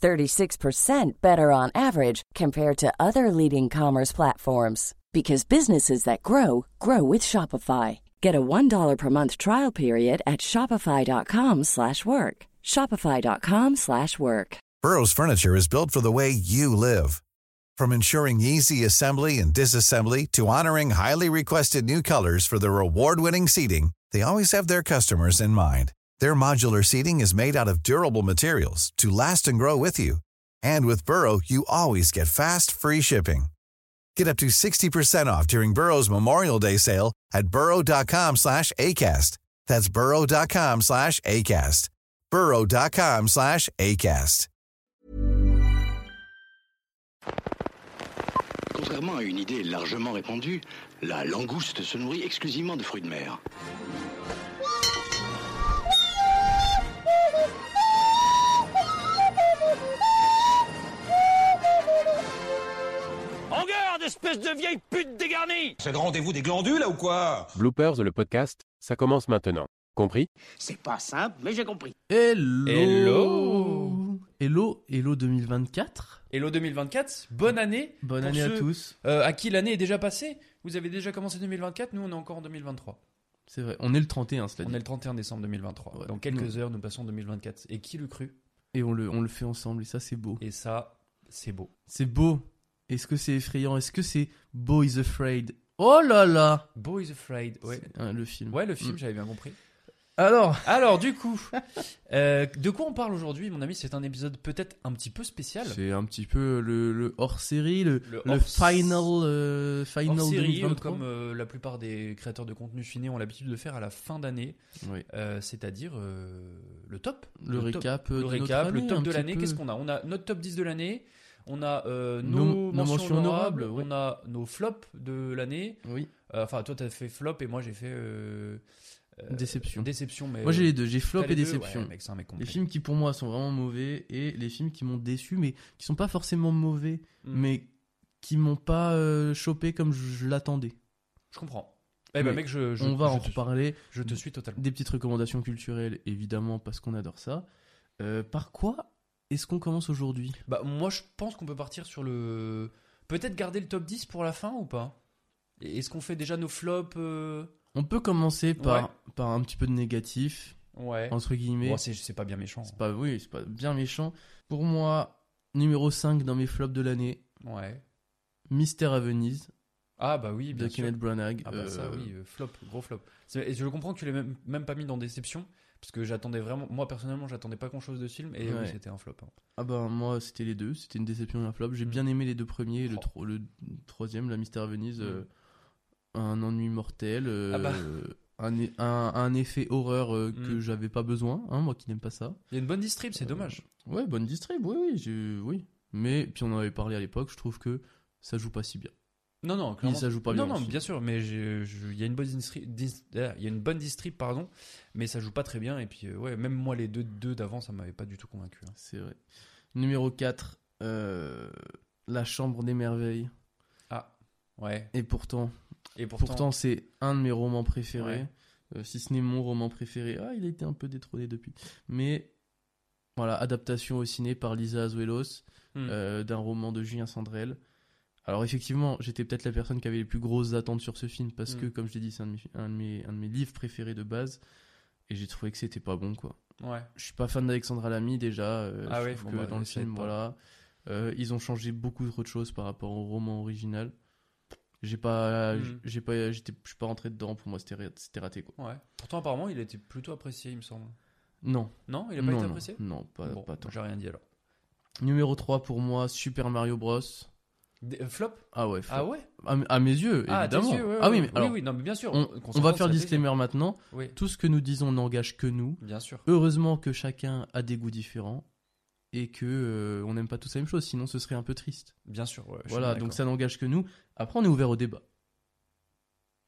36% better on average compared to other leading commerce platforms because businesses that grow grow with Shopify. Get a $1 per month trial period at shopify.com/work. shopify.com/work. Burrow's furniture is built for the way you live. From ensuring easy assembly and disassembly to honoring highly requested new colors for their award-winning seating, they always have their customers in mind. Their modular seating is made out of durable materials to last and grow with you. And with Burrow, you always get fast, free shipping. Get up to 60% off during Burrow's Memorial Day sale at burrow.com slash ACAST. That's burrow.com slash ACAST. burrow.com slash ACAST. Contrairement à une idée largement répandue, la langouste se nourrit exclusivement de fruits de mer. En garde, espèce de vieille pute dégarnie C'est le rendez-vous des glandules, là, ou quoi Bloopers, le podcast, ça commence maintenant. Compris C'est pas simple, mais j'ai compris. Hello Hello Hello, hello 2024 Hello 2024, bonne année. Bonne année à ceux, tous. euh, à qui l'année est déjà passée Vous avez déjà commencé 2024, nous on est encore en 2023. C'est vrai, on est le 31, cela On est le 31 décembre 2023. Ouais. Dans quelques heures, nous passons en 2024. Et qui le cru Et on le, on le fait ensemble, et ça c'est beau. Et ça, c'est beau. C'est beau. Est-ce que c'est effrayant? Est-ce que c'est Boys Afraid? Oh là là Boys Afraid, ouais. Hein, le film. Ouais, le film, Mm. j'avais bien compris. Alors, Alors, du coup, euh, de quoi on parle aujourd'hui, mon ami? C'est un épisode peut-être un petit peu spécial. c'est un petit peu le, le hors-série, le, Le le hors- final, euh, final Hors série, euh, 2023. comme euh, la plupart des créateurs de contenu finis ont l'habitude de faire à la fin d'année, Oui. c'est-à-dire le top. Le, récap, le récap, année, top de l'année. Qu'est-ce qu'on a? On a notre top 10 de l'année. On a euh, Nos- mentions, mentions honorables. honorables, On a nos flops de l'année. Oui, Euh, Enfin, toi, t'as fait flop et moi, j'ai fait euh, Déception. Déception, mais moi j'ai les deux, j'ai flop et deux déception. Ouais, mec, un mec Les films qui pour moi sont vraiment mauvais et les films qui m'ont déçu mais qui sont pas forcément mauvais Mm. mais qui m'ont pas euh, chopé comme je, je l'attendais. Je comprends. Eh ben, mec, je, je- On va je en reparler. Je te suis totalement. Des petites recommandations culturelles évidemment parce qu'on adore ça. Euh, par quoi est-ce qu'on commence aujourd'hui? Bah, moi, je pense qu'on peut partir sur le. Peut-être garder le top 10 pour la fin ou pas? Est-ce qu'on fait déjà nos flops euh, On peut commencer par, Ouais. par un petit peu de négatif Ouais. entre guillemets. Bon, c'est pas bien méchant. c'est pas oui, c'est pas bien méchant. Pour moi, numéro 5 dans mes flops de l'année, Ouais. Mystère à Venise Ah, bah oui, de bien sûr. Kenneth Branagh. Ah, bah ça, Euh, oui, euh, flop, gros flop. Et je le comprends que tu l'aies même, même pas mis dans Déception, parce que j'attendais vraiment. Moi, personnellement, j'attendais pas grand chose de ce film, et oui, c'était un flop. hein. Ah bah moi c'était les deux, c'était une déception et un flop. J'ai bien aimé les deux premiers, le, Oh. tro- le troisième, la Mystère Venise, Mm. euh, un ennui mortel, euh, Ah bah. un, un- un effet horreur euh, que Mm. j'avais pas besoin, hein, moi qui n'aime pas ça. Il y a une bonne distrib, c'est dommage. Ouais, bonne distrib, oui, oui, oui. Mais puis on en avait parlé à l'époque, je trouve que ça joue pas si bien. Non, non, clairement. ça joue pas non, bien Non, aussi. bien sûr, mais il y a une bonne distrib, dis- ah, y a une bonne distrib, pardon, mais ça joue pas très bien. Et puis, euh, ouais, même moi, les deux, deux d'avant, ça m'avait pas du tout convaincu. hein. C'est vrai. Numéro 4, La Chambre des Merveilles. Ouais. Et pourtant, Et pourtant, pourtant, c'est un de mes romans préférés. Ouais. Euh, si ce n'est mon roman préféré. Ah, il a été un peu détrôné depuis. Mais voilà, adaptation au ciné par Lisa Azuelos Hmm. euh, d'un roman de Julien Sandrel. Alors effectivement, j'étais peut-être la personne qui avait les plus grosses attentes sur ce film parce que, comme je l'ai dit, c'est un, de mes- un de mes- un de mes livres préférés de base. Et j'ai trouvé que c'était pas bon, quoi. ouais. Je suis pas fan d'Alexandra Lamy déjà. euh, Ah je ouais, trouve bon, que bah, dans le film, voilà. Euh, ils ont changé beaucoup trop de choses par rapport au roman original. J'ai pas, Mhm. j'ai pas, j'étais, je suis pas rentré dedans. Pour moi, c'était, ra- c'était raté quoi. Ouais. Pourtant, apparemment, il a été plutôt apprécié, il me semble. Non, Non, il a pas non, été non, apprécié? Non, pas, Bon, pas tant. j'ai rien dit alors. Numéro 3 pour moi, Super Mario Bros. Des- euh, flop Ah ouais. Ah ouais À, à mes yeux, Ah, évidemment. yeux, ouais, ah oui, mais alors, oui, non, mais bien sûr. on, va faire le disclaimer maintenant. Oui, Tout ce que nous disons n'engage que nous. bien sûr. Heureusement que chacun a des goûts différents et que euh, on n'aime pas tous la même chose, sinon ce serait un peu triste. Bien sûr, ouais, Voilà, donc ça n'engage que nous. Après, on est ouvert au débat.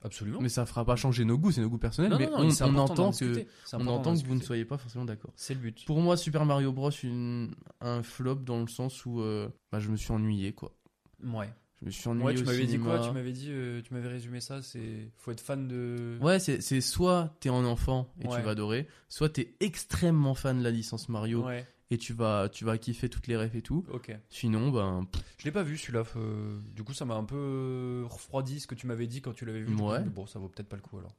Absolument. Mais ça fera pas changer nos goûts, c'est nos goûts personnels. non, mais non, non, on, entend que, on entend que vous ne soyez pas forcément d'accord. C'est le but. Pour moi, Super Mario Bros, une, un flop dans le sens où euh, bah, je me suis ennuyé, quoi. Ouais. Je me suis ennuyé Ouais, tu m'avais dit quoi? Tu m'avais dit, euh, tu m'avais résumé ça. C'est faut être fan de. Ouais, c'est c'est soit t'es un enfant et Ouais. tu vas adorer, soit t'es extrêmement fan de la licence Mario Ouais. et tu vas, tu vas kiffer toutes les refs et tout. Ok. Sinon, ben, Je l'ai pas vu celui-là. euh, Du coup, ça m'a un peu refroidi ce que tu m'avais dit quand tu l'avais vu. Ouais. Bon, ça vaut peut-être pas le coup alors.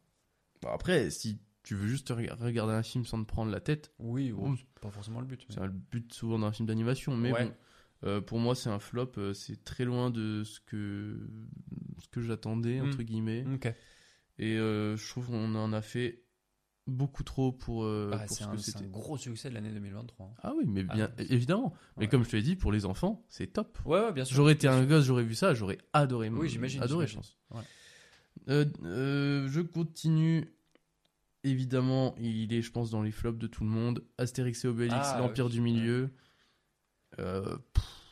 après, si tu veux juste reg- regarder un film sans te prendre la tête, Oui, bon, c'est pas forcément le but. mais- c'est le but souvent d'un film d'animation. Mais Ouais. bon, euh, pour moi, c'est un flop. euh, c'est très loin de ce que, ce que j'attendais, Mm. entre guillemets. Ok. Et euh, je trouve qu'on en a fait beaucoup trop pour, euh, Ah, pour ce un, que c'est un gros succès de l'année 2023. hein. Ah oui, mais bien, Ah, évidemment. Mais Ouais. comme je te l'ai dit, pour les enfants, c'est top. Ouais, ouais, bien sûr. J'aurais été un gosse, j'aurais vu ça, j'aurais adoré. Oui, j'imagine, Adoré, je pense. Ouais. Euh, je continue. Évidemment, il est, je pense, dans les flops de tout le monde. Astérix et Obélix, Ah, l'Empire oui, du Milieu. Euh,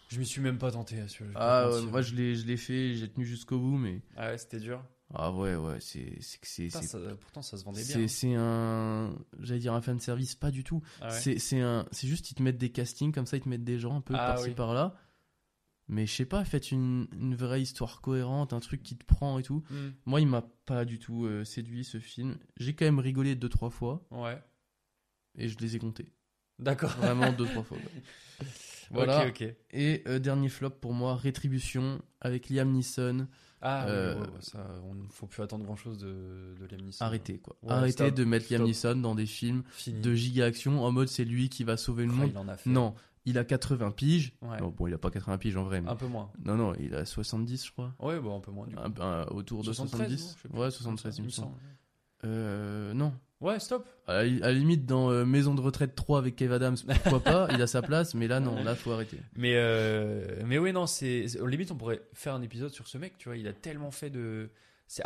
Je m'y suis même pas tenté à celui-là. ah, ouais, moi, je l'ai, je l'ai fait, j'ai tenu jusqu'au bout, mais. Ah ouais, c'était dur. Ah ouais, ouais, c'est, c'est que c'est. Putain, c'est- ça- pourtant, ça se vendait bien. C'est, c'est un. J'allais dire un fan service, pas du tout. Ah ouais. C'est, c'est un. C'est juste, ils te mettent des castings comme ça, ils te mettent des gens un peu Ah par-ci oui. par-là. Mais je sais pas, faites une, une vraie histoire cohérente, un truc qui te prend et tout. Hmm, Moi, il m'a pas du tout euh, séduit ce film. J'ai quand même rigolé deux trois fois Ouais. et je les ai comptés. D'accord. Vraiment deux trois fois. Voilà. Ok, ok. Et euh, dernier flop pour moi, Rétribution avec Liam Neeson. Ah, Euh, ouais, ouais, ça, on ne faut plus attendre grand chose de, de Liam Neeson. Arrêtez quoi. Arrêtez stop, de mettre Liam. Neeson dans des films Fini. de giga action en mode c'est lui qui va sauver le Ah, monde. il en a fait. Non, il a 80 piges. Non, bon, il a pas 80 piges en vrai. mais- Un peu moins. Non, non, il a 70 je crois. Ouais, bon, un peu moins. Du coup. Un- un- autour de 73, 70. non ouais, 73 il me semble. Euh, non. Ouais, stop. À la, à la limite, dans euh, Maison de retraite 3 avec Kev Adams, pourquoi pas, il a sa place, mais là, non, là, faut arrêter. Mais, euh, mais oui, non, c'est. c'est- Limite, on pourrait faire un épisode sur ce mec, tu vois. Il a tellement fait de.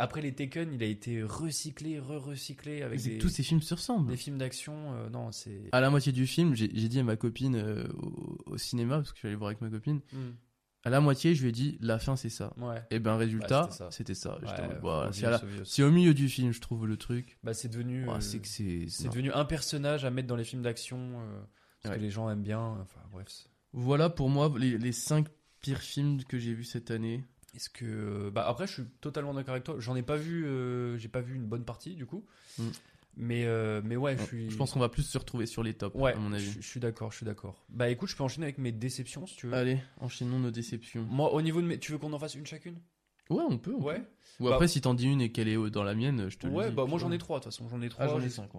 Après les Taken, il a été recyclé, re-recyclé avec des, tous ces films se ressemblent. des films d'action. euh, non, c'est. À la moitié du film, j'ai dit à ma copine au, au cinéma, parce que je suis allé voir avec ma copine, Hmm, à la moitié, je lui ai dit, la fin, c'est ça. Ouais. Et ben, résultat, Ouais, c'était ça. ça. Ouais, la- obvious. si au milieu du film, je trouve le truc, Bah, c'est devenu. euh, c'est c'est. C'est devenu un personnage à mettre dans les films d'action euh, parce que les gens aiment bien. Enfin bref. c'est- Voilà pour moi les, les 5 pires films que j'ai vus cette année. Est-ce que bah après je suis totalement d'accord avec toi. J'en ai pas vu, euh, j'ai pas vu une bonne partie du coup. Mm. Mais euh, mais ouais, je suis. Je pense qu'on va plus se retrouver sur les tops, ouais, à mon avis. Je, je suis d'accord, je suis d'accord. Bah écoute, je peux enchaîner avec mes déceptions si tu veux. Allez, enchaînons nos déceptions. Moi, au niveau de mes, tu veux qu'on en fasse une chacune? Ouais, on peut. on Ouais. peut. Ou Bah- après, si t'en dis une et qu'elle est dans la mienne, je te le Ouais, dis. bah puis moi j'en ai trois de toute façon. J'en ai trois. Ah, j'en ai 5.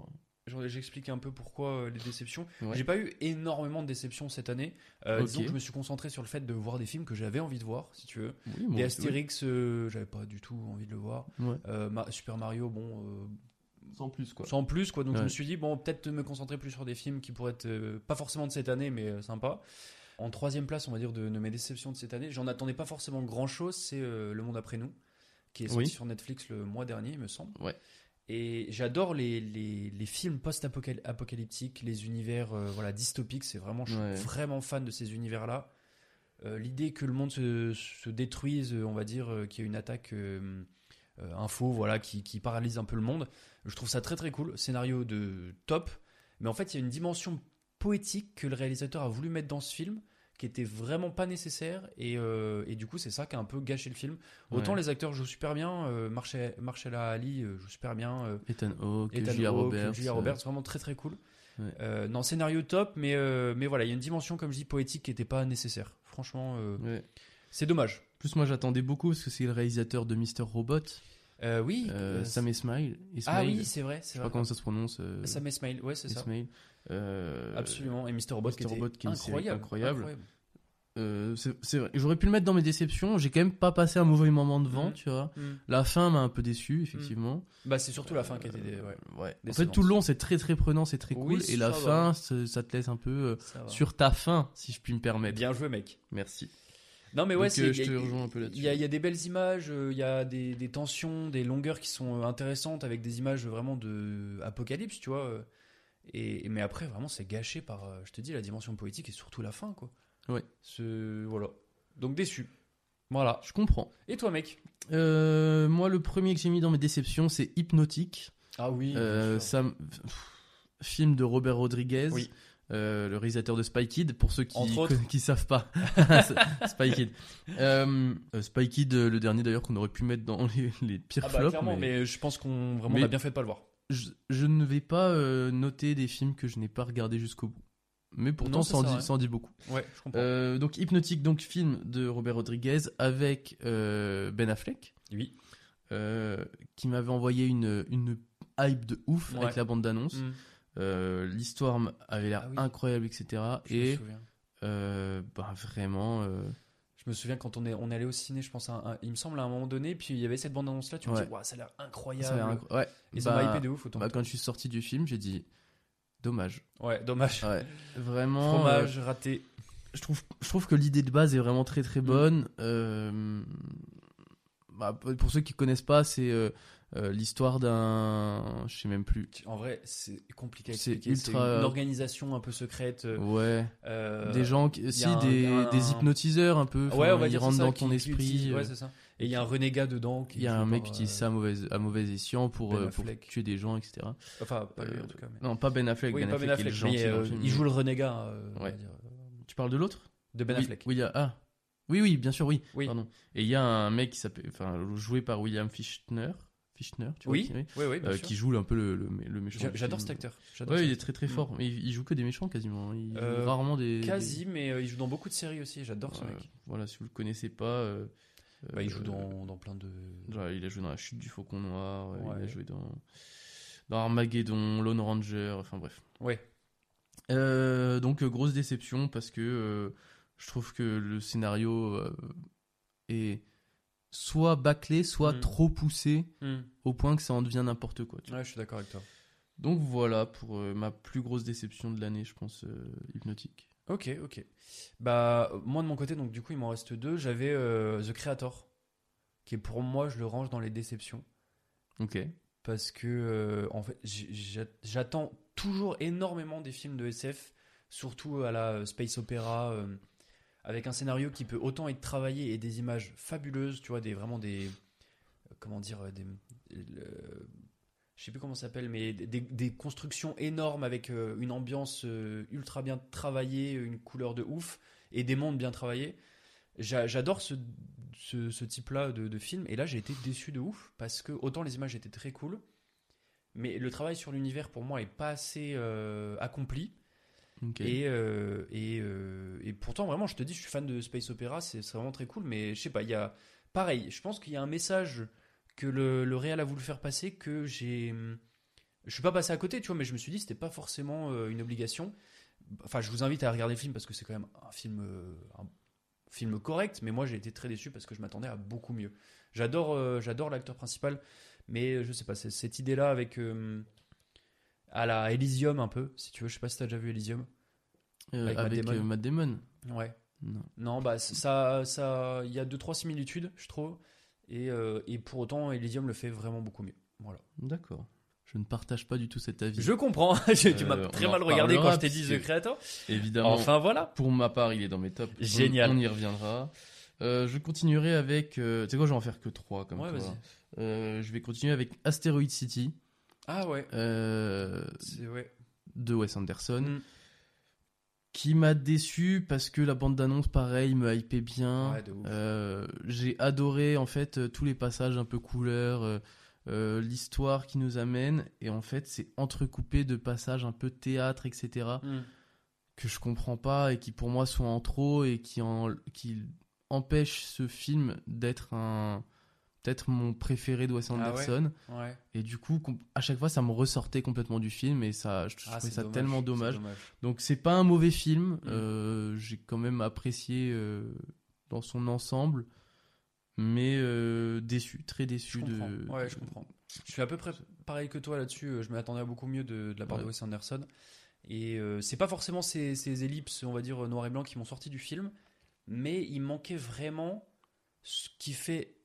j'en- J'explique un peu pourquoi euh, les déceptions. Ouais. J'ai pas eu énormément de déceptions cette année. Euh, Ok. Disons que je me suis concentré sur le fait de voir des films que j'avais envie de voir, si tu veux. Oui, Des aussi, Astérix, euh, j'avais pas du tout envie de le voir. Ouais. Ma- Super Mario, bon, Sans plus, quoi. sans plus quoi. Donc je me suis dit bon, peut-être me concentrer plus sur des films qui pourraient être euh, pas forcément de cette année, mais euh, sympa. En troisième place, on va dire de, de mes déceptions de cette année, j'en attendais pas forcément grand chose. C'est euh, Le Monde après nous, qui est sorti Oui. sur Netflix le mois dernier, il me semble. Ouais. Et j'adore les, les, les films post-apocalyptiques, les univers euh, voilà dystopiques. C'est vraiment, je suis Ouais. vraiment fan de ces univers-là. Euh, L'idée que le monde se, se détruise, on va dire, euh, qu'il y ait une attaque info, voilà, qui, qui paralyse un peu le monde. Je trouve ça très très cool. Scénario de top. Mais en fait, il y a une dimension poétique que le réalisateur a voulu mettre dans ce film qui était vraiment pas nécessaire. Et, euh, et du coup, c'est ça qui a un peu gâché le film. Autant Ouais. les acteurs jouent super bien. Euh, Marshall- Marshalla Ali euh, joue super bien. euh, Ethan Hawke, Julia Roberts. Julia euh, Roberts, vraiment très très cool. Ouais. Euh, non, scénario top, mais, euh, mais voilà, il y a une dimension, comme je dis, poétique qui n'était pas nécessaire. Franchement, euh, ouais. C'est dommage. Plus moi j'attendais beaucoup parce que c'est le réalisateur de Mister Robot, Euh, oui, euh, euh, Sam Esmail. Ah oui, c'est vrai, je sais vrai. pas comment ça se prononce. euh, Sam Esmail, ouais, c'est ça. Euh, Absolument. Et Mr. Robot, qui était Robot, qui est incroyable, incroyable. c'est vrai. J'aurais pu le mettre dans mes déceptions. J'ai quand même pas passé un mauvais moment devant, Mhm. tu vois. Mm. La fin m'a un peu déçu, effectivement. Bah, c'est surtout la fin qui était. des- Ouais. Ouais. En fait, tout le long, c'est très très prenant, c'est très Oui, cool. Et la va. fin, ça te laisse un peu sur ta fin, si je puis me permettre. Bien joué, mec. Merci. Non, mais ouais, Donc, euh, je il y te a- rejoins un peu là-dessus. Il y, a- il y a des belles images, euh, il y a des, des tensions, des longueurs qui sont euh, intéressantes avec des images vraiment de apocalypse, tu vois. euh. Et, mais après, vraiment, c'est gâché par, je te dis, la dimension poétique et surtout la fin, quoi. Ouais. Ce, voilà. Donc déçu. Voilà. Je comprends. Et toi, mec? Euh, moi, le premier que j'ai mis dans mes déceptions, c'est Hypnotique. Ah oui. Ça m- pff, film de Robert Rodriguez. Oui. Euh, le réalisateur de Spy Kid, pour ceux qui qui savent pas. Spy Kid. Euh, euh, Spy Kid, le dernier d'ailleurs qu'on aurait pu mettre dans les, les pires Ah bah, flops. clairement, mais mais... je pense qu'on vraiment Mais- on a bien fait de pas le voir. je, je ne vais pas euh, noter des films que je n'ai pas regardés jusqu'au bout. Mais pourtant, Non, ça ça en, dit, rien. ça en dit beaucoup. Ouais, je comprends. Donc Hypnotique, donc film de Robert Rodriguez avec Ben Affleck, Oui. qui m'avait envoyé une, une hype de ouf Ouais. avec la bande d'annonce. Mm. Euh, L'histoire avait l'air Ah oui. incroyable, etc. Je Et euh, bah, vraiment, euh, Je me souviens quand on est, on est allé au ciné, je pense, à un- il me semble à un moment donné, puis il y avait cette bande-annonce là, tu me Ouais. dis, Ouah, ça a l'air incroyable. incro- ouais. Et ça m'a Bah, hypé de ouf autant. bah, quand je suis sorti du film, j'ai dit dommage. Ouais, dommage. Ouais, vraiment. Fromage raté. je trouve, je trouve que l'idée de base est vraiment très Mm. très bonne. Euh, bah, pour ceux qui connaissent pas, c'est euh, euh, l'histoire d'un, je sais même plus. En vrai, c'est compliqué à C'est expliquer. C'est ultra- une organisation un peu secrète. euh, Ouais, euh, des gens, qui, si un- des, un- des hypnotiseurs un peu. Ouais, on va ils dire rentrent ça, dans ton esprit. euh, Ouais, c'est ça. Et il y a un renégat dedans. Il y a un mec qui utilise euh, ça à mauvais, à mauvais escient pour, Ben euh, pour tuer des gens, etc. Enfin, pas lui Euh, en tout cas. mais- Non, pas Ben Affleck. Oui, ben, Affleck, Ben il est Affleck, gentil mais euh, il joue le renégat. euh, Ouais. Tu parles de l'autre? De Ben Affleck. Oui. Ah. Oui, oui, bien sûr, oui. Oui. Pardon. Et il y a un mec qui s'appelle, enfin, joué par William Fichtner, Fichtner, tu vois, Oui, qui, oui, oui, bien euh, sûr. qui joue un peu le, le, le méchant. J'adore cet acteur. Ouais, il est très très fort. Mais il, il joue que des méchants quasiment. Il joue Euh, rarement des. Quasi, des- mais euh, il joue dans beaucoup de séries aussi. J'adore ce mec. Voilà, si vous le connaissez pas. Bah, il joue dans, dans plein de. genre, il a joué dans La Chute du Faucon Noir. Il a joué dans dans Armageddon, Lone Ranger. Enfin bref. Ouais. Donc grosse déception parce que je trouve que le scénario est soit bâclé, soit Mm. trop poussé Hmm. au point que ça en devient n'importe quoi. tu vois. Ouais, je suis d'accord avec toi. Donc voilà pour euh, ma plus grosse déception de l'année, je pense, euh, hypnotique. Ok, ok. Bah, moi de mon côté, donc du coup, il m'en reste deux. J'avais euh, The Creator, qui est pour moi, je le range dans les déceptions. Ok. Parce que, en fait, j'attends toujours énormément des films de SF, surtout à la Space Opera, euh, avec un scénario qui peut autant être travaillé et des images fabuleuses, tu vois, des, vraiment des. euh, Comment dire euh, des, le- Je sais plus comment ça s'appelle, mais des, constructions énormes avec euh, une ambiance ultra bien travaillée, une couleur de ouf et des mondes bien travaillés. J'a- J'adore ce, type-là de, film. Et là, j'ai été déçu de ouf parce que autant les images étaient très cool, mais le travail sur l'univers pour moi est pas assez accompli. Et, euh, et, euh, et pourtant, vraiment, je te dis, je suis fan de Space Opera, c'est vraiment très cool, mais je sais pas, il y a. Pareil, je pense qu'il y a un message que le, le a voulu faire passer que j'ai. Je suis pas passé à côté, tu vois, mais je me suis dit, c'était pas forcément euh, une obligation. Enfin, je vous invite à regarder le film parce que c'est quand même un film, un film correct, mais moi j'ai été très déçu parce que je m'attendais à beaucoup mieux. J'adore j'adore l'acteur principal, mais je sais pas, cette idée-là avec. Euh, à la Elysium un peu, si tu veux, je sais pas si t'as déjà vu Elysium. Euh, avec avec Matt Damon. euh, Matt Damon. Ouais. Non. Non, bah ça, ça, il y a deux trois similitudes, je trouve, et, euh, et pour autant, Elysium le fait vraiment beaucoup mieux. Voilà. D'accord. Je ne partage pas du tout cet avis. Je comprends. tu Euh, m'as on très mal regardé quand je t'ai dit The Creator. Évidemment. Enfin voilà. Pour ma part, il est dans mes tops. Génial. On, y reviendra. Euh, je continuerai avec. euh, tu sais quoi, je vais en faire que 3 comme Ouais, toi. vas-y. Euh, je vais continuer avec Asteroid City Ah ouais. euh, C'est ouais. de Wes Anderson. Mm. Qui m'a déçu parce que la bande d'annonce, pareil, me hypait bien. Ouais. Euh, J'ai adoré en fait euh, tous les passages un peu couleurs, euh, euh, l'histoire qui nous amène. Et en fait, c'est entrecoupé de passages un peu théâtre, etc. Mm. que je comprends pas et qui pour moi sont en trop et qui, en, qui empêchent ce film d'être un peut-être mon préféré de Wes Ah ouais Anderson. Ouais. Et du coup, à chaque fois, ça me ressortait complètement du film et ça, je Ah, trouvais ça dommage, tellement dommage. Donc c'est pas un mauvais film. Mm. Euh, J'ai quand même apprécié euh, dans son ensemble, mais euh, déçu, très Je déçu de. comprends. Ouais, je comprends. Je suis à peu près pareil que toi là-dessus. Je m'attendais à beaucoup mieux de, de la part de. Wes Anderson. Et c'est pas forcément ces, ces ellipses, on va dire, noir et blanc qui m'ont sorti du film, mais il manquait vraiment ce qui fait.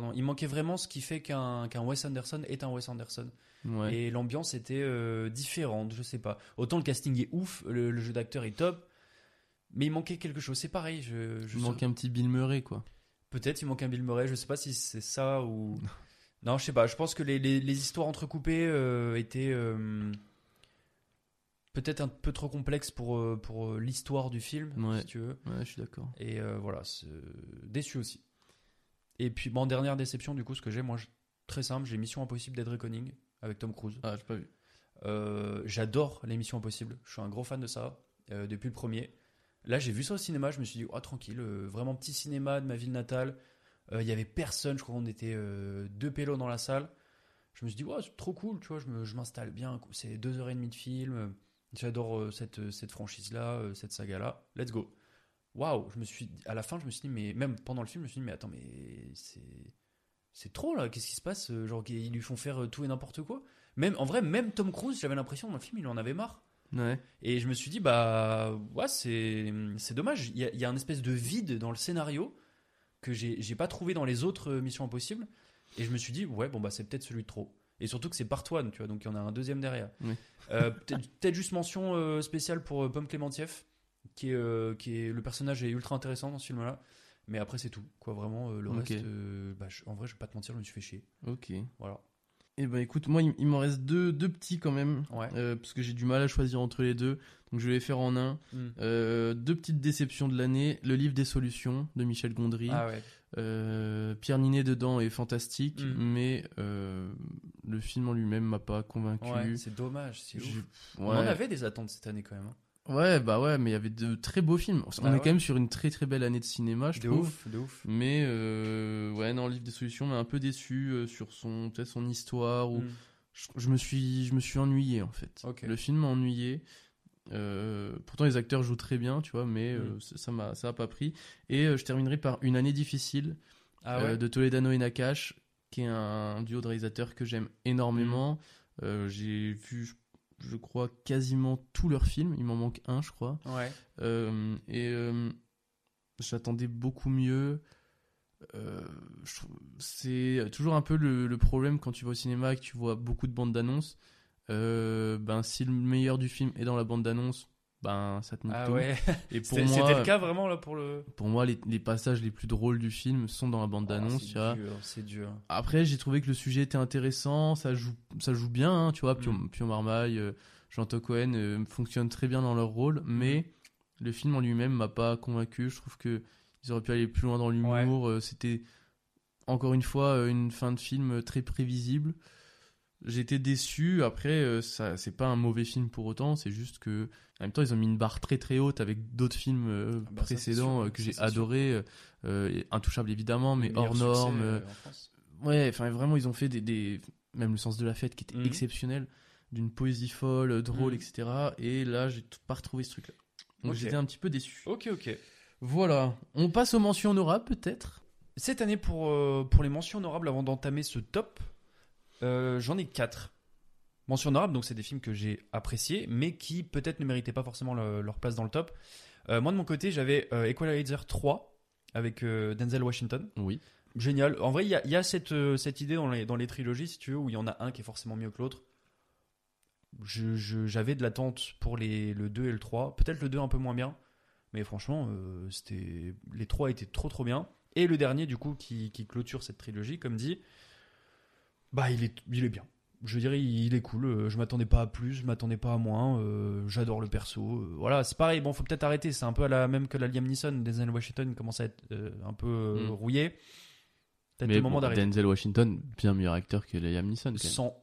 Pardon, il manquait vraiment ce qui fait qu'un qu'un Wes Anderson est un Wes Anderson. Ouais. Et l'ambiance était euh, différente, je sais pas. Autant le casting est ouf, le, le jeu d'acteur est top, mais il manquait quelque chose. C'est pareil, je, je Il manque un petit Bill Murray, quoi. Peut-être il manque un Bill Murray, je sais pas si c'est ça ou. non, je sais pas, je pense que les, les- les histoires entrecoupées euh, étaient euh, peut-être un peu trop complexes pour, pour l'histoire du film, Ouais. si tu veux. Ouais, je suis d'accord. Et voilà, déçu aussi. Et puis, bon, dernière déception, du coup, ce que j'ai, moi, je- très simple, j'ai Mission Impossible Dead Reckoning avec Tom Cruise. Ah, j'ai pas vu. Euh, J'adore les Missions Impossibles. Je suis un gros fan de ça euh, depuis le premier. Là, j'ai vu ça au cinéma. Je me suis dit, oh, tranquille, euh, vraiment petit cinéma de ma ville natale. Il y avait personne. Je crois qu'on était deux pélos dans la salle. Je me suis dit, ouais, c'est trop cool. Tu vois, je m'installe bien. C'est deux heures et demie de film. J'adore cette, cette franchise-là, cette saga-là. Let's go. Waouh, je me suis à la fin, je me suis dit, mais même pendant le film, je me suis dit, mais attends, mais c'est c'est trop là. Qu'est-ce qui se passe Euh, Genre, ils lui font faire euh, tout et n'importe quoi? Même en vrai, même Tom Cruise, j'avais l'impression dans le film, il en avait marre. Ouais. Et je me suis dit, bah, ouais, c'est, c'est dommage. Il y, a, il y a un espèce de vide dans le scénario que j'ai, pas trouvé dans les autres euh, Missions Impossibles. Et je me suis dit, ouais, bon, bah, c'est peut-être celui de trop. Et surtout que c'est Part One, tu vois, donc il y en a un deuxième derrière. Oui. Euh, peut-être, juste mention spéciale pour Pomme Clémentieff, qui est, euh, qui est, le personnage est ultra intéressant dans ce film-là. Mais après, c'est tout, quoi, vraiment. euh, le Ok. reste, euh, bah, je- en vrai, je vais pas te mentir, je me suis fait chier. Ok. Voilà. Et ben écoute, moi il, il m'en reste deux, deux petits quand même, Ouais. euh, parce que j'ai du mal à choisir entre les deux, donc je vais les faire en un. Mm. Euh, deux petites déceptions de l'année, le livre des solutions de Michel Gondry. Ah ouais. Euh, Pierre Ninet dedans est fantastique, Mm. mais euh, le film en lui-même m'a pas convaincu. Ouais, c'est dommage, c'est ouf. On en avait des attentes cette année quand même. hein. Ouais, bah ouais, mais il y avait de très beaux films. On Bah est ouais. quand même sur une très très belle année de cinéma, je De trouve. ouf, de ouf. Mais euh, ouais, non, livre des solutions m'a un peu déçu euh, sur son peut-être son histoire ou Mm. je, je me suis je me suis ennuyé en fait. Le film m'a ennuyé. Euh, pourtant les acteurs jouent très bien, tu vois, mais Mm. ça m'a ça a pas pris. Et je terminerai par une année difficile Ah ouais. de Toledano et Nakash, qui est un duo de réalisateurs que j'aime énormément. Mm. Euh, J'ai vu, je, crois, quasiment tous leurs films. Il m'en manque un, je crois. Ouais. Euh, et euh, j'attendais beaucoup mieux. Euh, c'est toujours un peu le, le problème quand tu vas au cinéma et que tu vois beaucoup de bandes d'annonces. Ben, si le meilleur du film est dans la bande d'annonce, ben ça te nique Ah tout. ouais. Et pour C'était moi, c'était le cas vraiment là pour le. pour moi, les, les passages les plus drôles du film sont dans la bande Ah, d'annonce. c'est tu vois. dur, c'est dur. Après, j'ai trouvé que le sujet était intéressant, ça joue, ça joue bien, hein, tu vois. Pio, Mm. Pio Marmaille, euh, Jean-To Cohen euh, fonctionnent très bien dans leur rôle, mais le film en lui-même m'a pas convaincu. Je trouve que ils auraient pu aller plus loin dans l'humour. euh, C'était encore une fois une fin de film très prévisible. J'étais déçu. Après, euh, ça, c'est pas un mauvais film pour autant. C'est juste que, en même temps, ils ont mis une barre très très haute avec d'autres films euh, Ah bah, précédents euh, que j'ai adoré. euh, Intouchable évidemment, mais hors norme. euh. Ouais, enfin vraiment, ils ont fait des, des- même le sens de la fête qui était Mhm. exceptionnel, d'une poésie folle, drôle, Mhm. etc. Et là, j'ai pas retrouvé ce truc-là. Donc j'étais un petit peu déçu. Ok, ok. Voilà, on passe aux mentions honorables peut-être? Cette année, pour, pour les mentions honorables, avant d'entamer ce top, euh, j'en ai quatre. Honorables, donc c'est des films que j'ai appréciés, mais qui peut-être ne méritaient pas forcément le- leur place dans le top. Euh, moi, de mon côté, j'avais euh, Equalizer 3 avec euh, Denzel Washington. Oui. Génial. En vrai, il y a, il y a cette, euh, cette idée dans les, dans les trilogies, si tu veux, où il y en a un qui est forcément mieux que l'autre. Je- je- J'avais de l'attente pour les, le 2 et le 3. Peut-être le 2 un peu moins bien. Mais franchement, euh, c'était les trois étaient trop trop bien. Et le dernier, du coup, qui, qui clôture cette trilogie, comme dit, bah il est, il est bien. Je dirais, il est cool. Euh, Je m'attendais pas à plus, je m'attendais pas à moins. Euh, J'adore le perso. Euh, voilà, c'est pareil. Bon, faut peut-être arrêter. C'est un peu à la même que la Liam Neeson. Denzel Washington commence à être euh, un peu Mm. rouillé. Peut-être Mais le moment bon, d'arrêter. Denzel Washington, bien meilleur acteur que Liam Neeson. Sans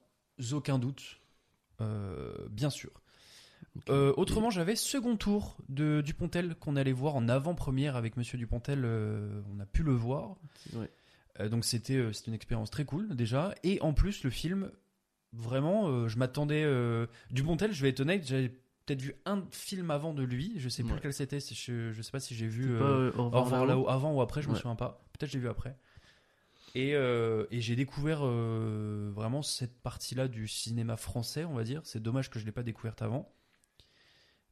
aucun doute. Euh, bien sûr. Euh, autrement, j'avais second tour de Dupontel qu'on allait voir en avant-première avec Monsieur Dupontel. euh, on a pu le voir. Ouais. Euh, donc c'était euh, c'était une expérience très cool déjà. Et en plus, le film, vraiment, euh, je m'attendais. Dupontel, je vais être honnête, j'avais peut-être vu un film avant de lui. Je sais plus Ouais. lequel c'était. Je, je sais pas si j'ai vu. Pas, euh, Au revoir là-haut avant ou après, je me Ouais. souviens pas. Peut-être j'ai vu après. Et, euh, et j'ai découvert euh, vraiment cette partie-là du cinéma français, on va dire. C'est dommage que je l'ai pas découverte avant.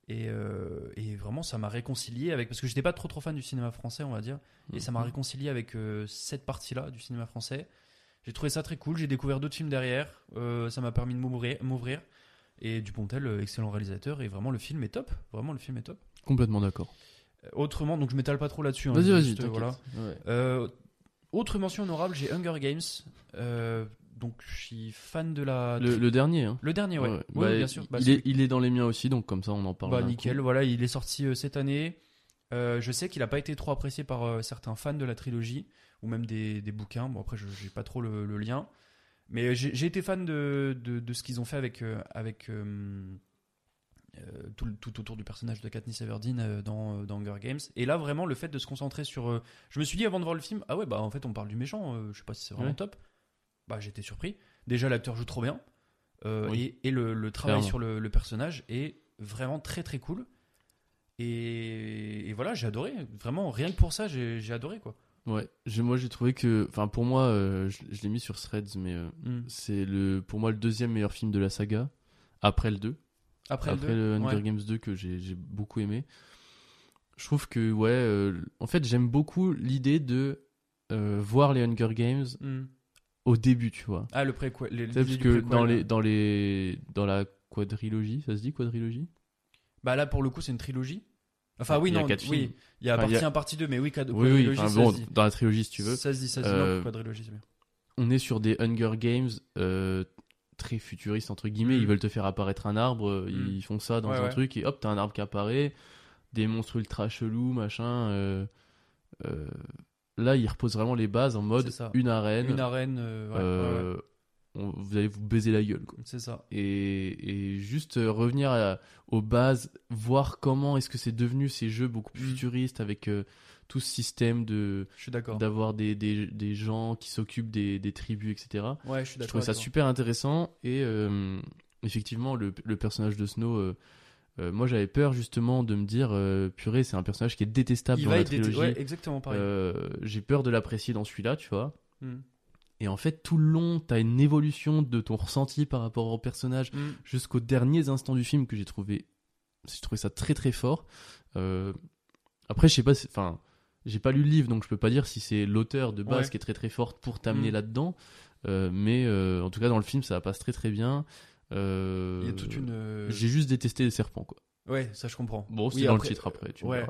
Et, euh, et vraiment, ça m'a réconcilié avec. Parce que j'étais pas trop trop fan du cinéma français, on va dire. Et ça m'a Mhm. réconcilié avec euh, cette partie-là du cinéma français. J'ai trouvé ça très cool. J'ai découvert d'autres films derrière. Euh, ça m'a permis de m'ouvrir. Et Dupontel, excellent réalisateur. Et vraiment, le film est top. Vraiment, le film est top. Complètement d'accord. Autrement, donc je m'étale pas trop là-dessus. hein, Vas-y, vas-y, voilà. Ouais. Autre mention honorable, j'ai Hunger Games. Donc je suis fan de la. Le, le dernier, hein. Le dernier, ouais. Ouais, Oui, bah, bien sûr. Bah, il, est, il est dans les miens aussi, donc comme ça on en parle. bah, nickel, coup. voilà, il est sorti euh, cette année. Euh, je sais qu'il n'a pas été trop apprécié par euh, certains fans de la trilogie, ou même des, des bouquins. Bon, après, je n'ai pas trop le, le lien. Mais j'ai été fan de, de, de ce qu'ils ont fait avec, avec tout, tout autour du personnage de Katniss Everdeen dans, dans Hunger Games. Et là, vraiment, le fait de se concentrer sur. je me suis dit avant de voir le film, ah ouais, bah en fait, on parle du méchant, je sais pas si c'est vraiment Ouais. top. Bah, j'étais surpris. Déjà, l'acteur joue trop bien. Euh, Oui. et, et le, le travail sur le, le personnage est vraiment très très cool. Et, et voilà, j'ai adoré. Vraiment, rien que pour ça, j'ai adoré quoi. Ouais, moi j'ai trouvé que. Enfin, pour moi, euh, je, je l'ai mis sur Threads, mais euh, Mm. c'est le, pour moi le deuxième meilleur film de la saga, après le 2. Après, Après, le, Hunger ouais. Games 2 que j'ai j'ai beaucoup aimé. Je trouve que, ouais, euh, en fait, j'aime beaucoup l'idée de voir les Hunger Games Mm. Au début, tu vois. Ah, le préquel. les- parce que dans, les, dans, les, dans la quadrilogie, ça se dit quadrilogie? Bah là, pour le coup, c'est une trilogie. Enfin, oui, Il non, oui. Il y a Enfin, partie y a- 1, partie 2, mais oui, quad- Oui, oui, quadrilogie, enfin, ça bon, se dit. dans la trilogie si tu veux. Ça se dit, ça se dit. Euh, Non, quadrilogie, c'est bien. on est sur des Hunger Games euh, très futuristes entre guillemets. Mm. Ils veulent te faire apparaître un arbre, euh, Mm. ils font ça dans Ouais, un ouais. truc et hop, t'as un arbre qui apparaît, des monstres ultra chelous, machin. euh, là, ils reposent vraiment les bases en mode une arène. Une arène. euh, ouais, ouais, euh, on- vous allez vous baiser la gueule. C'est ça. Et, et juste euh, revenir à- aux bases, voir comment est-ce que c'est devenu ces jeux beaucoup plus Mm. futuristes avec tout ce système de Je d'avoir des, des, des gens qui s'occupent des, des tribus, etc. Ouais, je suis Je d'accord. trouvais ça super intéressant et effectivement le, le personnage de Snow, euh, moi j'avais peur justement de me dire euh, purée c'est un personnage qui est détestable Il dans va la être trilogie. Ouais, exactement pareil. Euh, J'ai peur de l'apprécier dans celui-là, tu vois. Mm. Et en fait tout le long t'as une évolution de ton ressenti par rapport au personnage Mm. jusqu'aux derniers instants du film que j'ai trouvé, j'ai trouvé ça très très fort. Euh, après je sais pas, enfin j'ai pas lu le livre donc je peux pas dire si c'est l'auteur de base Ouais. qui est très très forte pour t'amener Mm. là-dedans. Mais en tout cas dans le film ça passe très très bien. Euh, Il y a toute une. euh, J'ai juste détesté les serpents quoi. Ouais, ça je comprends. Bon c'est Oui, dans après- le titre après. Tu ouais.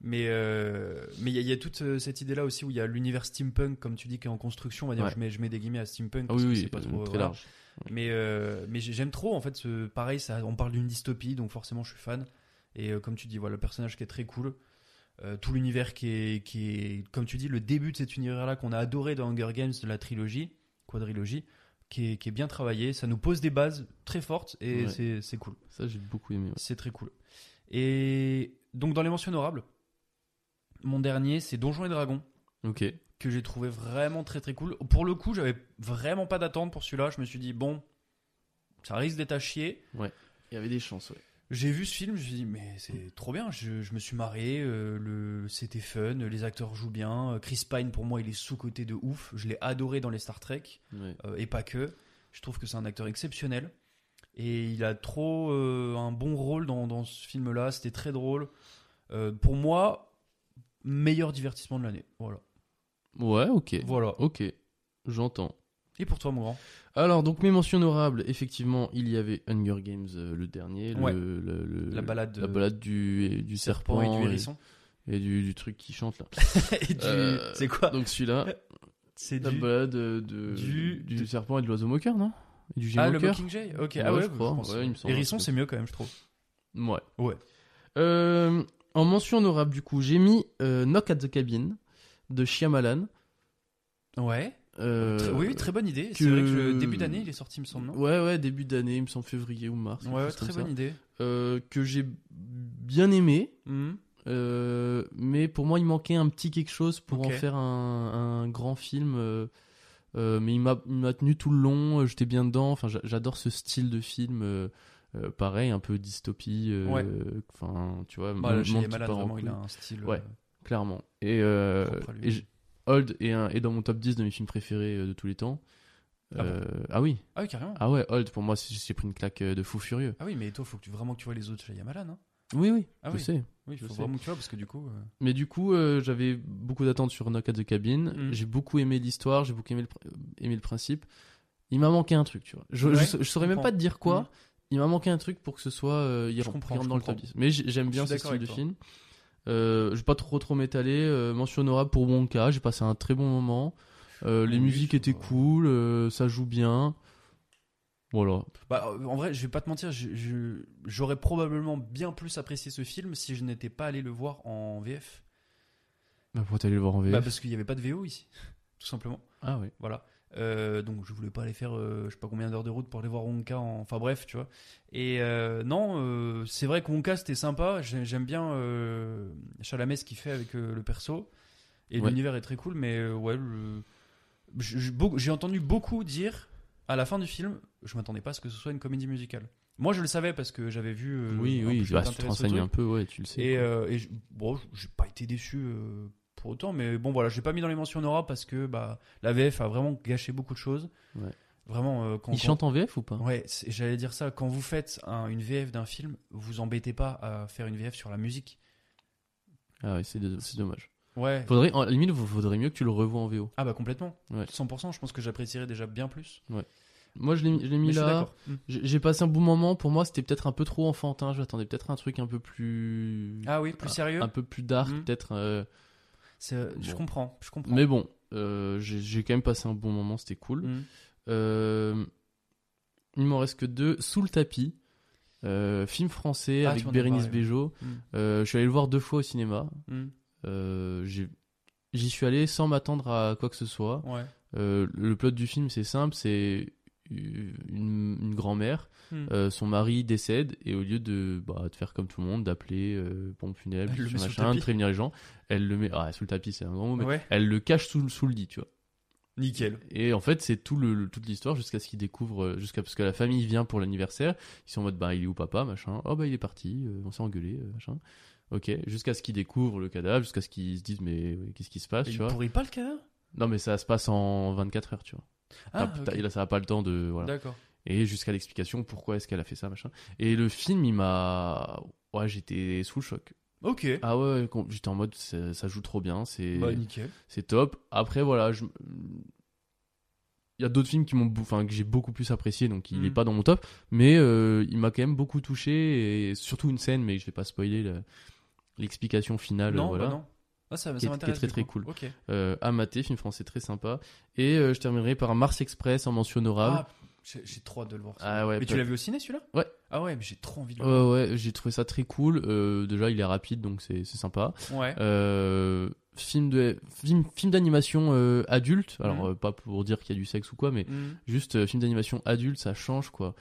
Mais euh, mais il y, a- il y a toute cette idée là aussi où il y a l'univers steampunk comme tu dis qui est en construction. On va dire, Ouais. je mets je mets des guillemets à steampunk Ah parce oui que oui c'est pas trop très voilà. large. Mais euh, mais j'ai- j'aime trop en fait ce pareil ça on parle d'une dystopie donc forcément je suis fan et euh, comme tu dis voilà le personnage qui est très cool. Tout l'univers qui est, qui est, comme tu dis, le début de cet univers-là qu'on a adoré dans Hunger Games de la trilogie, quadrilogie, qui est, qui est bien travaillé. Ça nous pose des bases très fortes et Ouais. c'est- cool. Ça j'ai beaucoup aimé. ouais. C'est très cool. Et donc dans les mentions honorables, mon dernier c'est Donjons et Dragons Ok. que j'ai trouvé vraiment très très cool. Pour le coup, j'avais vraiment pas d'attente pour celui-là. Je me suis dit bon, ça risque d'être à chier. Il y avait des chances ouais. J'ai vu ce film, je me suis dit mais c'est trop bien. Je, je me suis marré, euh, le c'était fun, les acteurs jouent bien. Chris Pine pour moi il est sous côté de ouf. Je l'ai adoré dans les Star Trek euh, et pas que. Je trouve que c'est un acteur exceptionnel. Et il a trop euh, un bon rôle dans, dans ce film-là. C'était très drôle. Euh, pour moi, meilleur divertissement de l'année. Voilà. Ouais ok. Voilà. Ok. J'entends. Et pour toi, mon grand Alors, donc mes mentions honorables, effectivement, il y avait Hunger Games, euh, le dernier, Ouais. le, le- La balade, la euh, balade du, du serpent, et du hérisson. et, du, du truc qui chante là. Euh, C'est quoi Donc celui-là, C'est la du. balade de, du- serpent et de l'oiseau moqueur, non? Et du Ah, le gémoqueur Mockingjay Ok, Ouais, ah ouais, je crois. pense. Ouais, il me semble Hérisson, c'est mieux quand même, je trouve. Ouais. Ouais. Euh, en mention honorable, du coup, j'ai mis Knock at the Cabin de Shyamalan. Ouais. Euh, oui, très bonne idée. que- C'est vrai que le début d'année, il est sorti, il me semble, non? Ouais, ouais, début d'année, il me semble février ou mars. Ouais, très bonne ça. idée. Euh, que j'ai bien aimé. Mhm. euh, mais pour moi, il manquait un petit quelque chose pour en faire un, un grand film. mais il m'a tenu tout le long, j'étais bien dedans. Enfin, j'a- j'adore ce style de film. euh, pareil, un peu dystopie. euh, Ouais. Enfin, tu vois, Bah, là, Shyamalan, part en vraiment, il a un style. Ouais. euh, Clairement. Et, et Old est, un- est dans mon top 10 de mes films préférés euh, de tous les temps. Ah bon Euh, ah oui, Ah oui, carrément. ah ouais, Old pour moi j'ai pris une claque euh, de fou furieux. Ah oui, mais toi, faut que tu, vraiment que tu vois les autres Shyamalan. Hein. Oui oui, Ah je oui. sais. Oui, Je faut sais. vraiment que tu vois parce que du coup. euh, Mais du coup, euh, j'avais beaucoup d'attentes sur Knock at the Cabin. Mhm. J'ai beaucoup aimé l'histoire, j'ai beaucoup aimé le, pr- aimé le principe. Il m'a manqué un truc, tu vois. Je, Ouais, je, je saurais même pas te dire quoi. Mhm. Il m'a manqué un truc pour que ce soit il Je comprends, dans le top comprends. 10. Mais j'aime bien ce style de film. Euh, je vais pas trop trop m'étaler. Euh, mention honorable pour Wonka. J'ai passé un très bon moment. Euh, les Oui, musiques étaient cool, ça joue bien. Voilà. Bah, en vrai, je vais pas te mentir, j'aurais probablement bien plus apprécié ce film si je n'étais pas allé le voir en VF. Bah, pourquoi t'allais le voir en VF Bah, parce qu'il n'y avait pas de VO ici, tout simplement. Ah oui. Voilà. Euh, donc je voulais pas aller faire euh, je sais pas combien d'heures de route pour aller voir Wonka en... enfin bref tu vois et euh, non c'est vrai que Wonka c'était sympa J'ai- j'aime bien Chalamet ce qu'il fait avec le perso et Ouais. l'univers est très cool mais ouais le- j'ai entendu beaucoup dire à la fin du film je m'attendais pas à ce que ce soit une comédie musicale moi je le savais parce que j'avais vu euh, oui, oui. je Bah, tu te renseignes un peu, ouais, tu le sais. Et, euh, bon, j'ai pas été déçu euh, pour autant, mais bon voilà, je l'ai pas mis dans les mentions honorables parce que bah la VF a vraiment gâché beaucoup de choses. Ouais. Vraiment. euh, quand, Il quand- chante en VF ou pas? Ouais, j'allais dire ça. Quand vous faites un- une VF d'un film, vous embêtez pas à faire une VF sur la musique. Ah ouais, c'est dommage. Ouais. Faudrait, en limite, faudrait mieux que tu le revois en VO. Ah bah complètement. Ouais. 100%. Je pense que j'apprécierais déjà bien plus. Moi, je l'ai mis- je l'ai mis Mais là. Mm. J'ai j'ai passé un bon moment. Pour moi, c'était peut-être un peu trop enfantin. J'attendais peut-être un truc un peu plus. Ah oui, plus sérieux. Un peu plus dark, Mm. peut-être. euh, Je comprends. Je comprends. Mais bon, euh, j'ai quand même passé un bon moment. C'était cool. Mm. Euh, il m'en reste que deux. Sous le tapis. euh, film français Ah, avec Bérénice. Bejo. Mm. Je suis allé le voir deux fois au cinéma. Mm. J'y suis allé sans m'attendre à quoi que ce soit. Ouais. Le plot du film, c'est simple, c'est une, une grand-mère, Hmm. euh, son mari décède et au lieu de, bah, de faire comme tout le monde, d'appeler euh, pompe funèbre, le machin, de prévenir les gens, elle le met, ah, sous le tapis, c'est un grand mot, mais Ouais. elle le cache sous, sous le lit, tu vois. Nickel. Et en fait, c'est tout le, toute l'histoire jusqu'à ce qu'ils découvrent, euh, jusqu'à parce que la famille vient pour l'anniversaire, ils sont en mode, bah, il est où papa, machin, oh bah il est parti, euh, on s'est engueulé, euh, machin. Ok, jusqu'à ce qu'ils découvrent le cadavre, jusqu'à ce qu'ils se disent, mais qu'est-ce qui se passe, Et tu il vois. pourrit pas le cadavre? Non, mais ça se passe en 24 heures, tu vois. Ah, T'as- t'as- ok. il a- ça n'a pas le temps de. Voilà. D'accord. Et jusqu'à l'explication pourquoi est-ce qu'elle a fait ça, machin. Et le film, il m'a. Ouais, j'étais sous le choc. Ok. Ah ouais, j'étais en mode, ça, ça joue trop bien, c'est Bah nickel. c'est top. Après, voilà, je. Il y a d'autres films qui m'ont, enfin, que j'ai beaucoup plus apprécié, donc il Mhm. est pas dans mon top, mais euh, il m'a quand même beaucoup touché et surtout une scène, mais je vais pas spoiler le- l'explication finale, non, voilà. bah non. Ah, ça, Qui ça est- m'intéresse. qui est très, très cool. Ok. Euh, à mater, film français très sympa. Et euh, je terminerai par Mars Express en mention honorable. Ah, j'ai trop hâte de le voir. Ah ouais, mais tu l'as vu au ciné celui-là? Ouais. Ah ouais, mais j'ai trop envie de le voir. Ouais, j'ai trouvé ça très cool. Euh, déjà, il est rapide, donc c'est sympa. Ouais. Film de film, film d'animation adulte. Alors, Mhm. pas pour dire qu'il y a du sexe ou quoi, mais Mhm. juste film d'animation adulte, ça change quoi.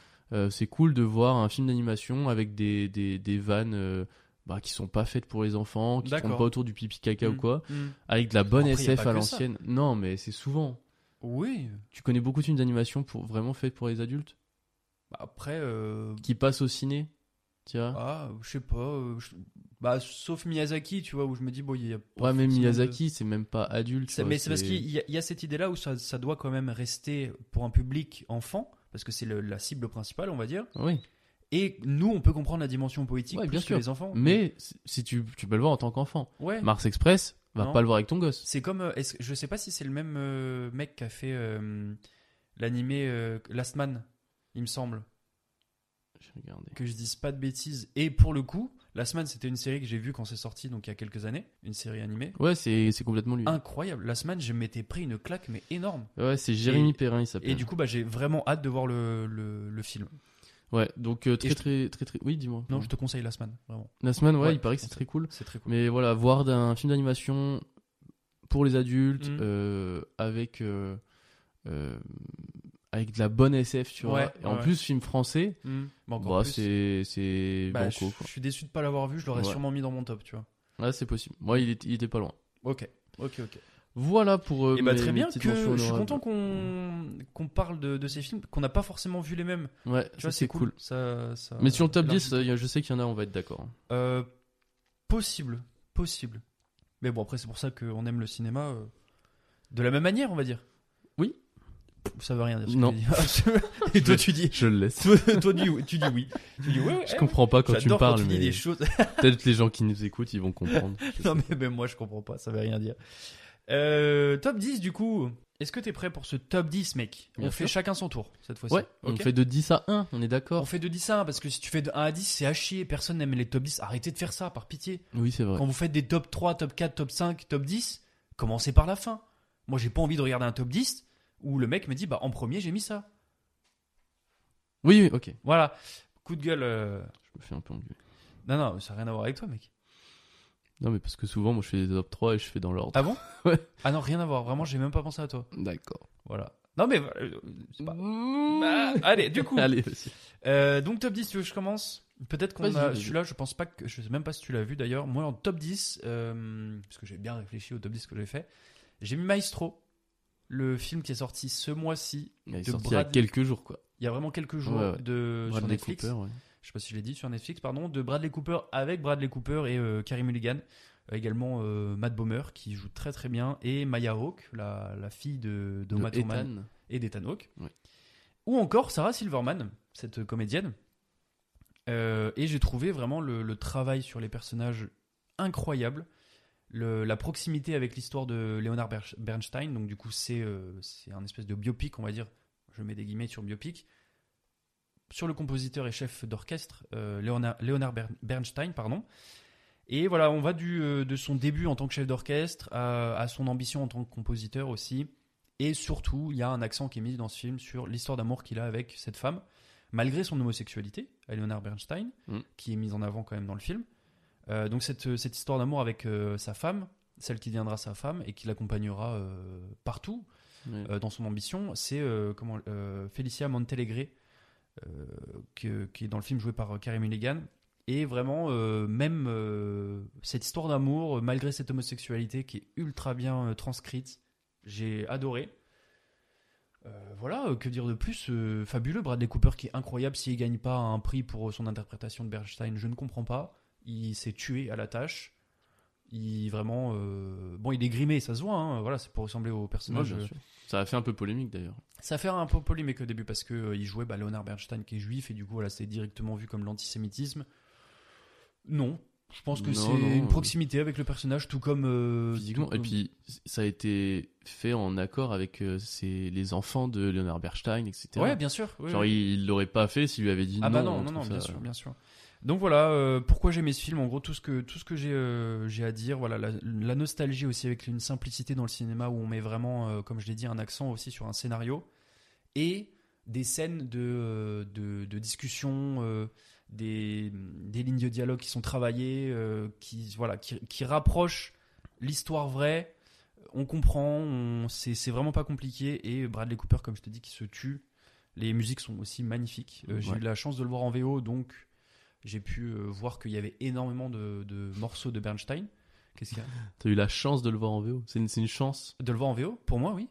C'est cool de voir un film d'animation avec des, des, des vannes bah, qui sont pas faites pour les enfants, qui tournent pas autour du pipi caca ou Mhm. quoi, Mhm. avec de la bonne Après, SF à l'ancienne. Non, mais c'est souvent. Oui. Tu connais beaucoup de films d'animation pour vraiment faits pour les adultes? Après, euh, qui passent au ciné, tu vois? ah, je sais pas. euh, Bah, sauf Miyazaki, tu vois, où je me dis, bon, il y a. pas Ouais, mais de- Miyazaki, c'est même pas adulte. vois, mais c'est parce qu'il y, a- il y a cette idée-là où ça, ça doit quand même rester pour un public enfant, parce que c'est la cible principale, on va dire. Oui. Et nous, on peut comprendre la dimension poétique Ouais, plus bien que sûr. les enfants. Mais si- tu, tu peux le voir en tant qu'enfant. ouais. Mars Express, va Non. pas le voir avec ton gosse. C'est comme, euh, est-ce- je sais pas si c'est le même euh, mec qui a fait euh, l'animé euh, Last Man, il me semble, Je vais regarder. que je dise pas de bêtises. Et pour le coup, Last Man, c'était une série que j'ai vue quand c'est sorti, donc il y a quelques années, une série animée. Ouais, c'est c'est complètement lui. Incroyable. Last Man, je m'étais pris une claque, mais énorme. Ouais, c'est Jérémy Et- Perrin, il s'appelle. Et du coup, bah, j'ai vraiment hâte de voir le, le, le film. Ouais, donc euh, très, je- très, très, très. Oui, dis-moi. Non, je te conseille Last Man, vraiment. La semaine, ouais, Ouais, il paraît que c'est très cool. C'est très cool. Mais voilà, voir d'un film d'animation pour les adultes, Mhm. euh, avec, euh, avec de la bonne SF, tu vois. Ouais, Et en plus, film français, Hmm. Bah, bah, c'est Bah, je, je suis déçu de pas l'avoir vu, je l'aurais sûrement mis dans mon top, tu vois. Ouais, c'est possible. Moi, il, est- il était pas loin. Ok, ok, ok. Voilà pour. euh, Et bah mes- très bien que je suis content qu'on qu'on parle de, de ces films, qu'on n'a pas forcément vu les mêmes. Ouais, Tu vois, ça, c'est cool. Ça, ça- Mais sur le top là, 10, je sais qu'il y en a, on va être d'accord. euh, possible, possible. Mais bon, après, c'est pour ça qu'on aime le cinéma euh, de la même manière, on va dire. Oui. Ça veut rien dire. ce Non. Et toi, tu dis. Je le laisse. Toi, toi, tu, tu dis oui. Tu dis ouais, ouais, Je comprends pas quand tu me parles, quand tu dis mais des choses. peut-être les gens qui nous écoutent, ils vont comprendre. Non, sais. mais même moi, je comprends pas. Ça veut rien dire. Euh, top 10, du coup. Est-ce que t'es prêt pour ce top 10, mec? Bien On fait chacun son tour cette fois-ci. Ouais, on fait de 10 à 1, on est On d'accord fait de 10 à 1 parce que si tu fais de 1 à 10, c'est à chier. Personne n'aime les top 10. Arrêtez de faire ça, par pitié. Oui, c'est vrai. Quand vous faites des top 3, top 4, top 5, top 10, commencez par la fin. Moi, j'ai pas envie de regarder un top 10 où le mec me dit, bah, en premier, j'ai mis ça. Oui, oui, ok. Voilà. Coup de gueule. euh, Je me fais un peu engueuler. Non, non, ça n'a rien à voir avec toi, mec. Non, mais parce que souvent, moi, je fais des top 3 et je fais dans l'ordre. Ah bon Ouais. Ah non, rien à voir. Vraiment, j'ai même pas pensé à toi. D'accord. Voilà. Non, mais. euh, c'est pas- Bah, allez, du coup. Allez, vas-y. Euh, donc top 10, tu veux que je commence? Peut-être qu'on Vas-y, a vas-y. celui-là, je pense pas que je sais même pas si tu l'as vu d'ailleurs. Moi en top 10 euh, parce que j'ai bien réfléchi au top 10 que j'ai fait. J'ai mis Maestro, le film qui est sorti ce mois-ci. Il est de sorti il y a quelques jours, quoi. Il y a vraiment quelques jours Ouais, ouais. de sur Bradley Netflix. Cooper, ouais. Je sais pas si je l'ai dit sur Netflix pardon, de Bradley Cooper avec Bradley Cooper et euh, Carey Mulligan. Euh, également euh, Matt Bomer qui joue très très bien et Maya Hawke, la, la fille de, de De Thurman Ethan. et d'Ethan Hawke. Ou encore Sarah Silverman, cette comédienne. Euh, et j'ai trouvé vraiment le, le travail sur les personnages incroyable. Le- la proximité avec l'histoire de Leonard Ber- Bernstein, donc du coup c'est euh, c'est un espèce de biopic, on va dire, je mets des guillemets sur biopic, sur le compositeur et chef d'orchestre euh, Leonard, Leonard Ber- Bernstein, pardon. Et voilà, on va du, euh, de son début en tant que chef d'orchestre à, à son ambition en tant que compositeur aussi. Et surtout, il y a un accent qui est mis dans ce film sur l'histoire d'amour qu'il a avec cette femme, malgré son homosexualité, à Leonard Bernstein, Mm. qui est mise en avant quand même dans le film. Euh, donc cette, cette histoire d'amour avec euh, sa femme, celle qui deviendra sa femme et qui l'accompagnera partout euh, dans son ambition, c'est euh, comment euh, Felicia Montelegre, que- qui est dans le film joué par euh, Carey Mulligan. Et vraiment, euh, même euh, cette histoire d'amour, euh, malgré cette homosexualité qui est ultra bien euh, transcrite, j'ai adoré. Euh, voilà, euh, que dire de plus euh, Fabuleux, Bradley Cooper qui est incroyable. S'il gagne pas un prix pour euh, son interprétation de Bernstein, je ne comprends pas. Il s'est tué à la tâche. Il vraiment. euh, Bon, il est grimé, ça se voit. hein, Voilà, c'est pour ressembler au personnage. euh. Ça a fait un peu polémique d'ailleurs. ça a fait un peu polémique au début parce que euh, il jouait bah, Leonard Bernstein qui est juif et du coup voilà c'est directement vu comme l'antisémitisme. Non, je pense que c'est une proximité avec le personnage tout comme euh, Physiquement. tout Et puis, ça a été fait en accord avec ses- les enfants de Leonard Bernstein, etc. ouais bien sûr. oui, Genre, oui. il l'aurait pas fait s'il lui avait dit ah non. bah non on non non bien sûr bien sûr. Donc voilà euh, pourquoi j'ai aimé ce film en gros tout ce que tout ce que j'ai euh, j'ai à dire voilà la, la nostalgie aussi avec une simplicité dans le cinéma où on met vraiment euh, comme je l'ai dit un accent aussi sur un scénario et des scènes de, euh, de, de discussion, des, des lignes de dialogue qui sont travaillées, qui, voilà, qui, qui rapprochent l'histoire vraie. On comprend, c'est, vraiment pas compliqué. Et Bradley Cooper, comme je te dis, qui se tue. Les musiques sont aussi magnifiques. J'ai Ouais. eu la chance de le voir en VO, donc j'ai pu euh, voir qu'il y avait énormément de, de morceaux de Bernstein. Qu'est-ce qu'il y a T'as eu la chance de le voir en VO. C'est une, c'est une chance? De le voir en VO Pour moi, oui.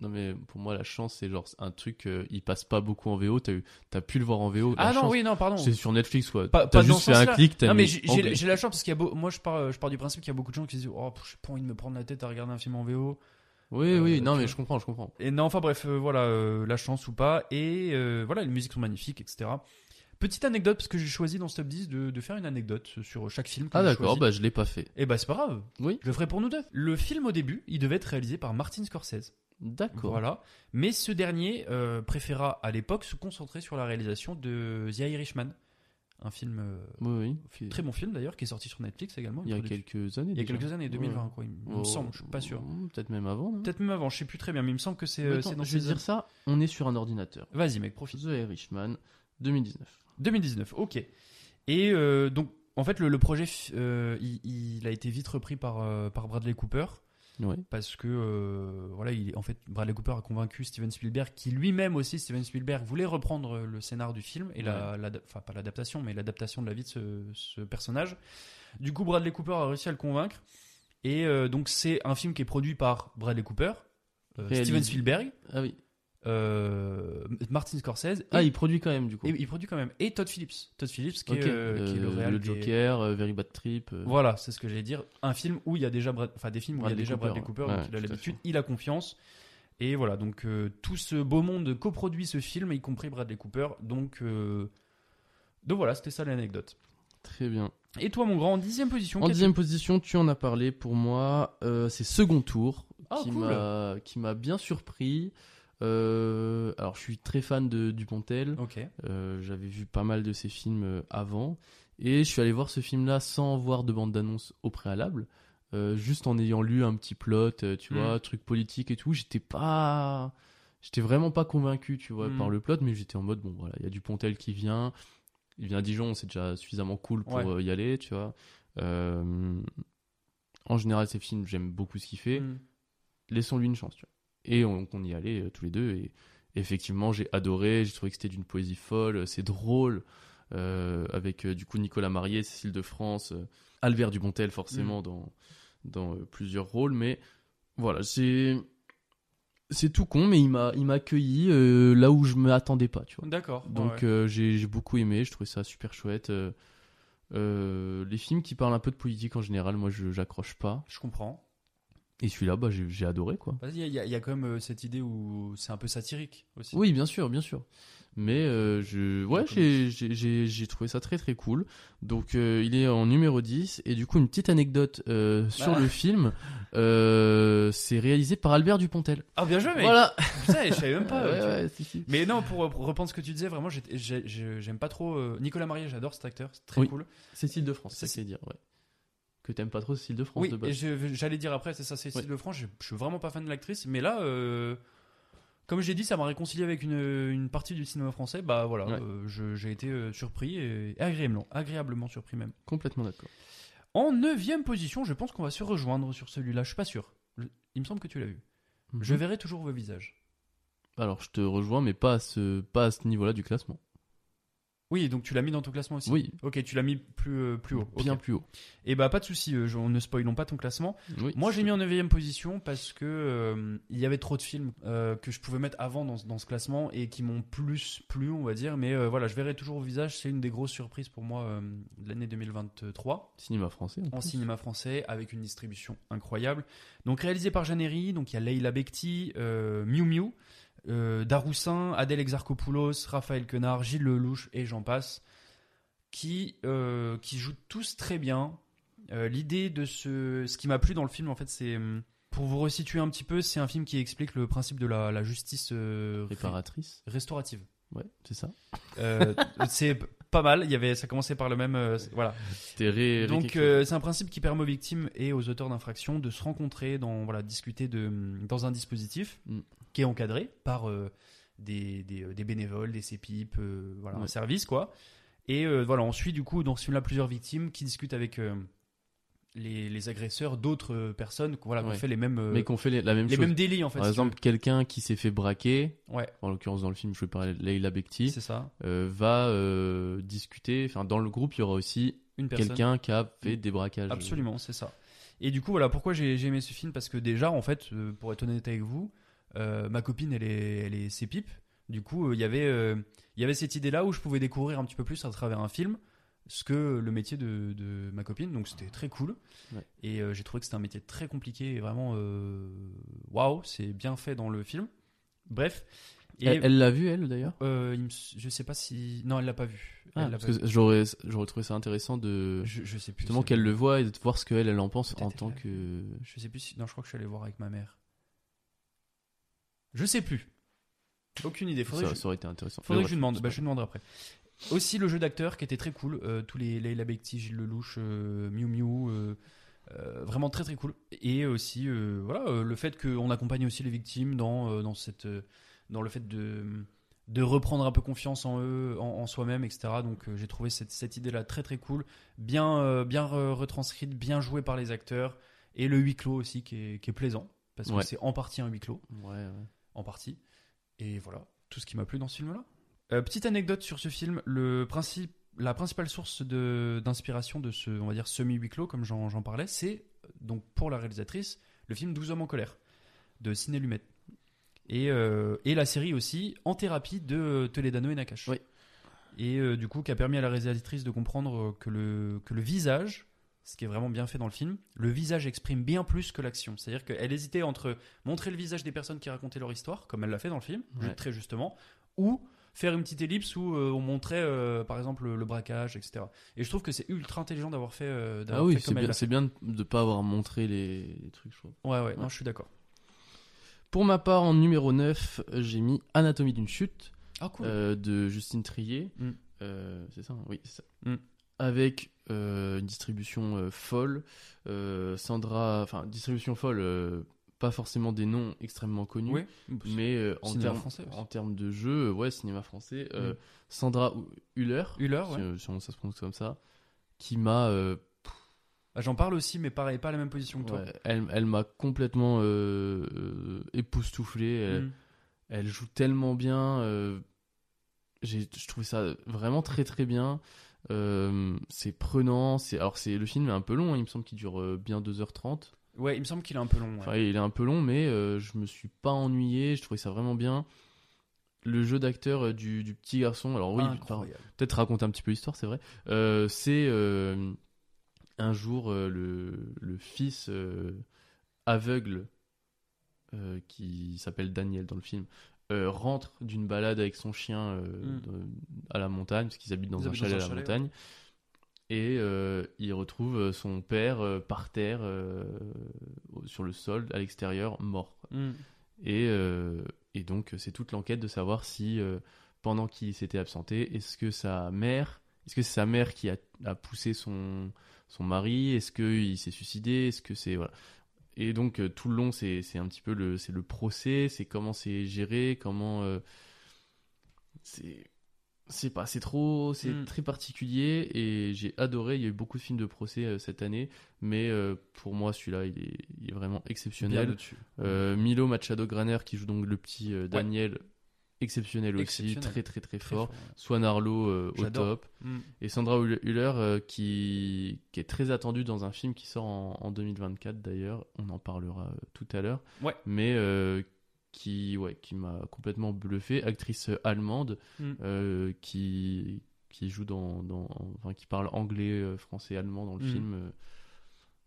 Non mais pour moi la chance c'est genre un truc euh, il passe pas beaucoup en VO. T'as eu t'as pu le voir en VO. La Ah non, chance, oui, non, pardon. C'est sur Netflix quoi. Pas- T'as pas juste fait un clic. T'as Non, mais j'ai anglais. j'ai- j'ai la chance parce qu'il y a beau- moi je pars, je pars du principe qu'il y a beaucoup de gens qui se disent oh j'ai pas envie de me prendre la tête à regarder un film en VO. Oui oui Euh, non mais vois. je comprends je comprends. Et non, enfin bref, euh, voilà, la chance ou pas. Et voilà, les musiques sont magnifiques, etc. Petite anecdote, parce que j'ai choisi dans ce top 10 de, de faire une anecdote sur chaque film. que Ah d'accord bah je l'ai pas fait. Et bah c'est pas grave, Oui je le ferai pour nous deux. Le film au début, il devait être réalisé par Martin Scorsese. d'accord. Voilà. Mais ce dernier euh, préféra à l'époque se concentrer sur la réalisation de The Irishman. Un film, euh, Oui oui. très bon film d'ailleurs, qui est sorti sur Netflix également. Il y a quelques années. Il y a déjà. quelques années, 2020, Ouais. quoi. Il me Oh, semble, je suis pas sûr. oh, Peut-être même avant. Peut-être même avant, je sais plus très bien, mais il me semble que c'est euh, je vais dire ça. On est sur un ordinateur. Vas-y, mec, profite. The Irishman 2019. 2019, ok. Et euh, donc, en fait, le, le projet, euh, il, il a été vite repris par, euh, par Bradley Cooper Ouais. parce que, voilà, il, en fait, Bradley Cooper a convaincu Steven Spielberg, qui lui-même aussi, Steven Spielberg, voulait reprendre le scénar du film et la, la- enfin pas l'adaptation, mais l'adaptation de la vie de ce, ce personnage. Du coup, Bradley Cooper a réussi à le convaincre. Et donc, c'est un film qui est produit par Bradley Cooper. Steven Spielberg, Ah oui. Euh, Martin Scorsese. Et, Ah, il produit quand même du coup. et il produit quand même. Et Todd Phillips. Todd Phillips, qui, est, euh, qui est le Euh, des- Joker, euh, Very Bad Trip. euh, Voilà, c'est ce que j'allais dire. Un film où il y a déjà Brad... enfin des films où il y a Bradley déjà Cooper, Bradley Cooper, ouais. donc Ouais, il a l'habitude, il a confiance. Et voilà, donc tout ce beau monde coproduit ce film, y compris Bradley Cooper. Donc, donc voilà, c'était ça l'anecdote. Très bien. Et toi, mon grand, en dixième position. En dixième position, tu en as parlé. Pour moi, c'est Second Tour Ah, qui cool. m'a qui m'a bien surpris. Euh, alors, je suis très fan de Dupontel. Ok. Euh, J'avais vu pas mal de ses films euh, avant. Et je suis allé voir ce film-là sans voir de bande-annonce au préalable. Euh, juste en ayant lu un petit plot, tu Mm. vois, truc politique et tout. J'étais pas. J'étais vraiment pas convaincu, tu vois, par le plot, mais j'étais en mode, bon, voilà, il y a Dupontel qui vient. Il vient à Dijon, c'est déjà suffisamment cool pour Ouais. y aller, tu vois. En général, ces films, j'aime beaucoup ce qu'il fait. Mm. Laissons-lui une chance, tu vois. Et on, on y allait euh, tous les deux. Et effectivement, j'ai adoré. J'ai trouvé que c'était d'une poésie folle. euh, C'est drôle. euh, avec du coup Nicolas Marié, Cécile de France, Albert Dupontel, forcément, Mm. dans, dans plusieurs rôles. Mais voilà, c'est. C'est tout con, mais il m'a il m'a accueilli euh, là où je me attendais pas, tu vois. D'accord. Donc ouais. euh, j'ai j'ai beaucoup aimé, je trouvais ça super chouette. euh, les films qui parlent un peu de politique en général, moi je j'accroche pas. je comprends. Et celui-là, bah, j'ai j'ai adoré quoi. Il y, a- y quand même euh, cette idée où c'est un peu satirique aussi. Oui, bien sûr, bien sûr. Mais euh, je, ouais, j'ai- j'ai j'ai- trouvé ça très très cool. Donc euh, il est en numéro 10. Et du coup, une petite anecdote euh, sur Ah. le film. c'est réalisé par Albert Dupontel. Ah, bien joué, mec. Voilà. Putain, je savais même pas. Ouais, tu vois. ouais, si, si. Mais non, pour, pour reprendre ce que tu disais, vraiment, j'ai- j'aime pas trop. Nicolas Marié, j'adore cet acteur, c'est très Oui. cool. Cécile de France, c'est veux dire. Ouais. Que t'aimes pas trop Cécile de France Oui, de base. et j'allais dire après, c'est ça, c'est Cécile de France. Je, je suis vraiment pas fan de l'actrice, mais là, euh, comme j'ai dit, ça m'a réconcilié avec une, une partie du cinéma français. Bah voilà, Ouais. euh, j'ai été euh, surpris et, agréablement, agréablement surpris même. Complètement d'accord. En neuvième position, je pense qu'on va se rejoindre sur celui-là. Je suis pas sûr. Je- Il me semble que tu l'as vu. Je Mhm. verrai toujours vos visages. Alors, je te rejoins, mais pas à ce, pas à ce niveau-là du classement. Oui, donc tu l'as mis dans ton classement aussi. Oui. Ok, tu l'as mis plus euh, plus haut. Bien plus haut. Et bah pas de souci, euh, ne spoilons pas ton classement. Oui. Moi j'ai mis en 9 position parce que euh, il y avait trop de films euh, que je pouvais mettre avant dans, ce- dans ce classement et qui m'ont plus plu, on va dire. Mais voilà, je verrai toujours au visage. C'est une des grosses surprises pour moi de l'année 2023 Cinéma français. en cinéma français avec une distribution incroyable. Donc réalisé par Jeannery, donc il y a Leila Bekti, Miu Miu, euh, Daroussin, Adèle Exarchopoulos, Raphaël Quenard, Gilles Lelouch et j'en passe, qui, euh, qui jouent tous très bien. Euh, L'idée de ce... Ce qui m'a plu dans le film, en fait, c'est... hum, Pour vous resituer un petit peu, c'est un film qui explique le principe de la, la justice ré- Réparatrice. restaurative. Ouais, c'est ça. C'est pas mal. Il y avait, ça commençait par le même, euh, voilà. Ré, Donc euh, c'est un principe qui permet aux victimes et aux auteurs d'infractions de se rencontrer, dans, voilà, discuter de, dans un dispositif Mm. Qui est encadré par euh, des, des, euh, des bénévoles, des CEPIP, euh, un service quoi. Et voilà, on suit du coup dans ce film-là plusieurs victimes qui discutent avec les, les agresseurs d'autres personnes, voilà, qui ont fait les mêmes, Mais qu'on fait les- la même les chose. mêmes délits en fait. Par si exemple, quelqu'un qui s'est fait braquer, ouais, en l'occurrence dans le film joué par Leila Bekti, c'est ça. euh, va euh, discuter. Enfin, dans le groupe, il y aura aussi Une personne. quelqu'un qui a fait des braquages. Absolument, c'est ça. Et du coup, voilà, pourquoi j'ai aimé ce film? Parce que déjà, en fait, pour être honnête avec vous, ma copine, elle est, elle est CPIP. Du coup, euh, il y avait, euh, il y avait cette idée-là où je pouvais découvrir un petit peu plus à travers un film ce que le métier de, de ma copine. Donc, c'était très cool. Ouais. Et euh, j'ai trouvé que c'était un métier très compliqué et vraiment, euh, waouh, c'est bien fait dans le film. Bref. Et, Elle l'a vu, elle, d'ailleurs? Euh, je sais pas si. Non, elle l'a pas vu. Ah, j'aurais j'aurais trouvé ça intéressant de. Je, je sais plus. Justement qu'elle le voit et de voir ce qu'elle elle en pense en tant que. Je sais plus si. Non, je crois que je suis allé voir avec ma mère. Je sais plus. Aucune idée. Faudrait Ça, que je, ça aurait été intéressant. faudrait Mais que je demande. Bah, je lui demanderai après. Aussi le jeu d'acteur qui était très cool. euh, tous les Leila Bekti, Gilles Lelouch, euh, Miu Miu. euh, euh, vraiment très très cool. Et aussi voilà le fait qu'on accompagne aussi les victimes dans, dans, cette, dans le fait de, de reprendre un peu confiance en eux, en, en soi-même, etc. Donc euh, j'ai trouvé cette, cette idée-là très très cool. Bien, euh, bien re- retranscrite, bien jouée par les acteurs. Et le huis clos aussi qui est, qui est plaisant. Parce que c'est en partie un huis clos Ouais, ouais. En partie. Et voilà, tout ce qui m'a plu dans ce film-là. Euh, petite anecdote sur ce film, le principe, la principale source d'inspiration de, ce, on va dire, semi-huis clos, comme j'en j'en parlais, c'est donc pour la réalisatrice le film 12 hommes en colère de Ciné Lumet. Et, euh, et la série aussi En thérapie de Toledano et Nakash. Oui. Et euh, du coup, qui a permis à la réalisatrice de comprendre que le, que le visage, ce qui est vraiment bien fait dans le film, le visage exprime bien plus que l'action. C'est-à-dire qu'elle hésitait entre montrer le visage des personnes qui racontaient leur histoire, comme elle l'a fait dans le film, Ouais. très justement, ou faire une petite ellipse où euh, on montrait euh, par exemple le, le braquage, etc. Et je trouve que c'est ultra intelligent d'avoir fait, euh, Ah oui, c'est bien, l'a c'est bien de ne pas avoir montré les, les trucs, je trouve. Ouais, ouais, non, je suis d'accord. Pour ma part, en numéro 9, j'ai mis Anatomie d'une chute Ah, cool. euh, de Justine Trier. Mm. C'est ça Oui, c'est ça. Mm. Avec euh, une distribution euh, folle. Euh, Sandra, enfin, distribution folle, pas forcément des noms extrêmement connus. oui, Mais euh, en, termes, en de jeu, ouais, cinéma français, euh. Sandra Huller, Huller, si, ouais. euh, si on- ça se prononce comme ça, qui m'a euh, Ah, J'en parle aussi, mais pareil, pas à la même position que toi. Ouais, elle, elle m'a complètement époustouflé. Elle, Mm. elle joue tellement bien. je trouvais ça vraiment très très bien. Euh, c'est prenant. C'est, alors c'est, le film est un peu long. hein, il me semble qu'il dure euh, bien 2h30. Ouais, il me semble qu'il est un peu long. ouais. Enfin, il est un peu long, mais euh, je me suis pas ennuyé. Je trouvais ça vraiment bien. Le jeu d'acteur euh, du, du petit garçon. Alors oui, peut-être raconter un petit peu l'histoire, c'est vrai. Euh, c'est un jour le, le fils aveugle qui s'appelle Daniel dans le film euh, rentre d'une balade avec son chien euh, Mm. de- à la montagne parce qu'ils habitent dans Ils un habitent dans chalet un à la chalet, montagne et euh, il retrouve son père par terre sur le sol à l'extérieur mort Mm. et, et donc, c'est toute l'enquête de savoir si, pendant qu'il s'était absenté, est-ce que sa mère, est-ce que c'est sa mère qui a, a poussé son, son mari? Est-ce qu'il s'est suicidé? Est-ce que c'est. Voilà. Et donc, euh, tout le long, c'est c'est un petit peu le, c'est le procès, c'est comment c'est géré, comment. euh, c'est. C'est pas, c'est trop, c'est Mm. très particulier et j'ai adoré. Il y a eu beaucoup de films de procès euh, cette année, mais euh, pour moi, celui-là, il est, il est vraiment exceptionnel. Euh, Milo Machado Graner qui joue donc le petit Daniel, exceptionnel aussi, Exceptionnel. très très très Très fort. ouais. Swan Arlo euh, au top. Mm. Et Sandra Huller euh, qui, qui est très attendue dans un film qui sort en, en 2024 d'ailleurs. On en parlera euh, tout à l'heure. Ouais. Mais euh, qui, ouais, qui m'a complètement bluffé. Actrice allemande Mm. qui, qui joue dans, dans. Enfin, qui parle anglais, français, allemand dans le Mm. film.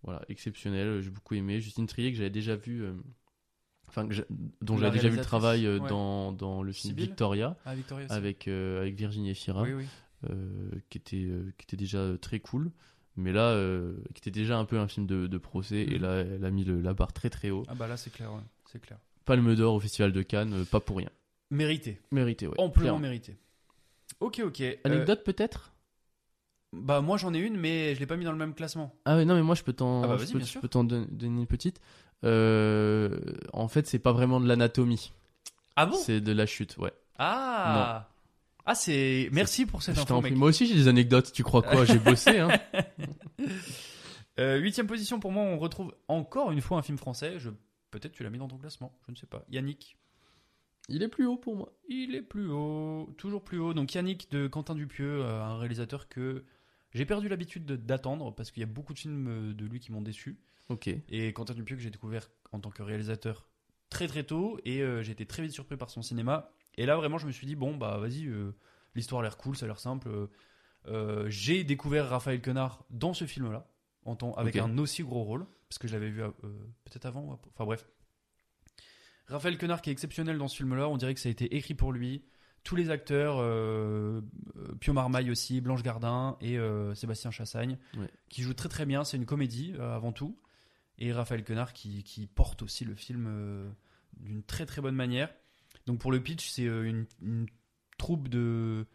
voilà, exceptionnel. J'ai beaucoup aimé. Justine Trier que j'avais déjà vu. Enfin, j'ai- dont j'avais déjà vu le travail euh, ouais. dans, dans le film Victoria Ah, Victoria, avec, euh, avec Virginie Efira Oui, oui. euh, qui, était, qui était déjà très cool. Mais là, euh, qui était déjà un peu un film de, de procès. Et Mhm. là, elle a mis le- la barre très très haut. Ah, bah là, c'est clair, ouais. C'est clair. Palme d'or au Festival de Cannes, euh, pas pour rien. Mérité. Mérité, ouais. Amplement mérité. Ok, ok. Euh, Anecdote peut-être? Bah, moi, j'en ai une, mais je l'ai pas mis dans le même classement. Ah ouais, non, mais moi je peux t'en Ah bah, je peux, je t'en don- donner une petite. Euh, en fait, c'est pas vraiment de l'anatomie. Ah bon? C'est de la chute, ouais. Ah Ah, c'est. Merci pour cette info, mec. Moi aussi j'ai des anecdotes, tu crois quoi? J'ai bossé, hein. Euh, huitième position pour moi, on retrouve encore une fois un film français. Je... Peut-être tu l'as mis dans ton classement, je ne sais pas. Yannick. Il est plus haut pour moi. Il est plus haut, toujours plus haut. Donc Yannick de Quentin Dupieux, euh, un réalisateur que j'ai perdu l'habitude de- d'attendre parce qu'il y a beaucoup de films euh, de lui qui m'ont déçu. Ok. Et Quentin Dupieux que j'ai découvert en tant que réalisateur très très tôt et euh, j'ai été très vite surpris par son cinéma. Et là vraiment je me suis dit bon bah vas-y, euh, l'histoire a l'air cool, ça a l'air simple. Euh, j'ai découvert Raphaël Quenard dans ce film-là, en tant- avec un aussi gros rôle, parce que je l'avais vu peut-être avant, enfin bref. Raphaël Quenard qui est exceptionnel dans ce film-là, on dirait que ça a été écrit pour lui. Tous les acteurs, euh, Pio Marmaille aussi, Blanche Gardin et euh, Sébastien Chassagne, Ouais. qui jouent très très bien. C'est une comédie euh, avant tout. Et Raphaël Quenard qui, qui porte aussi le film d'une très très bonne manière. Donc pour le pitch, c'est une, une troupe de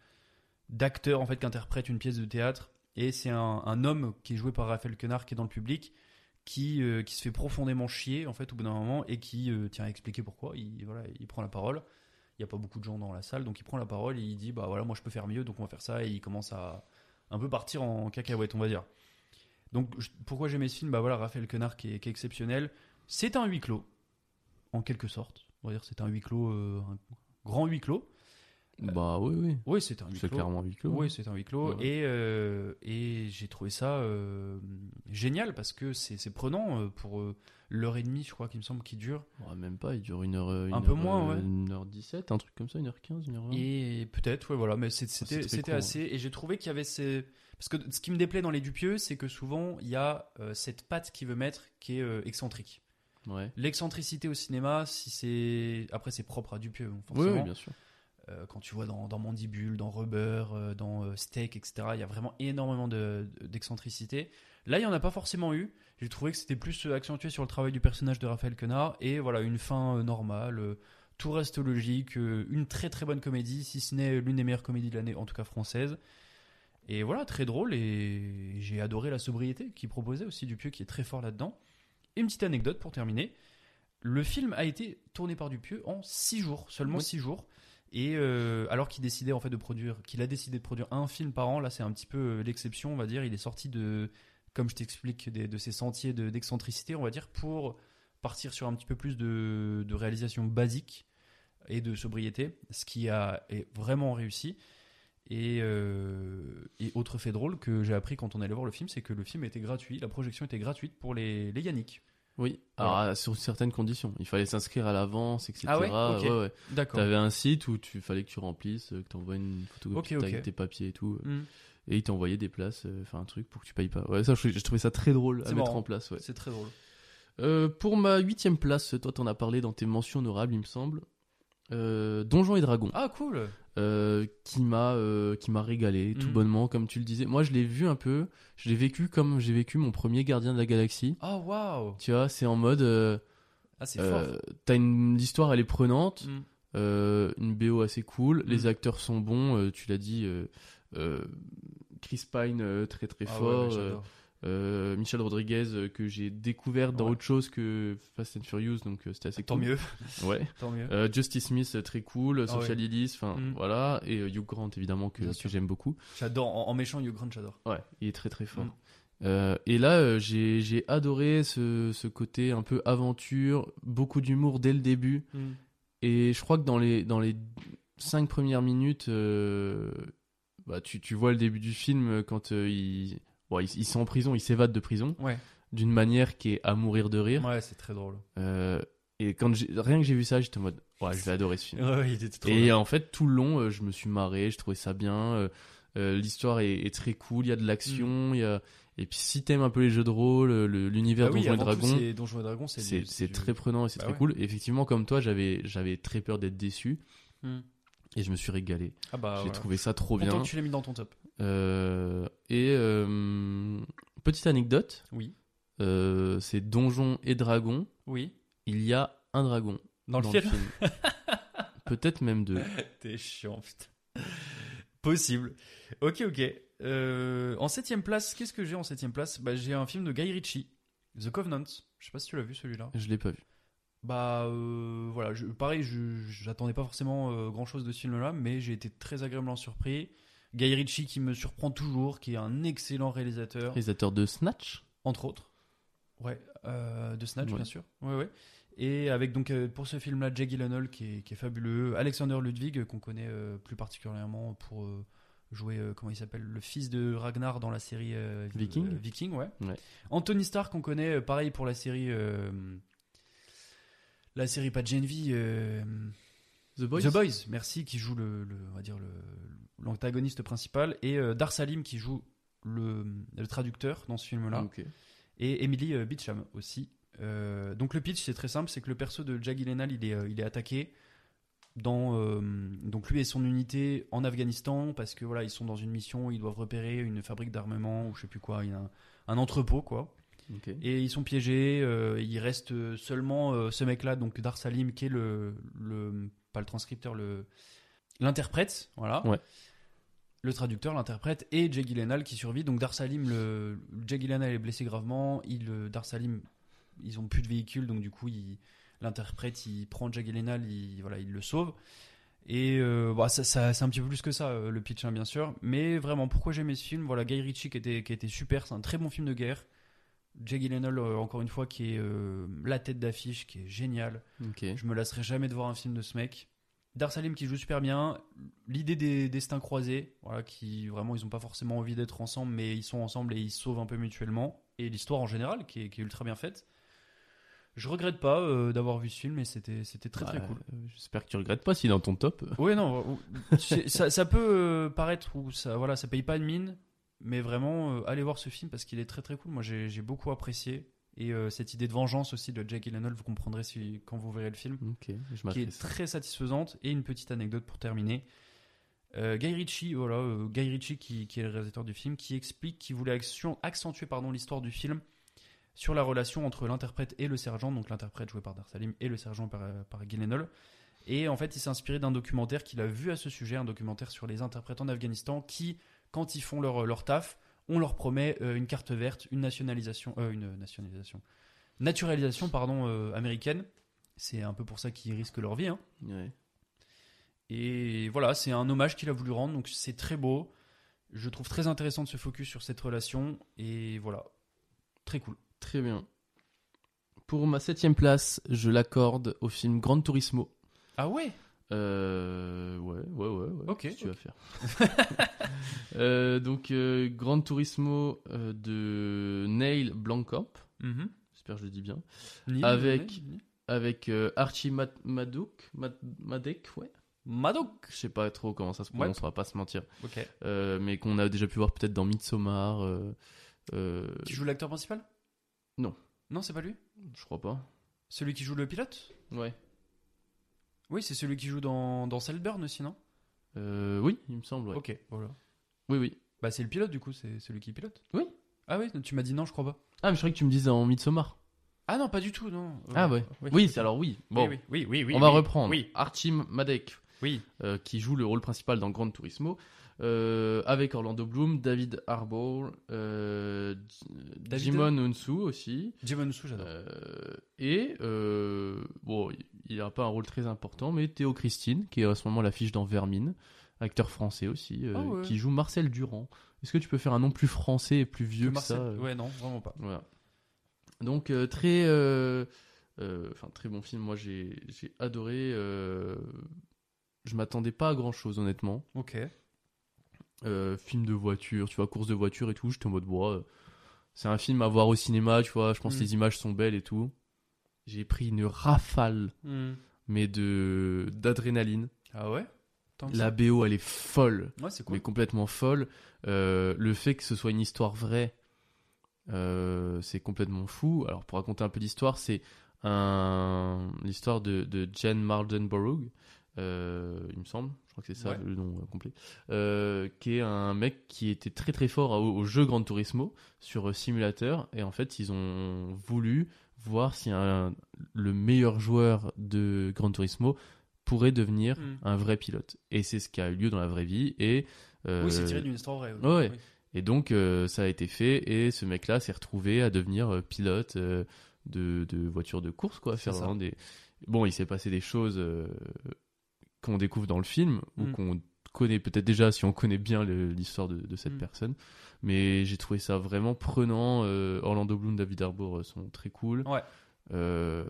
d'acteurs en fait qui interprètent une pièce de théâtre et c'est un, un homme qui est joué par Raphaël Quenard qui est dans le public qui, qui se fait profondément chier en fait au bout d'un moment et qui tient à expliquer pourquoi il voilà il prend la parole il n'y a pas beaucoup de gens dans la salle donc il prend la parole et il dit bah voilà moi je peux faire mieux donc on va faire ça et il commence à un peu partir en cacahuète on va dire. Donc pourquoi j'aimais ce film? Bah voilà Raphaël Quenard qui est, qui est exceptionnel. C'est un huis clos en quelque sorte. On va dire c'est un huis clos euh, un grand huis clos Bah oui, oui. Oui, c'était un huis C'est clairement huis clos. Oui, c'est un huis clos. Ouais. Et, euh, et j'ai trouvé ça euh, génial parce que c'est c'est prenant euh, pour euh, l'heure et demie, je crois qu'il me semble, qui dure. Ouais, même pas, il dure une heure. euh, une Un peu moins, euh, ouais. Une heure 17, un truc comme ça, une heure 15, une heure 20. Et peut-être, ouais, voilà, mais c'est- c'était c'est court, assez. Et j'ai trouvé qu'il y avait ces. Parce que ce qui me déplaît dans les Dupieux, c'est que souvent, il y a euh, cette patte qu'il veut mettre qui est euh, excentrique. Ouais. L'excentricité au cinéma, si c'est. Après, c'est propre à Dupieux, Oui, forcément. oui, bien sûr. Euh, quand tu vois dans, dans Mandibule, dans Rubber, euh, dans euh, Steak, etc., il y a vraiment énormément de- d'excentricité. Là, il n'y en a pas forcément eu. J'ai trouvé que c'était plus accentué sur le travail du personnage de Raphaël Quenard. Et voilà, une fin normale. tout reste logique. une très très bonne comédie, si ce n'est l'une des meilleures comédies de l'année, en tout cas française. Et voilà, très drôle. Et j'ai adoré la sobriété qu'il proposait aussi, Dupieux, qui est très fort là-dedans. Et une petite anecdote pour terminer. Le film a été tourné par Dupieux en 6 jours, seulement Oui. 6 jours. Et euh, alors qu'il décidait en fait de produire, qu'il a décidé de produire un film par an, là c'est un petit peu euh, l'exception, on va dire. Il est sorti de, comme je t'explique, de ces sentiers de- d'excentricité, on va dire, pour partir sur un petit peu plus de, de réalisation basique et de sobriété, ce qui a est vraiment réussi. Et, euh, autre fait drôle que j'ai appris quand on allait voir le film, c'est que le film était gratuit, la projection était gratuite pour les, les Yannick. Oui, Voilà. alors, sur certaines conditions. Il fallait s'inscrire à l'avance, etc. Ah ouais? Ok. ouais, ouais. D'accord. T'avais un site où tu fallait que tu remplisses, euh, que t'envoies une photocopie Ok, ok. avec tes papiers et tout. euh, Hmm. Et ils t'envoyaient des places, euh, enfin un truc pour que tu payes pas. Ouais, ça, je, je trouvais ça très drôle à mettre en place. Ouais. C'est très drôle. Euh, pour ma huitième place, toi t'en as parlé dans tes mentions honorables, il me semble. Euh, Donjons et Dragons, Ah cool euh, qui m'a euh, qui m'a régalé tout Mhm. bonnement, comme tu le disais. Moi, je l'ai vu un peu, je l'ai vécu comme j'ai vécu mon premier Gardien de la Galaxie. Ah waouh Tu vois, c'est en mode, euh, Ah c'est euh, fort t'as une l'histoire, elle est prenante, euh, une BO assez cool, les Mhm. acteurs sont bons, euh, tu l'as dit. euh, euh, Chris Pine euh, très très Ah fort, ouais, euh, Michel Rodriguez euh, que j'ai découvert dans Ouais. autre chose que Fast and Furious donc euh, c'était assez Tant cool. mieux, Ouais. tant mieux. Euh, Justice Smith très cool, Sophia ouais. Lillis, enfin Mm. voilà et Hugh Grant évidemment que, j'aime beaucoup. J'adore, en, en méchant Hugh Grant, j'adore. Ouais, il est très très fort. Mm. Euh, et là j'ai j'ai adoré ce, ce côté un peu aventure, beaucoup d'humour dès le début et je crois que dans les dans les cinq premières minutes bah, tu, tu vois le début du film quand ils, bon, ils, ils sont en prison, ils s'évadent de prison Ouais, d'une manière qui est à mourir de rire. ouais, c'est très drôle. Euh, et quand rien que j'ai vu ça, j'étais en mode ouais, je vais adorer ce film. Ouais, il était trop Et bien. en fait, tout le long, euh, je me suis marré, je trouvais ça bien. euh, L'histoire est, est très cool, il y a de l'action, il y a et puis si t'aimes un peu les jeux de rôle, le- l'univers Ah oui, Donjons et Dragons, c'est Donjons et Dragons, c'est du- très prenant et c'est Bah très ouais. cool. Effectivement, comme toi, j'avais j'avais très peur d'être déçu Hmm. et je me suis régalé. Ah bah, J'ai voilà. trouvé ça trop Content bien. que tu l'aies mis dans ton top. Euh, et euh, petite anecdote, Oui. euh, c'est Donjons et Dragons. Oui. Il y a un dragon Dans le film. Peut-être même deux. T'es chiant, putain. Possible. Ok, ok. En septième place, qu'est-ce que j'ai en septième place? Bah, J'ai un film de Guy Ritchie, The Covenant. Je sais pas si tu l'as vu celui-là. Je l'ai pas vu. Bah euh, voilà, je, pareil, je j'attendais pas forcément grand chose de ce film-là, mais j'ai été très agréablement surpris. Guy Ritchie qui me surprend toujours, qui est un excellent réalisateur, Réalisateur de Snatch. entre autres. Ouais, euh, de Snatch Ouais. bien sûr. Ouais, ouais. Et avec donc euh, pour ce film-là, Jake Gyllenhaal qui est, qui est fabuleux, Alexander Ludwig euh, qu'on connaît euh, plus particulièrement pour jouer comment il s'appelle le fils de Ragnar dans la série Viking. Viking, ouais. Ouais. Anthony Starr qu'on connaît pareil pour la série la série pas de The Boys. The Boys, merci, qui joue le, le- on va dire le l'antagoniste principal et euh, Dar Salim qui joue le, le traducteur dans ce film-là et Emily euh, Beecham aussi. Euh, donc le pitch c'est très simple, c'est que le perso de Jack Gyllenhaal il est, euh, il est attaqué dans euh, donc lui et son unité en Afghanistan parce que voilà ils sont dans une mission, ils doivent repérer une fabrique d'armement ou je sais plus quoi, il y a un, un entrepôt quoi. Et ils sont piégés. euh, il reste seulement euh, ce mec-là, donc Dar Salim, qui est le, le pas le transcripteur, le l'interprète, voilà. Ouais. Le traducteur, l'interprète, et Jay Gyllenhaal qui survit. Donc Dar Salim, le Jay Gyllenhaal est blessé gravement. Il, euh, Dar Salim, ils ont plus de véhicule, donc du coup, il- l'interprète, il prend Jay Gyllenhaal, il voilà, il le sauve. Et euh, bah, ça, ça- c'est un petit peu plus que ça, euh, le pitch, hein, bien sûr. Mais vraiment, pourquoi j'aimais ce film? Voilà, Guy Ritchie qui était, qui était super. C'est un très bon film de guerre. Jay Gyllenhaal, euh, encore une fois, qui est euh, la tête d'affiche, qui est génial. Je me lasserai jamais de voir un film de ce mec. Darsalim qui joue super bien. L'idée des destins croisés, voilà, qui vraiment ils ont pas forcément envie d'être ensemble, mais ils sont ensemble et ils sauvent un peu mutuellement. Et l'histoire en général qui est, qui est ultra bien faite. Je regrette pas euh, d'avoir vu ce film et c'était c'était très très Bah, cool. euh, J'espère que tu regrettes pas s'il est dans ton top. Oui, non, ça, ça peut paraître ou ça, voilà, ça paye pas de mine, mais vraiment, euh, allez voir ce film parce qu'il est très très cool. Moi, j'ai j'ai beaucoup apprécié. Et euh, cette idée de vengeance aussi de Jake Gyllenhaal, vous comprendrez si, quand vous verrez le film, Ok, je qui est très satisfaisante. Et une petite anecdote pour terminer. Euh, Guy Ritchie, voilà, euh, Guy Ritchie qui, qui est le réalisateur du film, qui explique qu'il voulait action- accentuer pardon l'histoire du film sur la relation entre l'interprète et le sergent, donc l'interprète joué par Darsalim et le sergent par, par Gyllenhaal. Et en fait, il s'est inspiré d'un documentaire qu'il a vu à ce sujet, un documentaire sur les interprètes en Afghanistan qui, quand ils font leur, leur taf, on leur promet euh, une carte verte, une nationalisation, euh, une nationalisation, naturalisation pardon euh, américaine. C'est un peu pour ça qu'ils risquent leur vie. Hein. Ouais. Et voilà, c'est un hommage qu'il a voulu rendre, donc c'est très beau. Je trouve très intéressant de se focus sur cette relation, et voilà, très cool. Très bien. Pour ma septième place, je l'accorde au film Gran Turismo. Ah ouais? Euh, ouais, ouais, ouais, ouais. Ok, que tu vas faire Euh, Donc, euh, Gran Turismo euh, de Neil Blomkamp. J'espère que je le dis bien. Avec- Avec euh, Archie Mad- Madouk. Mad- Madek, ouais. Madoc Je sais pas trop comment ça se Ouais. prononce, on va pas se mentir. Ok. Euh, mais qu'on a déjà pu voir peut-être dans Midsommar. Qui joue l'acteur principal? Non. Non, c'est pas lui? Je crois pas. Celui qui joue le pilote? Ouais. Oui, c'est celui qui joue dans, dans Saltburn aussi, non? Euh, oui, il me semble. ouais. Ok, voilà. Oui, oui. Bah, c'est le pilote du coup, c'est celui qui pilote Oui. Ah oui, tu m'as dit non, je crois pas. Ah, mais je croyais que tu me disais en Midsommar. Ah non, pas du tout, non. Ah ouais. Oui, c'est alors oui. Bon, oui, oui, oui, oui, on va reprendre. Oui, Archie Madek, oui. euh, qui joue le rôle principal dans Gran Turismo, euh, avec Orlando Bloom, David Harbour, euh, David Jimon Unsu aussi, Jimon Su, j'adore. euh, et euh, bon, il n'a pas un rôle très important, mais Théo Christine, qui est à ce moment l'affiche dans Vermine, acteur français aussi, Ah ouais. qui joue Marcel Durand. Est-ce que tu peux faire un nom plus français et plus vieux Que que, Marcel- ça Ouais, non, vraiment pas. Voilà. Donc très, enfin très bon film. Moi j'ai j'ai adoré. je m'attendais pas à grand chose honnêtement. Ok. Euh, film de voiture, tu vois, course de voiture et tout. J'étais en mode bois. euh, c'est un film à voir au cinéma, tu vois. Je pense Mm. que les images sont belles et tout. J'ai pris une rafale, Hmm. mais de d'adrénaline. Ah ouais? Tant La. BO elle est folle. Ouais, c'est cool. mais complètement folle. Euh, le fait que ce soit une histoire vraie, euh, c'est complètement fou. Alors pour raconter un peu l'histoire, c'est un l'histoire de, de Jen Mardenborough, il me semble, je crois que c'est ça Ouais. le nom euh, complet, euh, qui est un mec qui était très très fort au, au jeu Gran Turismo sur euh, simulateur et en fait ils ont voulu voir si un, le meilleur joueur de Gran Turismo pourrait devenir Mm. un vrai pilote. Et c'est ce qui a eu lieu dans la vraie vie. Et, euh, Oui, c'est tiré d'une histoire vraie. oui. ouais. Oui. et donc, ça a été fait. Et ce mec-là s'est retrouvé à devenir pilote de, de voitures de course, quoi. Faire ça. vraiment des... Bon, il s'est passé des choses qu'on découvre dans le film, ou Mm. qu'on connaît peut-être déjà si on connaît bien l'histoire de, de cette Mm. personne. Mais j'ai trouvé ça vraiment prenant. Euh, Orlando Bloom, David Harbour euh, sont très cool. Ouais. Euh,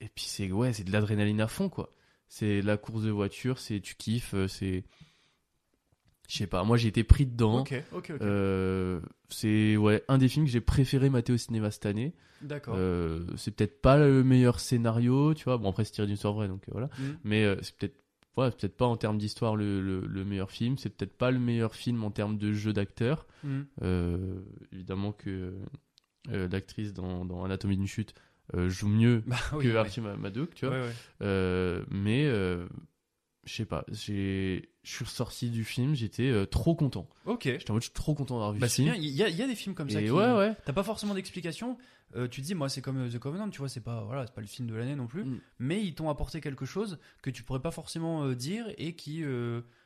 et puis c'est ouais, c'est de l'adrénaline à fond quoi. C'est la course de voiture, c'est tu kiffes, c'est je sais pas, moi j'ai été pris dedans. Ok, ok, ok. Euh, c'est ouais, un des films que j'ai préféré mater au cinéma cette année. D'accord. Euh, c'est peut-être pas le meilleur scénario, tu vois. Bon après c'est tiré d'une histoire vraie donc euh, voilà. Hmm. Mais c'est peut-être c'est peut-être pas en termes d'histoire le, le, le meilleur film, c'est peut-être pas le meilleur film en termes de jeu d'acteur. Hmm. Euh, évidemment que euh, l'actrice dans, dans Anatomie d'une chute euh, joue mieux Bah oui, que ouais. Archie Ma- Madouk, tu vois. Ouais, ouais. Mais je sais pas, j'ai je suis ressorti du film, j'étais euh, trop content. Ok. J'étais en mode je suis trop content d'avoir vu Bah ce film. il y, a- y a des films comme ça qui... ouais ouais. T'as pas forcément d'explication. Euh, tu te dis, moi, c'est comme euh, The Covenant, tu vois, c'est pas, voilà, c'est pas le film de l'année non plus. Mm. Mais ils t'ont apporté quelque chose que tu pourrais pas forcément euh, dire et qui,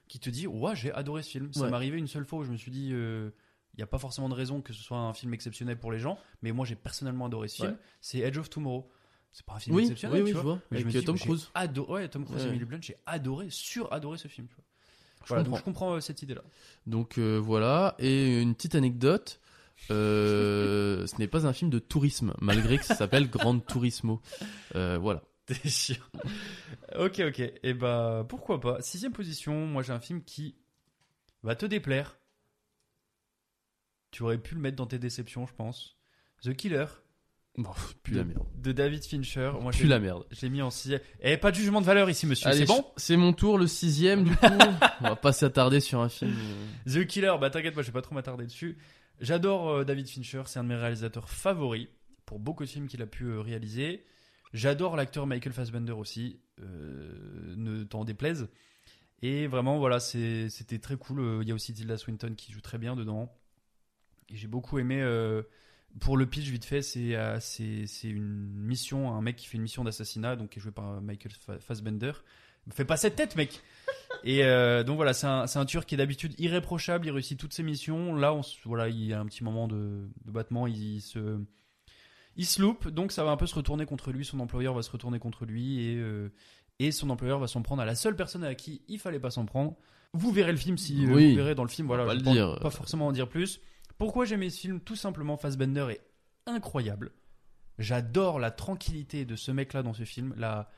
qui te dit, ouais, j'ai adoré ce film. Ça Ouais. m'est arrivé une seule fois où je me suis dit, il n'y a pas forcément de raison que ce soit un film exceptionnel pour les gens, mais moi, j'ai personnellement adoré ce film. Ouais. C'est Edge of Tomorrow. C'est pas un film Oui, exceptionnel, oui, oui, tu je vois. vois. Je Avec me euh, dis, Tom Cruise. Adoré, ouais, Tom Cruise et. Emily Blunt, j'ai adoré, sur-adoré ce film. tu vois. Je Voilà, donc comprends. je comprends euh, cette idée-là. Donc euh, voilà, et une petite anecdote. euh, ce n'est pas un film de tourisme, malgré que ça s'appelle Grand Turismo. Voilà. T'es chiant. ok, ok. Et bah, pourquoi pas. Sixième position, moi j'ai un film qui va te déplaire. Tu aurais pu le mettre dans tes déceptions, je pense. The Killer. Bon, plus la merde. De David Fincher. Moi, j'ai- la merde. Je l'ai mis en sixième. Et pas de jugement de valeur ici, monsieur. C'est bon C'est mon tour, le sixième du coup. On va pas s'attarder sur un film. euh, The Killer, bah t'inquiète pas, je vais pas trop m'attarder dessus. J'adore euh, David Fincher, c'est un de mes réalisateurs favoris pour beaucoup de films qu'il a pu euh, réaliser. J'adore l'acteur Michael Fassbender aussi, euh, ne t'en déplaise. Et vraiment, voilà, c'était très cool. Il y a aussi Tilda Swinton qui joue très bien dedans. Et j'ai beaucoup aimé. Pour le pitch, vite fait, c'est euh, c'est c'est une mission, un mec qui fait une mission d'assassinat, donc qui est joué par euh, Michael Fa- Fassbender. Fais pas cette tête, mec! Et euh, donc voilà, c'est un, tueur qui est d'habitude irréprochable, il réussit toutes ses missions. Là, on, voilà, il y a un petit moment de, de battement, il se, il se loupe, donc ça va un peu se retourner contre lui. Son employeur va se retourner contre lui et, euh, et son employeur va s'en prendre à la seule personne à qui il fallait pas s'en prendre. Vous verrez le film si Oui. vous verrez dans le film. Voilà, On va je le dire. pas forcément en dire plus. Pourquoi j'aime ce film Tout simplement, Fassbender est incroyable. J'adore la tranquillité de ce mec-là dans ce film. La,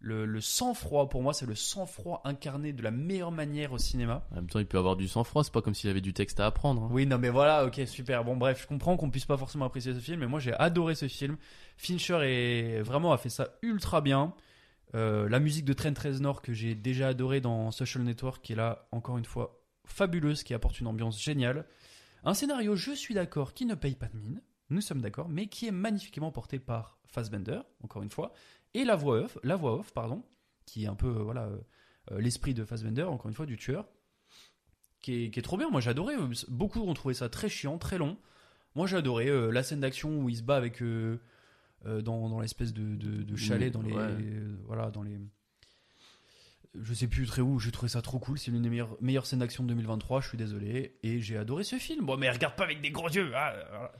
le, le sang-froid, pour moi, c'est le sang-froid incarné de la meilleure manière au cinéma. En même temps, il peut avoir du sang-froid, c'est pas comme s'il avait du texte à apprendre. hein. Oui, non, mais voilà, ok, super. Bon, bref, je comprends qu'on puisse pas forcément apprécier ce film, mais moi j'ai adoré ce film. Fincher est vraiment a fait ça ultra bien. Euh, la musique de Trent Reznor que j'ai déjà adoré dans Social Network, qui est là encore une fois fabuleuse, qui apporte une ambiance géniale. Un scénario, je suis d'accord, qui ne paye pas de mine, nous sommes d'accord, mais qui est magnifiquement porté par Fassbender, encore une fois, et la voix off, la voix off, pardon, qui est un peu voilà euh, l'esprit de Fassbender, encore une fois du tueur, qui est, qui est trop bien. Moi j'ai adoré. euh, Beaucoup ont trouvé ça très chiant, très long. Moi j'ai adoré euh, la scène d'action où il se bat avec euh, dans, dans l'espèce de, de, de chalet, dans les Ouais. voilà dans les je sais plus très où, j'ai trouvé ça trop cool. C'est l'une des meilleures, meilleures scènes d'action de 2023, je suis désolé. Et j'ai adoré ce film. Bon, mais regarde pas avec des gros yeux. ah, voilà.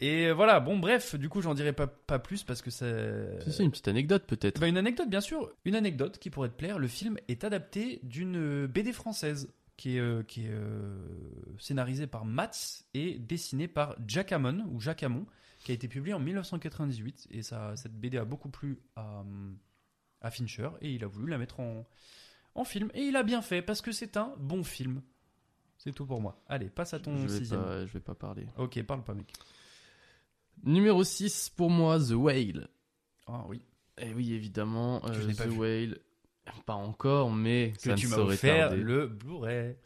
Et voilà, bon, bref, du coup, j'en dirai pas, pas plus parce que c'est. C'est ça, une petite anecdote peut-être. Bah, une anecdote, bien sûr. Une anecdote qui pourrait te plaire. Le film est adapté d'une euh, BD française qui est, euh, qui est euh, scénarisée par Mats et dessinée par Jack Hammond, ou Jacques Hamon, qui a été publiée en 1998. Et ça, cette BD a beaucoup plu à, à Fincher et il a voulu la mettre en, en film. Et il a bien fait parce que c'est un bon film. C'est tout pour moi. Allez, passe à ton je, vais sixième. pas, je vais pas parler. Ok, parle pas, mec. Numéro 6 pour moi, The Whale. Ah oui. Et oui, évidemment, Que je euh, pas The vu. Whale. Pas encore, mais Que ça tu ne m'as saurait offert tarder. le Blu-ray.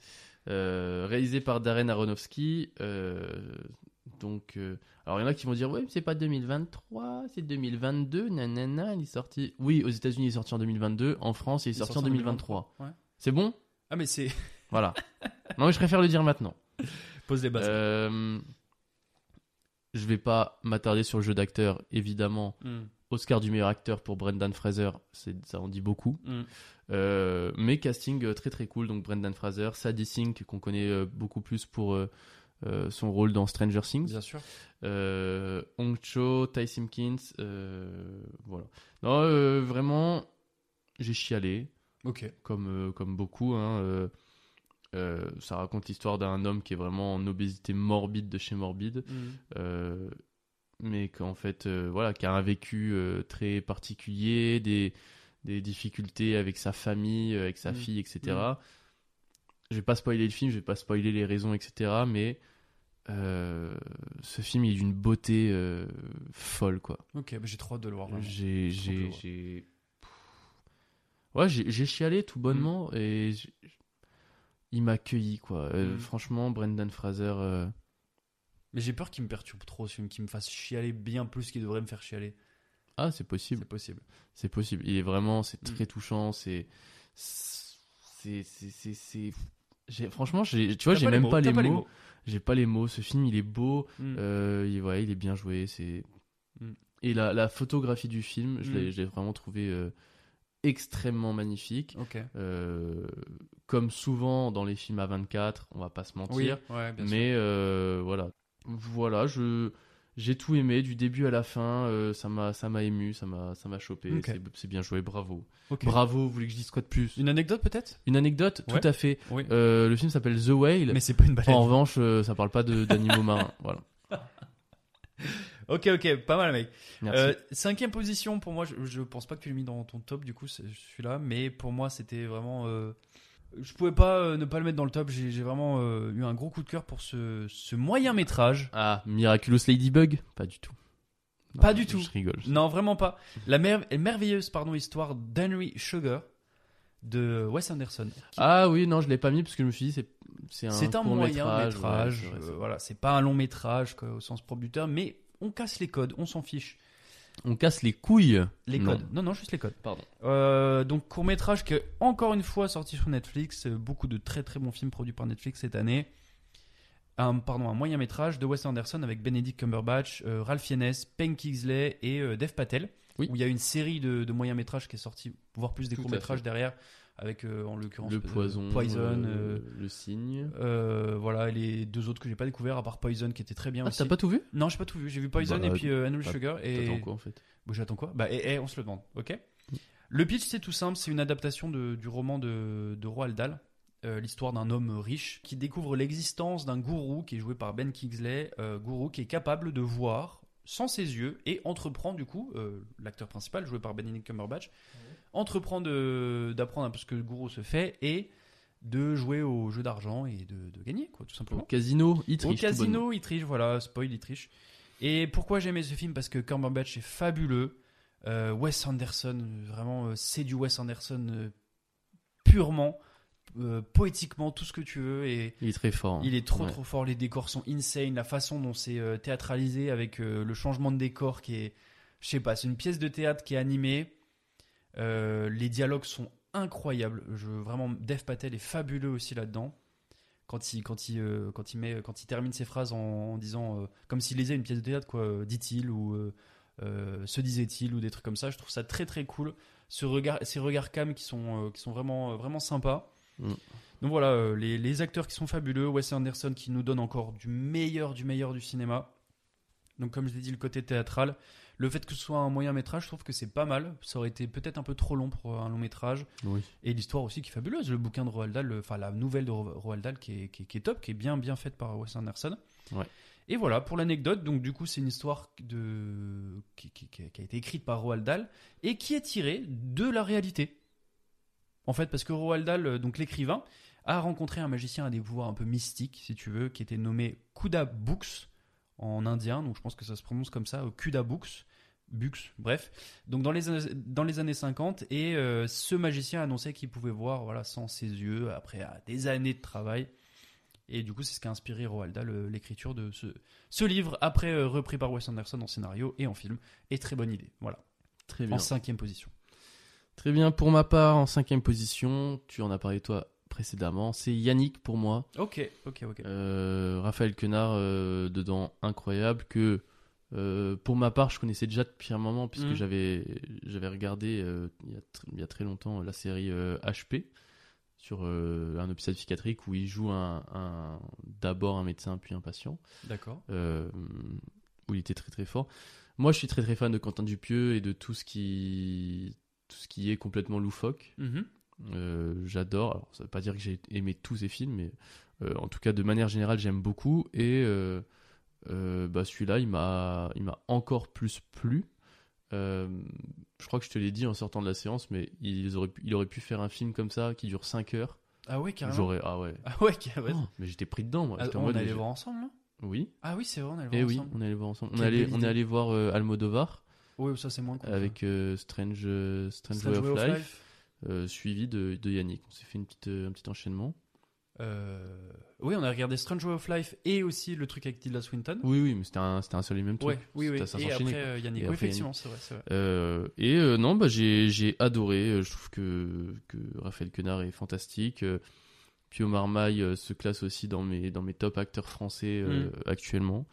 Euh, réalisé par Darren Aronofsky. euh, donc, euh, alors il y en a qui vont dire ouais, mais c'est pas 2023, c'est 2022. Nanana, il est sorti. Oui, aux États-Unis, il est sorti en 2022. En France, il est Il sorti, sorti en en 2023. Ouais. C'est bon? Ah, mais c'est. Voilà. non, mais je préfère le dire maintenant. Pose les bases. Euh, je vais pas m'attarder sur le jeu d'acteur, évidemment. Hmm. Oscar du meilleur acteur pour Brendan Fraser, ça en dit beaucoup. Hmm. Euh, mais casting euh, très très cool, donc Brendan Fraser, Sadie Sink qu'on connaît beaucoup plus pour euh, son rôle dans Stranger Things, Bien sûr. euh, Hong Cho, Ty Simpkins, euh, voilà. Non, vraiment, j'ai chialé Ok. comme, comme beaucoup. hein, ça raconte l'histoire d'un homme qui est vraiment en obésité morbide de chez morbide, euh, mais qu'en fait, voilà, qui a un vécu très particulier, des, des difficultés avec sa famille, avec sa Mm. fille, etc. Mm. Je vais pas spoiler le film, je vais pas spoiler les raisons, etc. Mais euh, ce film il est d'une beauté euh, folle, quoi. Ok, bah j'ai trop hâte de le voir. J'ai, ouais, j'ai, chialé tout bonnement Mm. et j'ai- il m'a accueilli quoi. Euh, Mm. Franchement, Brendan Fraser, Mais j'ai peur qu'il me perturbe trop ce film, qu'il me fasse chialer bien plus qu'il devrait me faire chialer. ah c'est possible, C'est possible. c'est possible. Il est vraiment, c'est Mm. très touchant, c'est, c'est, c'est, franchement, j'ai, tu vois, j'ai pas même pas, les, mots. J'ai pas les mots. Ce film, il est beau. Mm. Euh, il, ouais, il est bien joué. C'est Mm. et la, la photographie du film, je Mm. l'ai, l'ai vraiment trouvé euh, extrêmement magnifique. Ok. Euh, comme souvent dans les films à 24, on va pas se mentir. Oui, ouais, bien mais voilà, voilà, je j'ai tout aimé du début à la fin. euh, ça m'a ça m'a ému, ça m'a ça m'a chopé. C'est, bien joué, bravo, bravo. Vous voulez que je dise quoi de plus? Une anecdote peut-être? Une anecdote, Ouais. tout à fait. Oui. Euh, le film s'appelle The Whale. Mais c'est pas une baleine. En revanche, euh, ça parle pas d'animaux marins. Voilà. Ok, ok, pas mal, mec. Euh, cinquième position pour moi, je, je pense pas que tu l'aies mis dans ton top du coup, c'est- je suis là, mais pour moi c'était vraiment. Je pouvais pas euh, ne pas le mettre dans le top. J'ai j'ai vraiment euh, eu un gros coup de cœur pour ce, ce moyen métrage. Ah, Miraculous Ladybug? Pas du tout. Pas du tout. Je rigole. Non, vraiment pas. La mer- merveilleuse pardon histoire d'Henry Sugar de Wes Anderson. Ah oui, non, je l'ai pas mis parce que je me suis dit c'est c'est un, C'est un court moyen métrage. ouais, c'est vrai, euh, voilà, c'est pas un long métrage quoi, au sens propre du terme, mais on casse les codes, on s'en fiche. On casse les couilles. Les codes. Non, non, juste les codes. Pardon. Euh, donc court métrage qui est encore une fois sorti sur Netflix. Beaucoup de très très bons films produits par Netflix cette année. Un, pardon, un moyen métrage de Wes Anderson avec Benedict Cumberbatch, euh, Ralph Fiennes, Pen Kingsley et euh, Dev Patel. Oui. Où il y a une série de, de moyens métrages qui est sortie, voire plus des courts métrages derrière, avec euh, en l'occurrence Le poison. Poison. euh, euh, le cygne. euh, voilà, et les deux autres que j'ai pas découvert, à part Poison qui était très bien Ah, aussi. t'as pas tout vu? Non, j'ai pas tout vu. J'ai vu Poison Bah, et puis euh, Henry bah, Sugar. Et... T'attends quoi en fait? Bon, j'attends quoi? Bah, et, et on se le demande, ok? Le pitch, c'est tout simple, c'est une adaptation de- du roman de, de Roald Dahl, euh, l'histoire d'un homme riche qui découvre l'existence d'un gourou qui est joué par Ben Kingsley, euh, gourou qui est capable de voir sans ses yeux et entreprend du coup, euh, l'acteur principal joué par Benedict Cumberbatch, entreprend de- d'apprendre un peu ce que le gourou se fait et de jouer au jeu d'argent et de, de gagner, quoi, tout Au simplement. casino, il Au triche. bonnement. casino, il triche, voilà, spoil, il triche. Et pourquoi j'ai aimé ce film? Parce que Cumberbatch est fabuleux. Euh, Wes Anderson, vraiment, euh, c'est du Wes Anderson euh, purement, euh, poétiquement, tout ce que tu veux. Et Il est très fort. hein. il est trop Ouais. trop fort. Les décors sont insane. La façon dont c'est euh, théâtralisé avec euh, le changement de décor qui est, je sais pas, c'est une pièce de théâtre qui est animée. Les dialogues sont incroyables. Je, vraiment, Dev Patel est fabuleux aussi là-dedans. Quand il, quand, il, quand, il met, quand il termine ses phrases en, en disant, comme s'il lisait une pièce de théâtre, quoi, dit-il, ou se disait-il, ou des trucs comme ça. Je trouve ça très très cool. Ce regard, ces regards cam qui sont, qui sont vraiment, vraiment sympas. Donc voilà, euh, les, les acteurs qui sont fabuleux, Wes Anderson qui nous donne encore du meilleur du meilleur du cinéma. Donc comme je l'ai dit, le côté théâtral, le fait que ce soit un moyen métrage, je trouve que c'est pas mal. Ça aurait été peut-être un peu trop long pour un long métrage. Oui. Et l'histoire aussi qui est fabuleuse. Le bouquin de Roald Dahl, le- enfin la nouvelle de Ro- Roald Dahl qui est, qui est- qui est top, qui est bien bien faite par Wes Anderson. Ouais. Et voilà pour l'anecdote. Donc du coup c'est une histoire de qui a été écrite par Roald Dahl et qui est tirée de la réalité. En fait parce que Roald Dahl, euh, donc l'écrivain, a rencontré un magicien à des pouvoirs un peu mystiques, si tu veux, qui était nommé Kuda Books en indien. Donc je pense que ça se prononce comme ça, euh, Kuda Books. Bux, bref. Donc dans les, années- dans les années 50, et euh, ce magicien annonçait qu'il pouvait voir voilà, sans ses yeux, après des années de travail. Et du coup, c'est ce qui a inspiré Roald Dahl, l'écriture de ce, ce livre, après euh, repris par Wes Anderson en scénario et en film. Et très bonne idée, voilà. Très bien. En cinquième position. Très bien. Pour ma part, en cinquième position, tu en as parlé toi précédemment, c'est Yannick pour moi. Ok, ok, ok. Euh, Raphaël Quenard euh, dedans incroyable que euh, pour ma part je connaissais déjà depuis un moment puisque Mhm. j'avais j'avais regardé il, y a tr- il y a très longtemps la série HP sur un hôpital psychiatrique où il joue un, un- d'abord un médecin puis un patient D'accord. où il était très très fort. Moi je suis très très fan de Quentin Dupieux et de tout ce qui tout ce qui est complètement loufoque. Mhm. Euh, j'adore. Alors, ça veut pas dire que j'ai aimé tous ces films, mais euh, en tout cas, de manière générale, j'aime beaucoup. Et euh, bah, celui-là, il m'a, il m'a encore plus plu. Je crois que je te l'ai dit en sortant de la séance, mais ils auraient pu- il aurait pu faire un film comme ça qui dure 5 heures. Ah ouais, carrément. J'aurais, ah ouais. Ah ouais, carrément. Oh, mais j'étais pris dedans, moi. Ah, on allait mais voir ensemble, non? Oui. Ah oui, c'est vrai, on allait voir Et oui, ensemble. on allait voir ensemble. On allait, on allé voir Almodovar Oui, ça c'est moins cool. avec euh, Strange, euh, Strange, Strange Way of Way of Life, Life. euh, suivi de, de Yannick. On s'est fait une petite, euh, un petit enchaînement. Oui, on a regardé Strange Way of Life et aussi le truc avec Tilda Swinton. Oui, oui, mais c'était un, c'était un seul et même truc. Ouais, oui, oui. C'était- ça Et après Yannick. Et Oui, effectivement, c'est vrai, c'est vrai. Et non, bah, j'ai, j'ai adoré. Je trouve que, que Raphaël Quenard est fantastique. Pio Marmaille se classe aussi dans mes, dans mes top acteurs français Mm. actuellement.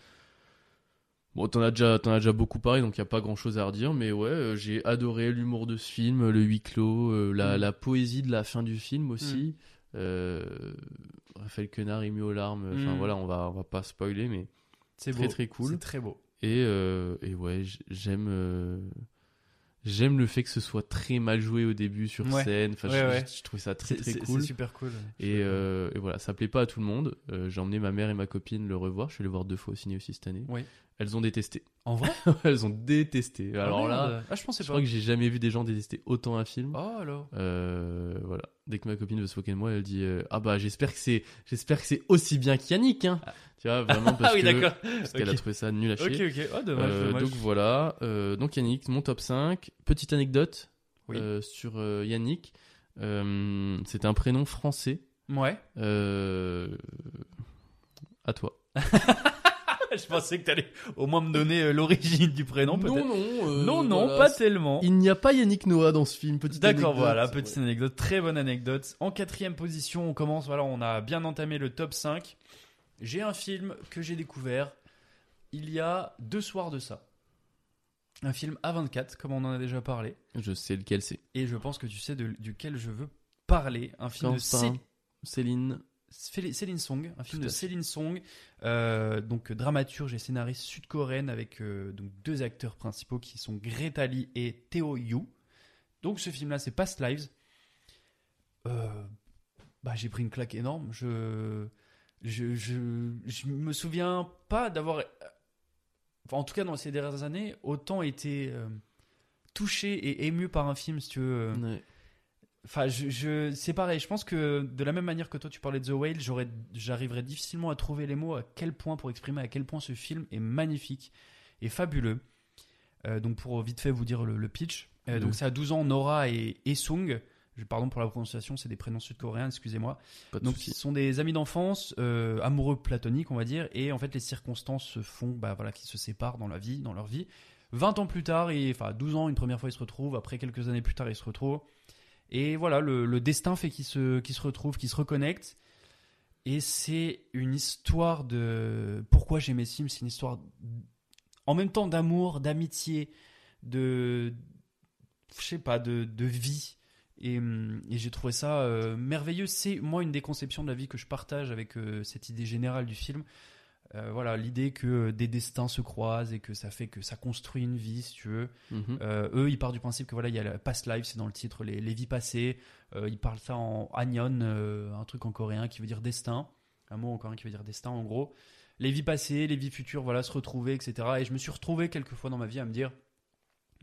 Bon, t'en as déjà, as déjà beaucoup parlé, donc il n'y a pas grand chose à redire. Mais ouais, euh, j'ai adoré l'humour de ce film, le huis clos, euh, la, Mm. la poésie de la fin du film aussi. Euh, Raphaël Quenard ému aux larmes. Enfin Mm. voilà, on va, on va pas spoiler, mais C'est très beau. très cool. C'est très beau. Et, et ouais, j'aime j'aime le fait que ce soit très mal joué au début sur Ouais. scène. Enfin, Ouais, je, ouais. je- je trouvais ça très très cool. c'est super cool. Et, euh, et voilà, ça plaît pas à tout le monde. Euh, J'ai emmené ma mère et ma copine le revoir. Je suis allé le voir deux fois au ciné aussi cette année. Oui. Elles ont détesté. En vrai Elles ont détesté. Alors Ah, là, merde. ah, je pensais je pas. crois que j'ai jamais vu des gens détester autant un film. Oh alors. Euh, voilà. Dès que ma copine veut se moquer de moi, elle dit euh, ah bah j'espère que c'est j'espère que c'est aussi bien qu'Yannick hein. Tu vois vraiment parce ah oui, que parce qu'elle a trouvé ça nul à chier. Ok, ok. Oh, dommage, Euh, dommage. donc voilà. Donc Yannick, mon top 5. Petite anecdote Oui. sur Yannick. C'est un prénom français. Ouais. À toi. je pensais que t'allais au moins me donner euh, l'origine du prénom, peut-être. non, euh, non, non, voilà, pas tellement. Il n'y a pas Yannick Noah dans ce film. Petite D'accord, anecdote. voilà, petite Ouais. anecdote, très bonne anecdote. En quatrième position, on commence, voilà, on a bien entamé le top 5. J'ai un film que j'ai découvert il y a deux soirs de ça. Un film A24, comme on en a déjà parlé. Je sais lequel c'est. Et je pense que tu sais de- duquel je veux parler. Un film de. Céline Céline Song, un film Tout de. Céline Song, euh, donc dramaturge et scénariste sud-coréenne avec euh, donc deux acteurs principaux qui sont Greta Lee et Theo Yu. Donc ce film-là, c'est Past Lives. Euh, bah, j'ai pris une claque énorme. Je, je, je, je me souviens pas d'avoir, enfin, en tout cas dans ces dernières années, autant été euh, touché et ému par un film, si tu veux. euh, Ouais. Enfin, je, je- c'est pareil. Je pense que de la même manière que toi, tu parlais de The Whale, j'aurais, j'arriverais difficilement à trouver les mots à quel point pour exprimer à quel point ce film est magnifique et fabuleux. Euh, donc, pour vite fait vous dire le, le pitch. Euh, Donc, c'est à 12 ans, Nora et Esung. Je, pardon pour la prononciation, c'est des prénoms sud-coréens, excusez-moi. Donc, ce sont des amis d'enfance, euh, amoureux platoniques, on va dire, et en fait, les circonstances se font, bah voilà, qu'ils se séparent dans la vie, dans leur vie. 20 ans plus tard, et enfin 12 ans, une première fois, ils se retrouvent. Après quelques années plus tard, ils se retrouvent. Et voilà, le, destin fait qu'ils se, qu'ils se retrouvent, qu'ils se reconnectent. Et c'est une histoire de. Pourquoi j'aimais film C'est une histoire en même temps d'amour, d'amitié, de. Je sais pas, de, de vie. Et, et j'ai trouvé ça euh, merveilleux. C'est moi une des conceptions de la vie que je partage avec euh, cette idée générale du film. Euh, voilà, l'idée que des destins se croisent et que ça fait que ça construit une vie, si tu veux. Mhm. Euh, eux, ils partent du principe que voilà, il y a le past life, c'est dans le titre, les, les vies passées. Euh, ils parlent ça en Anyon, euh, un truc en coréen qui veut dire destin, un mot en coréen qui veut dire destin en gros. Les vies passées, les vies futures, voilà, se retrouver, etc. Et je me suis retrouvé quelques fois dans ma vie à me dire,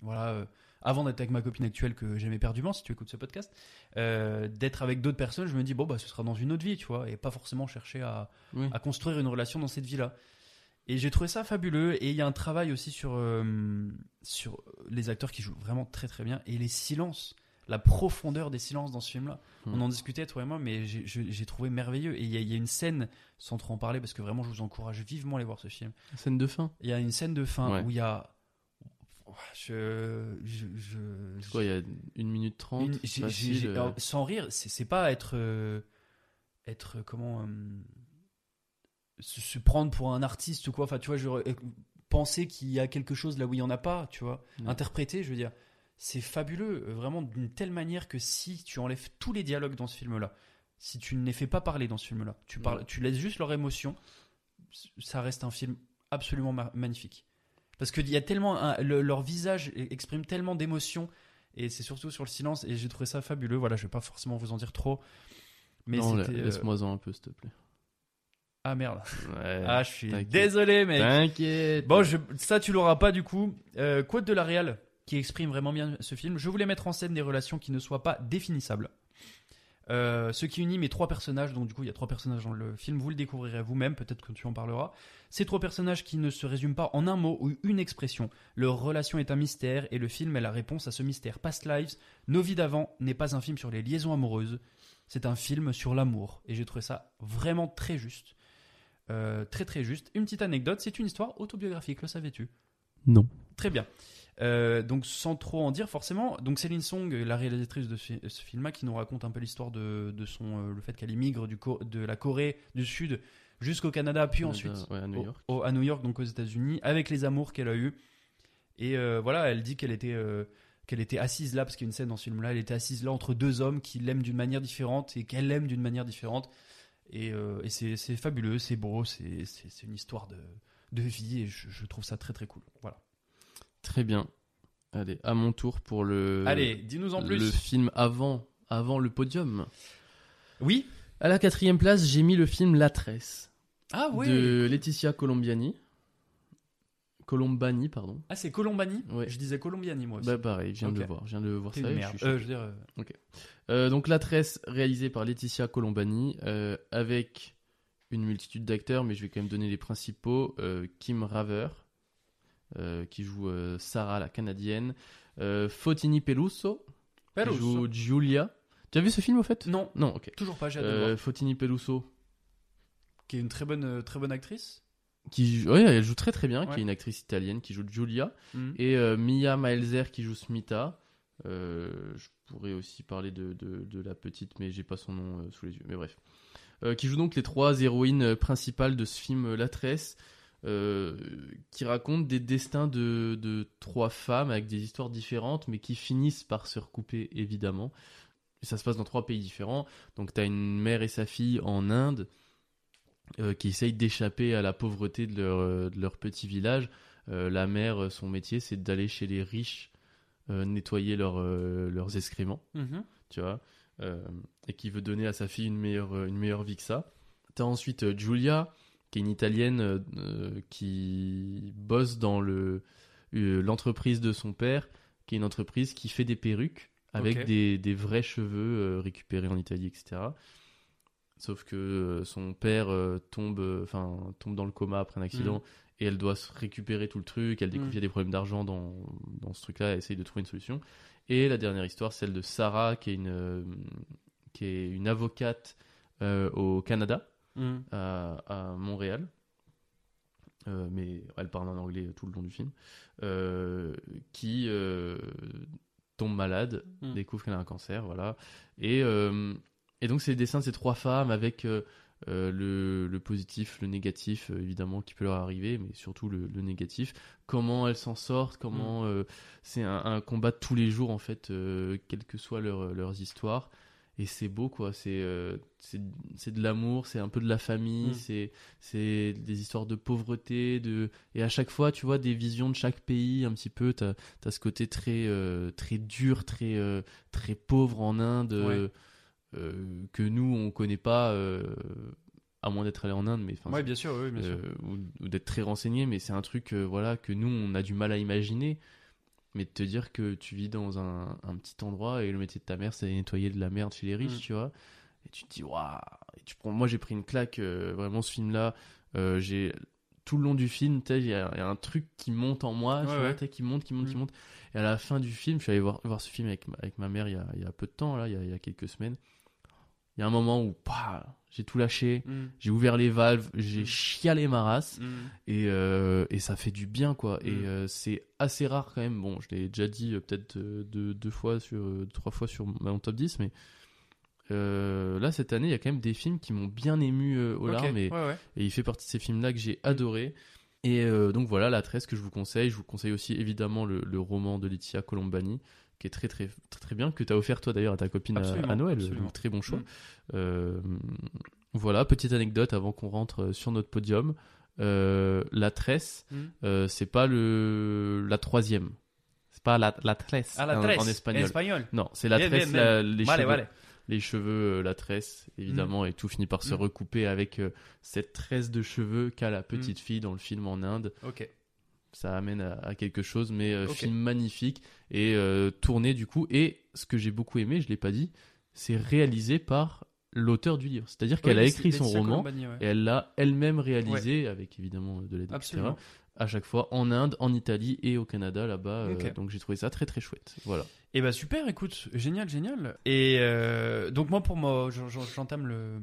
voilà, avant d'être avec ma copine actuelle que j'aimais perdument, si tu écoutes ce podcast, euh, d'être avec d'autres personnes, je me dis bon bah ce sera dans une autre vie, tu vois, et pas forcément chercher à, Oui. à construire une relation dans cette vie-là. Et j'ai trouvé ça fabuleux. Et il y a un travail aussi sur, euh, sur les acteurs qui jouent vraiment très très bien. Et les silences, la profondeur des silences dans ce film-là. Hmm. On en discutait, toi et moi, mais j'ai- trouvé merveilleux. Et il y, a- il y a une scène, sans trop en parler, parce que vraiment je vous encourage vivement à aller voir ce film. Scène de fin. Il y a une scène de fin Ouais. où il y a. Je. je, je- quoi, il y a une minute trente euh, sans rire, c'est pas être euh, être euh, comment euh, se, se prendre pour un artiste ou quoi. Enfin, tu vois, je penser qu'il y a quelque chose là où il y en a pas, tu vois. Ouais. Interpréter, je veux dire, c'est fabuleux, vraiment d'une telle manière que si tu enlèves tous les dialogues dans ce film-là, si tu ne les fais pas parler dans ce film-là, tu parles, Ouais. tu laisses juste leur émotion, ça reste un film absolument ma- magnifique. Parce qu'il y a tellement un- le- leur visage exprime tellement d'émotions et c'est surtout sur le silence et j'ai trouvé ça fabuleux. Voilà, je vais pas forcément vous en dire trop, mais non, c'était. euh, laisse-moi-en un peu, s'il te plaît. Ah merde. Ouais. Ah, je suis désolé, mec. T'inquiète. Bon, je- ça tu l'auras pas du coup. Euh, quote de la réal qui exprime vraiment bien ce film. Je voulais mettre en scène des relations qui ne soient pas définissables. Euh, ce qui unit mes trois personnages, donc du coup il y a trois personnages dans le film, vous le découvrirez vous-même, peut-être que tu en parleras. Ces trois personnages qui ne se résument pas en un mot ou une expression. Leur relation est un mystère et le film est la réponse à ce mystère. Past Lives, Nos vies d'avant n'est pas un film sur les liaisons amoureuses, c'est un film sur l'amour. Et j'ai trouvé ça vraiment très juste. Euh, très très juste. Une petite anecdote, c'est une histoire autobiographique, le savais-tu? Non. Très bien. Euh, donc sans trop en dire forcément, donc Céline Song, la réalisatrice de ce, film-là, qui nous raconte un peu l'histoire de, de son, euh, le fait qu'elle du Co- de la Corée du Sud jusqu'au Canada, puis Canada, ensuite ouais, à New York. au- à New York, donc aux États-Unis, avec les amours qu'elle a eus. Et euh, voilà, elle dit qu'elle était, qu'elle était assise là, parce qu'il y a une scène dans ce film-là, elle était assise là entre deux hommes qui l'aiment d'une manière différente et qu'elle l'aime d'une manière différente. Et, et c'est, fabuleux, c'est beau, c'est, une histoire de, de vie et je, je trouve ça très très cool. Voilà. Très bien. Allez, à mon tour pour le. Allez, dis-nous en plus. Le film avant, avant le podium. Oui À la quatrième place, j'ai mis le film La Tresse Ah oui de Laetitia Colombiani, Colombani, pardon. Ah, c'est Colombani Ouais. Je disais Colombiani, moi aussi. Bah pareil, je viens de le voir. Je viens de voir ça. merde. je suis Euh, je veux dire, euh, Euh, donc La Tresse, réalisée par Laetitia Colombani, euh, avec une multitude d'acteurs, mais je vais quand même donner les principaux. Kim Raver, qui joue euh, Sarah, la Canadienne. Euh, Fotini Peluso, Peluso. qui joue Giulia. Tu as vu ce film au fait? Non, Non, ok. toujours pas, j'ai hâte Euh. Fotini Peluso, Qui est une très bonne, euh, très bonne actrice. qui joue- ouais, elle joue très très bien, qui est une actrice italienne, qui joue Giulia. Mhm. Et euh, Mia Maelzer qui joue Smita. Euh, je pourrais aussi parler de, de, de la petite, mais j'ai pas son nom euh, sous les yeux. Mais bref. Euh, qui joue donc les trois héroïnes euh, principales de ce film euh, La Tresse, euh, qui raconte des destins de, de trois femmes avec des histoires différentes, mais qui finissent par se recouper évidemment. Ça se passe dans trois pays différents. Donc tu as une mère et sa fille en Inde euh, qui essayent d'échapper à la pauvreté de leur, euh, de leur petit village. Euh, la mère, son métier, c'est d'aller chez les riches nettoyer leurs, leurs excréments, Mhm. tu vois, et qui veut donner à sa fille une meilleure, une meilleure vie que ça. T'as ensuite euh, Giulia, qui est une italienne euh, qui bosse dans le, euh, l'entreprise de son père, qui est une entreprise qui fait des perruques avec des, des vrais cheveux euh, récupérés en Italie, etc. Sauf que son père tombe, enfin tombe dans le coma après un accident et elle doit se récupérer tout le truc. Elle découvre Mm. qu'il y a des problèmes d'argent dans, dans ce truc-là. Elle essaye de trouver une solution. Et la dernière histoire, celle de Sarah, qui est une, qui est une avocate euh, au Canada, Mhm. à, à Montréal. Euh, mais elle parle en anglais tout le long du film. euh, qui euh, tombe malade, Mm. découvre qu'elle a un cancer, voilà. Et, et donc, c'est les dessins de ces trois femmes avec le, le positif, le négatif, évidemment, qui peut leur arriver, mais surtout le, le négatif. Comment elles s'en sortent, comment euh, c'est un, un combat de tous les jours, en fait, quelles que soient leurs histoires. Et c'est beau, quoi. C'est euh, c'est de l'amour, c'est un peu de la famille, Mm. c'est c'est des histoires de pauvreté, de et à chaque fois, tu vois, des visions de chaque pays, un petit peu. T'as as ce côté très euh, très dur, très euh, très pauvre en Inde que nous on connaît pas, à moins d'être allé en Inde, mais enfin, Ouais, bien sûr, oui, bien sûr. ou, ou d'être très renseigné, mais c'est un truc voilà que nous on a du mal à imaginer. Mais de te dire que tu vis dans un, un petit endroit et le métier de ta mère c'est nettoyer de la merde chez les riches, Mm. tu vois. Et tu te dis waouh. Prends, moi j'ai pris une claque euh, vraiment ce film-là. euh, j'ai tout le long du film, tu sais, il y, a il y a un truc qui monte en moi, tu vois, ouais. qui monte, qui monte, qui Mm. monte. Et à la fin du film, je suis allé voir, voir ce film avec ma, avec ma mère il y, a, il y a peu de temps, là, il y a, il y a quelques semaines. Il y a un moment où pah, j'ai tout lâché, Mhm. j'ai ouvert les valves, j'ai Mm. chialé ma race. Mhm. Et, euh, et ça fait du bien, quoi. Et Mm. euh, c'est assez rare quand même. Bon, je l'ai déjà dit euh, peut-être deux, deux fois sur, trois fois sur mon top 10, mais là, cette année, il y a quand même des films qui m'ont bien ému aux larmes. Et, ouais, ouais. et il fait partie de ces films-là que j'ai adoré. Et donc voilà, La Tresse que je vous conseille. Je vous conseille aussi évidemment le, le roman de Laetitia Colombani, qui est très très très, très bien, que tu as offert toi d'ailleurs à ta copine à, Absolument, à Noël. absolument. Donc, très bon choix. Mm. Euh, voilà, petite anecdote avant qu'on rentre euh, sur notre podium. Euh, la tresse, Mm. euh, c'est pas le la troisième. C'est pas la, la tresse Ah, la en, tresse. en espagnol. espagnol. Non, c'est la Bien, tresse, bien, la- bien. les Vale, cheveux, vale. les cheveux, la tresse, évidemment, et tout finit par se Mm. recouper avec cette tresse de cheveux qu'a la petite fille dans le film en Inde. Ok. Ça amène à, à quelque chose, mais euh, film magnifique et euh, tourné du coup. Et ce que j'ai beaucoup aimé, je l'ai pas dit, c'est réalisé par l'auteur du livre. C'est-à-dire qu'elle Oui, a écrit son roman ouais. et elle l'a elle-même réalisé avec évidemment de l'aide, etc. À chaque fois en Inde, en Italie et au Canada là-bas. euh, donc j'ai trouvé ça très très chouette. Voilà. Et bah super, écoute, génial, génial. Et euh, donc moi pour moi, j'en- j'en- j'entame le,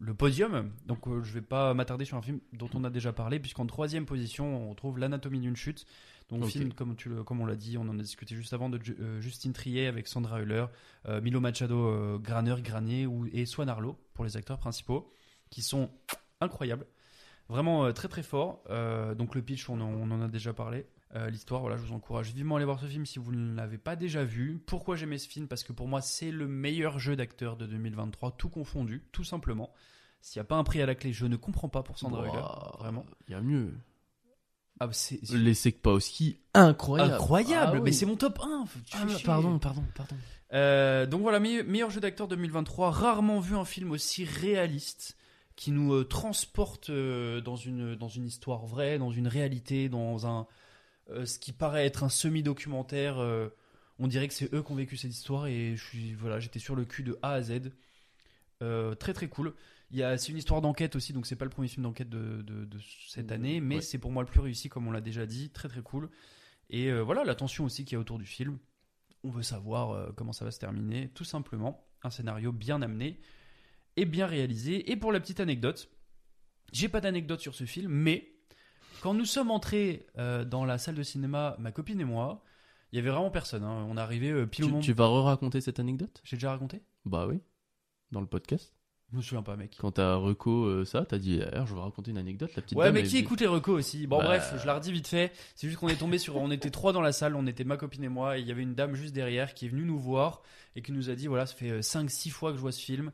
le podium. Donc euh, je vais pas m'attarder sur un film dont on a déjà parlé, puisqu'en troisième position on retrouve l'anatomie d'une chute. Donc Ok. film comme tu le, comme on l'a dit, on en a discuté juste avant de Ju- euh, Justine Triet avec Sandra Hüller, euh, Milo Machado, euh, Graner, Granier ou et Swan Arlo pour les acteurs principaux, qui sont incroyables. Vraiment très très fort. Euh, donc le pitch, on en, on en a déjà parlé. Euh, L'histoire, voilà, je vous encourage vivement à aller voir ce film si vous ne l'avez pas déjà vu. Pourquoi j'aimais ce film? Parce que pour moi, c'est le meilleur jeu d'acteur de 2023, tout confondu, tout simplement. S'il n'y a pas un prix à la clé, je ne comprends pas pour Sandra Hüller, Ouah, vraiment. Il y a mieux. Ah, c'est c'est Les Sekpowski, incroyable. incroyable, Ah mais oui. c'est mon top 1. tu Ah, pardon, pardon, pardon. Euh, donc voilà, meilleur, meilleur jeu d'acteur 2023. Rarement vu un film aussi réaliste. qui nous euh, transporte euh, dans, une, dans une histoire vraie, dans une réalité, dans un, euh, ce qui paraît être un semi-documentaire. euh, on dirait que c'est eux qui ont vécu cette histoire et je suis voilà, j'étais sur le cul de A à Z. Euh, très très cool. Il y a, c'est une histoire d'enquête aussi, donc c'est pas le premier film d'enquête de, de, de cette année, mais Ouais. c'est pour moi le plus réussi, comme on l'a déjà dit. Très très cool. Et euh, voilà, la tension aussi qu'il y a autour du film. On veut savoir euh, comment ça va se terminer, tout simplement. Un scénario bien amené et bien réalisé. Et pour la petite anecdote, j'ai pas d'anecdote sur ce film, mais quand nous sommes entrés euh, dans la salle de cinéma, ma copine et moi, il y avait vraiment personne. hein. On est arrivé euh, pile au Tu, moment. tu vas re-raconter cette anecdote? J'ai déjà raconté? Bah oui. Dans le podcast. Je me souviens pas, mec. Quand t'as reco euh, ça, t'as dit, eh, je vais raconter une anecdote. La petite Ouais, dame, mais elle qui écoute les recos aussi? Bon, Bah. bref, je la redis vite fait. C'est juste qu'on est tombé sur. On était trois dans la salle, on était ma copine et moi, et il y avait une dame juste derrière qui est venue nous voir et qui nous a dit voilà, ça fait 5-6 fois que je vois ce film.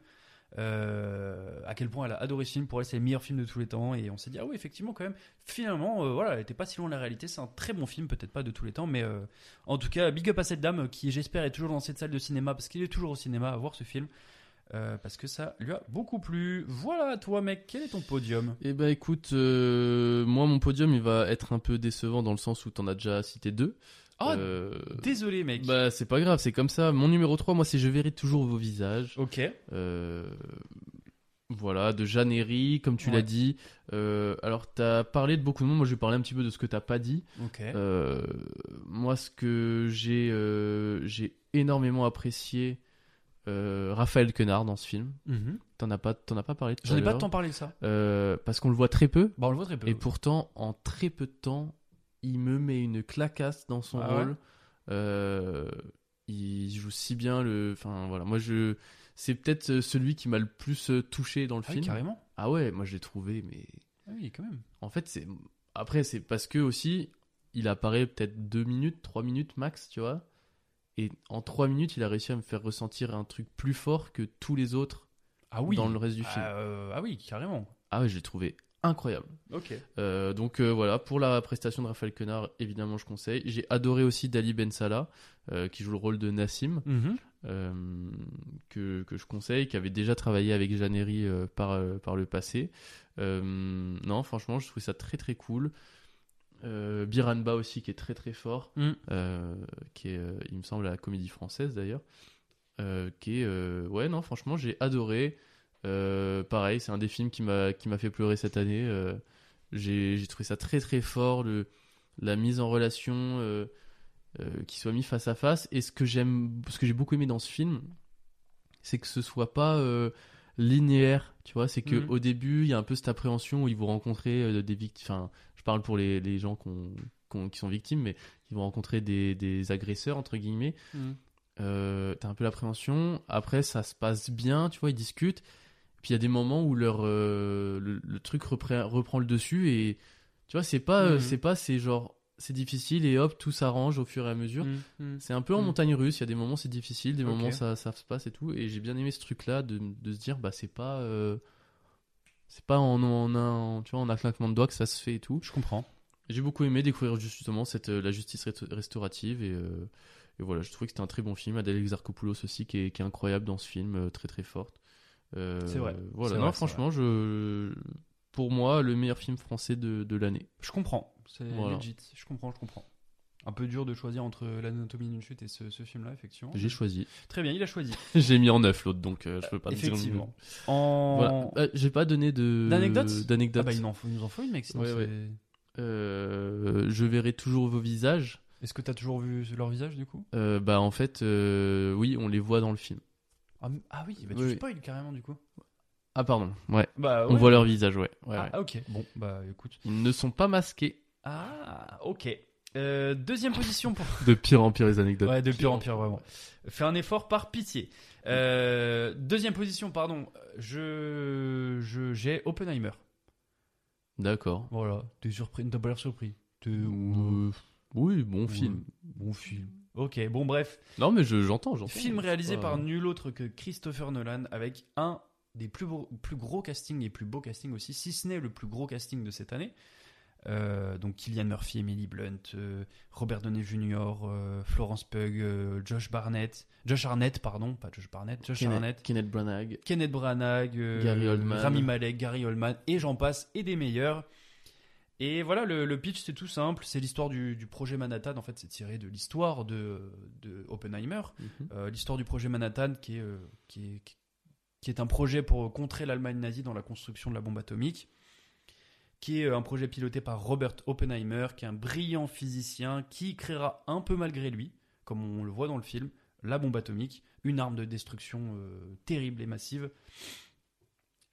Euh, à quel point elle a adoré ce film. Pour elle, c'est le meilleur film de tous les temps. Et on s'est dit ah oui, effectivement, quand même. Finalement, euh, voilà, elle était pas si loin de la réalité. C'est un très bon film, peut-être pas de tous les temps, mais euh, en tout cas, big up à cette dame qui, j'espère, est toujours dans cette salle de cinéma parce qu'il est toujours au cinéma à voir ce film. Parce que ça lui a beaucoup plu. Voilà, toi, mec, quel est ton podium? Eh bah écoute, moi mon podium il va être un peu décevant dans le sens où t'en as déjà cité deux. Euh, désolé, mec. Bah c'est pas grave, c'est comme ça. Mon numéro 3, moi c'est Je verrai toujours vos visages. Ok. Euh, voilà, de Jeanne Herry, comme tu Ouais. l'as dit. Euh, alors t'as parlé de beaucoup de monde, moi je vais parler un petit peu de ce que t'as pas dit. Ok. Euh, moi ce que j'ai j'ai énormément apprécié euh, Raphaël Quenard dans ce film. Mhm. T'en as pas, t'en as pas parlé J'en ai pas tant parlé de ça. Euh, parce qu'on le voit très peu. Bah, on le voit très peu. Et pourtant, en très peu de temps, il me met une clacasse dans son Ah ouais rôle. Euh, il joue si bien le. Enfin voilà, moi je. C'est peut-être euh, celui qui m'a le plus euh, touché dans le Ah oui, film. carrément. Ah ouais, moi je l'ai trouvé, mais Ah oui, quand même. en fait c'est. Après c'est parce que aussi il apparaît peut-être deux minutes, trois minutes max, tu vois. Et en trois minutes, il a réussi à me faire ressentir un truc plus fort que tous les autres Ah oui. dans le reste du film. Ah, euh, ah oui, carrément. Ah ouais, je l'ai trouvé incroyable. Ok. Euh, donc euh, voilà, pour la prestation de Raphaël Quenard, évidemment, je conseille. J'ai adoré aussi Dali Ben Salah, euh, qui joue le rôle de Nassim, Mhm. que, que je conseille, qui avait déjà travaillé avec euh, par, par le passé. Non, franchement, je trouve ça très très cool. Biranba aussi, qui est très très fort, Mm. qui est, il me semble, à la comédie française d'ailleurs. Qui est, ouais, non, franchement, j'ai adoré. Euh, pareil, c'est un des films qui m'a qui m'a fait pleurer cette année. Euh, j'ai trouvé ça très très fort, le, la mise en relation, euh, qui soit mis face à face. Et ce que j'aime, ce que j'ai beaucoup aimé dans ce film, c'est que ce soit pas linéaire, tu vois. C'est que Mhm. au début, il y a un peu cette appréhension où ils vont rencontrer euh, des victimes. Enfin, je parle pour les, les gens qui sont victimes, mais ils vont rencontrer des, des agresseurs entre guillemets. Mhm. Euh, T'as un peu l'appréhension. Après, ça se passe bien, tu vois, ils discutent. Puis il y a des moments où leur euh, le, le truc reprend, reprend le dessus et tu vois, c'est pas, euh, Mhm. c'est pas, c'est genre, c'est difficile et hop, tout s'arrange au fur et à mesure. Mhm. Mhm. C'est un peu en montagne russe. Il y a des moments c'est difficile, des moments ça, ça se passe et tout. Et j'ai bien aimé ce truc-là de, de se dire, bah c'est pas, euh, c'est pas en, en un, tu vois, en un claquement de doigts que ça se fait et tout. Je comprends. J'ai beaucoup aimé découvrir justement cette, la justice rest- restaurative et, euh, et voilà, je trouvais que c'était un très bon film. Adèle Exarchopoulos aussi qui est, qui est incroyable dans ce film, très très forte. Euh, C'est vrai. Voilà, C'est non, vrai, franchement, je, pour moi, le meilleur film français de, de l'année. Je comprends. C'est Voilà. legit. Je comprends, je comprends. Un peu dur de choisir entre l'anatomie d'une chute et ce, ce film-là, effectivement. J'ai choisi. Très bien, il a choisi. J'ai mis en neuf l'autre, donc euh, je peux pas te dire. Effectivement. En... Voilà. Euh, J'ai pas donné de D'anecdotes d'anecdotes. Ah bah il, en faut, il nous en faut une, mec. sinon Ouais. Euh, je verrai toujours vos visages. Est-ce que t'as toujours vu leur visage, du coup? Euh, bah en fait, euh, oui, on les voit dans le film. Ah, ah oui, bah tu Oui, spoil carrément, du coup. Ah pardon, ouais. Bah On voit leur visage, ouais. ouais, Ah, ouais. ok. Bon, bah écoute. Ils ne sont pas masqués. Ah, ok. Euh, deuxième position pour. De pire en pire les anecdotes. Ouais, de pire en pire, vraiment. Fais un effort par pitié. Euh, deuxième position, pardon. Je, je, j'ai Oppenheimer. D'accord. Voilà. T'es surpris, t'as pas l'air surpris. T'es- Euh, oui, bon film. Bon film. Ok, bon bref. Non mais je- j'entends, j'entends. Film réalisé pas- par nul autre que Christopher Nolan avec un des plus, beaux- plus gros castings et plus beaux castings aussi, si ce n'est le plus gros casting de cette année. Euh, donc Killian Murphy, Emily Blunt, euh, Robert Downey Jr., euh, Florence Pugh, euh, Josh Barnett, Josh Arnett, pardon, pas Josh Barnett, Josh Arnett, Kenneth, Kenneth Branagh. Kenneth Branagh, euh, Gary Oldman. Rami Malek, Gary Oldman, et j'en passe, et des meilleurs. Et voilà, le, le pitch c'est tout simple, c'est l'histoire du, du projet Manhattan. En fait, c'est tiré de l'histoire de, de Oppenheimer, Mhm. Euh, l'histoire du projet Manhattan qui est, euh, qui est qui est un projet pour contrer l'Allemagne nazie dans la construction de la bombe atomique, qui est euh, un projet piloté par Robert Oppenheimer, qui est un brillant physicien qui créera un peu malgré lui, comme on le voit dans le film, la bombe atomique, une arme de destruction euh, terrible et massive.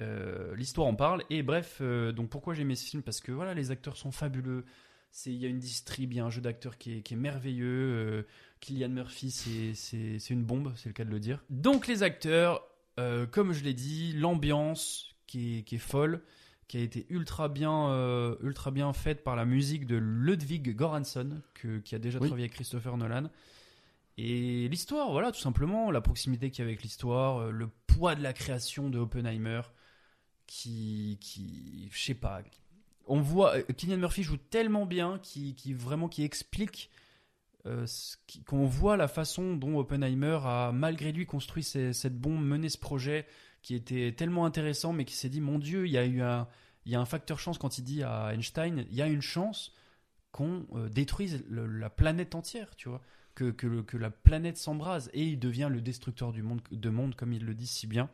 Euh, L'histoire en parle et bref, euh, donc pourquoi j'ai aimé ce film? Parce que voilà, les acteurs sont fabuleux. Il y a une distrib, il y a un jeu d'acteurs qui est, qui est merveilleux. euh, Killian Murphy, c'est- une bombe, c'est le cas de le dire. Donc les acteurs, euh, comme je l'ai dit, l'ambiance qui est, qui est folle, qui a été ultra bien, euh, ultra bien faite par la musique de Ludwig Göransson, que, qui a déjà Oui. travaillé avec Christopher Nolan. Et l'histoire, voilà, tout simplement, la proximité qu'il y a avec l'histoire, euh, le poids de la création de Oppenheimer, qui, qui je sais pas, on voit, euh, Killian Murphy joue tellement bien, qui, qui vraiment, qui explique euh, qu'on voit la façon dont Oppenheimer a malgré lui construit cette bombe, mené ce projet qui était tellement intéressant, mais qui s'est dit mon Dieu, il y a eu un, il y a un facteur chance quand il dit à Einstein, il y a une chance qu'on euh, détruise la planète entière, tu vois, que, que la planète s'embrase. Et il devient le destructeur du monde, de monde comme il le dit si bien.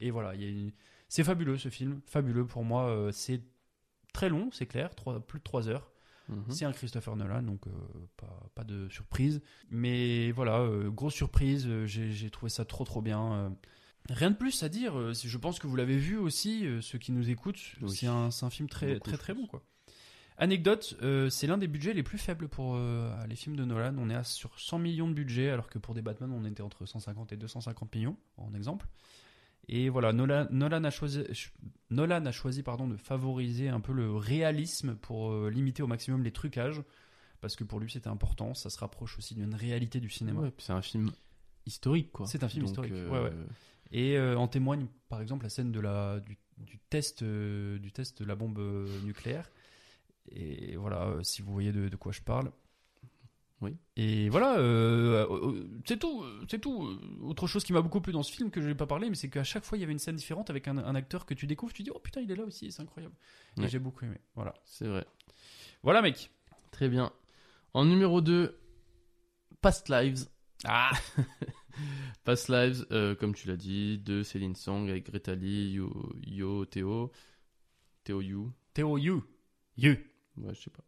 Et voilà, il y a une- c'est fabuleux ce film, fabuleux pour moi. euh, c'est très long, c'est clair, trois- plus de 3 heures. Mhm. C'est un Christopher Nolan, donc euh, pas, pas de surprise. Mais voilà, euh, grosse surprise, j'ai trouvé ça trop trop bien. Rien de plus à dire, je pense que vous l'avez vu aussi, ceux qui nous écoutent, Oui. c'est un, film très Beaucoup, très très bon. quoi. Anecdote, c'est l'un des budgets les plus faibles pour les films de Nolan. On est à sur 100 millions de budget, alors que pour des Batman, on était entre 150 et 250 millions, en exemple. Et voilà, Nolan, Nolan a choisi, Nolan a choisi pardon, de favoriser un peu le réalisme pour euh, limiter au maximum les trucages, parce que pour lui c'était important, ça se rapproche aussi d'une réalité du cinéma. Ouais, c'est un film historique, quoi. C'est un film Donc, historique, euh, ouais, ouais. Et euh, en témoigne par exemple la scène de la, du, du test, euh, du test de la bombe nucléaire. Et voilà, si vous voyez de, de quoi je parle. Oui. Et voilà, euh, euh, c'est tout, euh, c'est tout. Euh, Autre chose qui m'a beaucoup plu dans ce film que je n'ai pas parlé, mais c'est qu'à chaque fois il y avait une scène différente avec un, un acteur que tu découvres, tu dis oh putain il est là aussi, c'est incroyable. Et j'ai beaucoup aimé. Voilà, C'est vrai. voilà mec. Très bien. En numéro 2, Past Lives. Ah, Past Lives, euh, comme tu l'as dit, de Céline Song avec Greta Lee, Yo, Yo Théo. Théo You. Théo You, You. Ouais, je sais pas.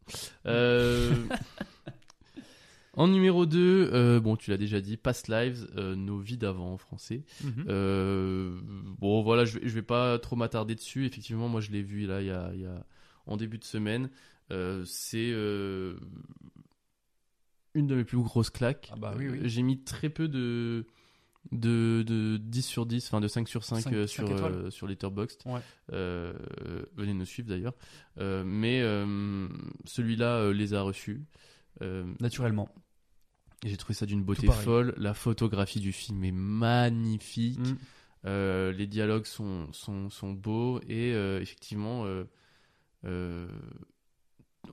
Euh, en numéro 2, bon, tu l'as déjà dit, Past Lives, euh, Nos vies d'avant en français. Mhm. Euh, bon, voilà, je vais, je vais pas trop m'attarder dessus. Effectivement, moi, je l'ai vu là, il y a, il y a- en début de semaine. Euh, c'est euh, une de mes plus grosses claques. Ah bah oui, oui. Euh, J'ai mis très peu de, de, de 10 sur 10, enfin de 5 sur 5 Cinq- euh, cinq sur, étoiles. euh, sur Letterboxd. Ouais. Euh, venez nous suivre d'ailleurs. Euh, mais euh, celui-là euh, les a reçus. Euh, Naturellement. J'ai trouvé ça d'une beauté folle. La photographie du film est magnifique. Mm. Euh, les dialogues sont, sont, sont beaux et euh, effectivement, euh,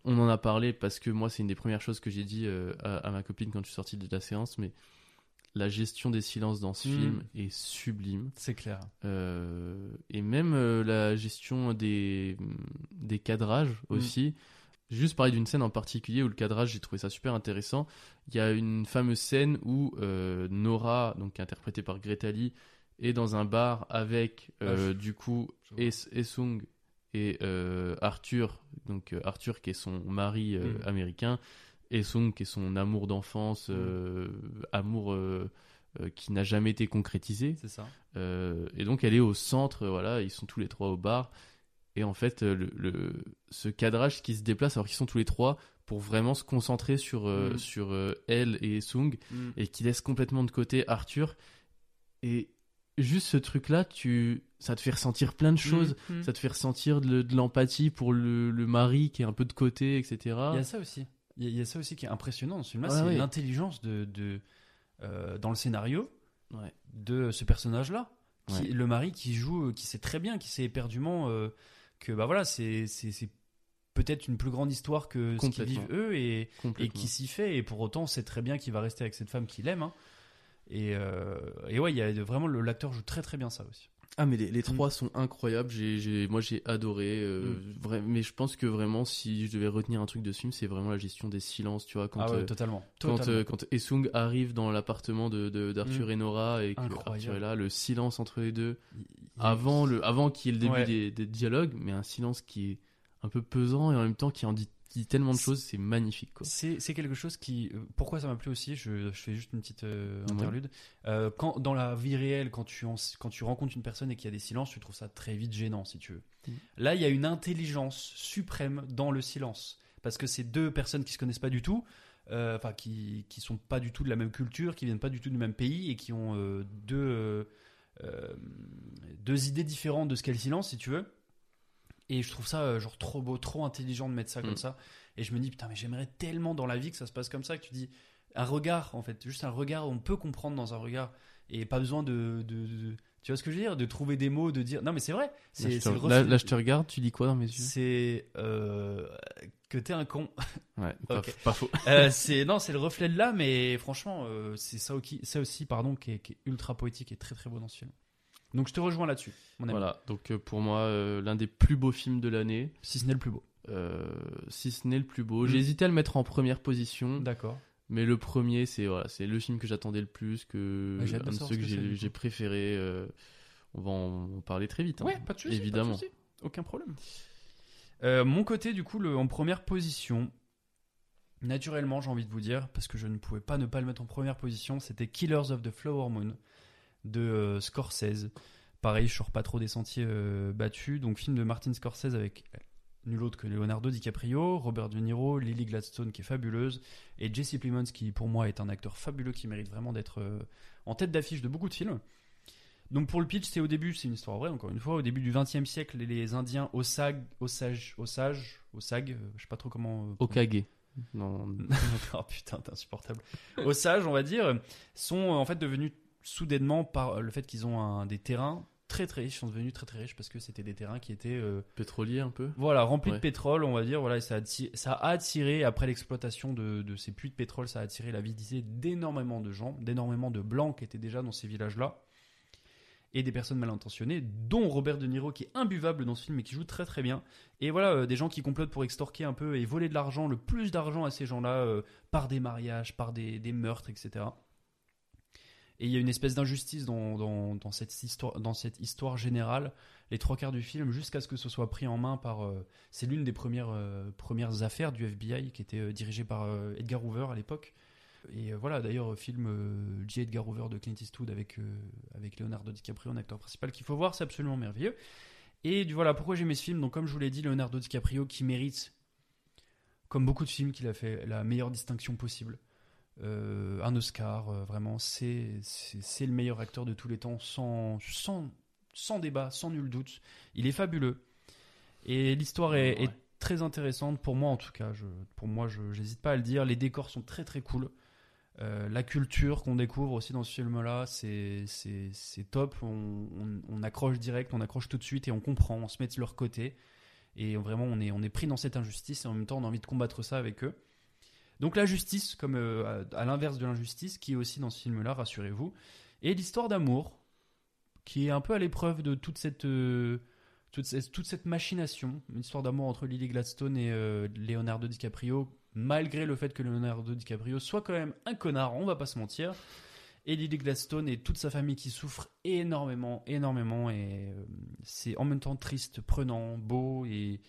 on en a parlé parce que moi, c'est une des premières choses que j'ai dit à, à ma copine quand je suis sorti de la séance, mais la gestion des silences dans ce Mm. film est sublime. C'est clair. Euh, et même euh, la gestion des, des cadrages aussi. Juste parler d'une scène en particulier où le cadrage, j'ai trouvé ça super intéressant. Il y a une fameuse scène où euh, Nora, donc interprétée par Greta Lee, est dans un bar avec euh, Ah, je- du coup. Es- Esung et euh, Arthur, donc euh, Arthur qui est son mari euh, Mm. américain, Esung qui est son amour d'enfance, Mm. euh, amour euh, euh, qui n'a jamais été concrétisé. C'est ça. Euh, et donc elle est au centre, voilà, ils sont tous les trois au bar. Et en fait, euh, le, le- ce cadrage qui se déplace alors qu'ils sont tous les trois pour vraiment se concentrer sur, euh, Mm. sur euh, elle et Sung Mm. et qui laisse complètement de côté Arthur. Et juste ce truc-là, tu, ça te fait ressentir plein de choses. Mm. Ça te fait ressentir de, de l'empathie pour le, le mari qui est un peu de côté, etc. Il y a ça aussi. Il y a, il y a ça aussi qui est impressionnant dans ce film-là, Ouais, c'est ouais. l'intelligence de, de euh, dans le scénario Ouais. de ce personnage-là, qui Ouais. le mari qui joue, qui sait très bien, qui sait éperdument euh, que bah voilà, c'est c'est c'est peut-être une plus grande histoire que ce qu'ils vivent eux et, et qui s'y fait. Et pour autant, on sait très bien qu'il va rester avec cette femme qu'il aime. hein. Et, euh, et ouais, il y a vraiment le- l'acteur joue très très bien ça aussi. Ah mais les, les trois sont incroyables. J'ai, j'ai- moi j'ai adoré. euh, Mm. vrai- mais je pense que vraiment si je devais retenir un truc de ce film, c'est vraiment la gestion des silences. Tu vois quand ah ouais, euh, totalement. quand, Totalement. euh, quand Essung arrive dans l'appartement de, de- d'Arthur Mm. et Nora et que. Arthur est là, le silence entre les deux Il- il- avant le avant qu'il y ait le début Ouais. des, des dialogues, mais un silence qui est un peu pesant et en même temps qui en dit, dit tellement de choses, c'est magnifique quoi. C'est c'est quelque chose qui. euh, Pourquoi ça m'a plu aussi je, je fais juste une petite euh, Ouais. interlude. Euh, quand, dans la vie réelle, quand tu, en- quand tu rencontres une personne et qu'il y a des silences, tu trouves ça très vite gênant, si tu veux. Mm. Là, il y a une intelligence suprême dans le silence. Parce que c'est deux personnes qui se connaissent pas du tout, euh, enfin, qui, qui sont pas du tout de la même culture, qui viennent pas du tout du même pays et qui ont deux, deux idées différentes de ce qu'est le silence, si tu veux. Et je trouve ça euh, genre trop beau, trop intelligent de mettre ça Mm. comme ça. Et je me dis, putain, mais j'aimerais tellement dans la vie que ça se passe comme ça, que tu dis, un regard, en fait, juste un regard, on peut comprendre dans un regard. Et pas besoin de. de- de- tu vois ce que je veux dire? De trouver des mots, de dire. Non, mais c'est vrai. Là, C'est je te, là, je te regarde, tu dis quoi dans mes yeux? C'est. euh, que t'es un con. Ouais, pas, pas faux. Euh, c'est non, c'est le reflet de là, mais franchement, euh, c'est ça aussi, ça aussi, pardon, qui est, qui est ultra poétique et très très beau dans ce film. Donc je te rejoins là-dessus. Voilà, donc euh, pour moi, euh, l'un des plus beaux films de l'année, Si ce n'est le plus beau. euh, si ce n'est le plus beau. Mm. J'ai hésité à le mettre en première position, D'accord. mais le premier, c'est voilà, c'est le film que j'attendais le plus, que Ouais, un de ceux ce que j'ai préféré. on va en, en parler très vite. hein. Ouais, pas de souci. évidemment. pas de souci. Aucun problème. Mon côté, du coup, le, en première position, naturellement, j'ai envie de vous dire, parce que je ne pouvais pas ne pas le mettre en première position, c'était Killers of the Flower Moon de euh, Scorsese. Pareil, je sors pas trop des sentiers euh, battus. Donc, film de Martin Scorsese avec nul autre que Leonardo DiCaprio, Robert De Niro, Lily Gladstone qui est fabuleuse, et Jesse Plemons qui, pour moi, est un acteur fabuleux qui mérite vraiment d'être euh, en tête d'affiche de beaucoup de films. Donc pour le pitch, c'est au début, c'est une histoire vraie, encore une fois, au début du XXe siècle, les- Indiens Osage, Osage, Osage, Osage, euh, je sais pas trop comment. Okage. Non, oh putain, t'es insupportable. Osage, on va dire, sont en fait devenus soudainement par le fait qu'ils ont un, des terrains très très riches, sont devenus très très riches parce que c'était des terrains qui étaient euh, pétrolier un peu. voilà, rempli de pétrole, on va dire. Voilà, et ça, a attiré, ça a attiré, après l'exploitation de, de ces puits de pétrole, ça a attiré l'avidité d'énormément de gens, d'énormément de blancs qui étaient déjà dans ces villages-là. Et des personnes mal intentionnées, dont Robert De Niro, qui est imbuvable dans ce film et qui joue très très bien. Et voilà, euh, des gens qui complotent pour extorquer un peu et voler de l'argent, le plus d'argent à ces gens-là, euh, par des mariages, par des, des meurtres, etc. Et il y a une espèce d'injustice dans, cette histoire, générale, les trois quarts du film, jusqu'à ce que ce soit pris en main par. euh, c'est l'une des premières, euh, affaires du FBI qui était euh, dirigée par Edgar Hoover à l'époque. Et voilà, d'ailleurs, film J. Edgar Hoover de Clint Eastwood avec, avec Leonardo DiCaprio en acteur principal qu'il faut voir, c'est absolument merveilleux. Et du voilà, pourquoi j'aimais ce film? Donc, comme je vous l'ai dit, Leonardo DiCaprio qui mérite, comme beaucoup de films qu'il a fait, la meilleure distinction possible. Euh, un Oscar, euh, vraiment, c'est le meilleur acteur de tous les temps, sans, sans, sans débat, sans nul doute. Il est fabuleux. Et l'histoire est, très intéressante, pour moi en tout cas. Je, pour moi, je n'hésite pas à le dire. Les décors sont très très cool. Euh, la culture qu'on découvre aussi dans ce film-là, c'est top. On, on- on accroche direct, on accroche tout de suite et on comprend, on se met de leur côté. Et vraiment, on est, on est pris dans cette injustice et en même temps, on a envie de combattre ça avec eux. Donc la justice, comme euh, à, l'inverse de l'injustice, qui est aussi dans ce film-là, rassurez-vous, et l'histoire d'amour, qui est un peu à l'épreuve de toute cette, euh, toute cette, toute cette machination, une histoire d'amour entre Lily Gladstone et euh, Leonardo DiCaprio, malgré le fait que Leonardo DiCaprio soit quand même un connard, on va pas se mentir, et Lily Gladstone et toute sa famille qui souffrent énormément, énormément, et c'est en même temps triste, prenant, beau, et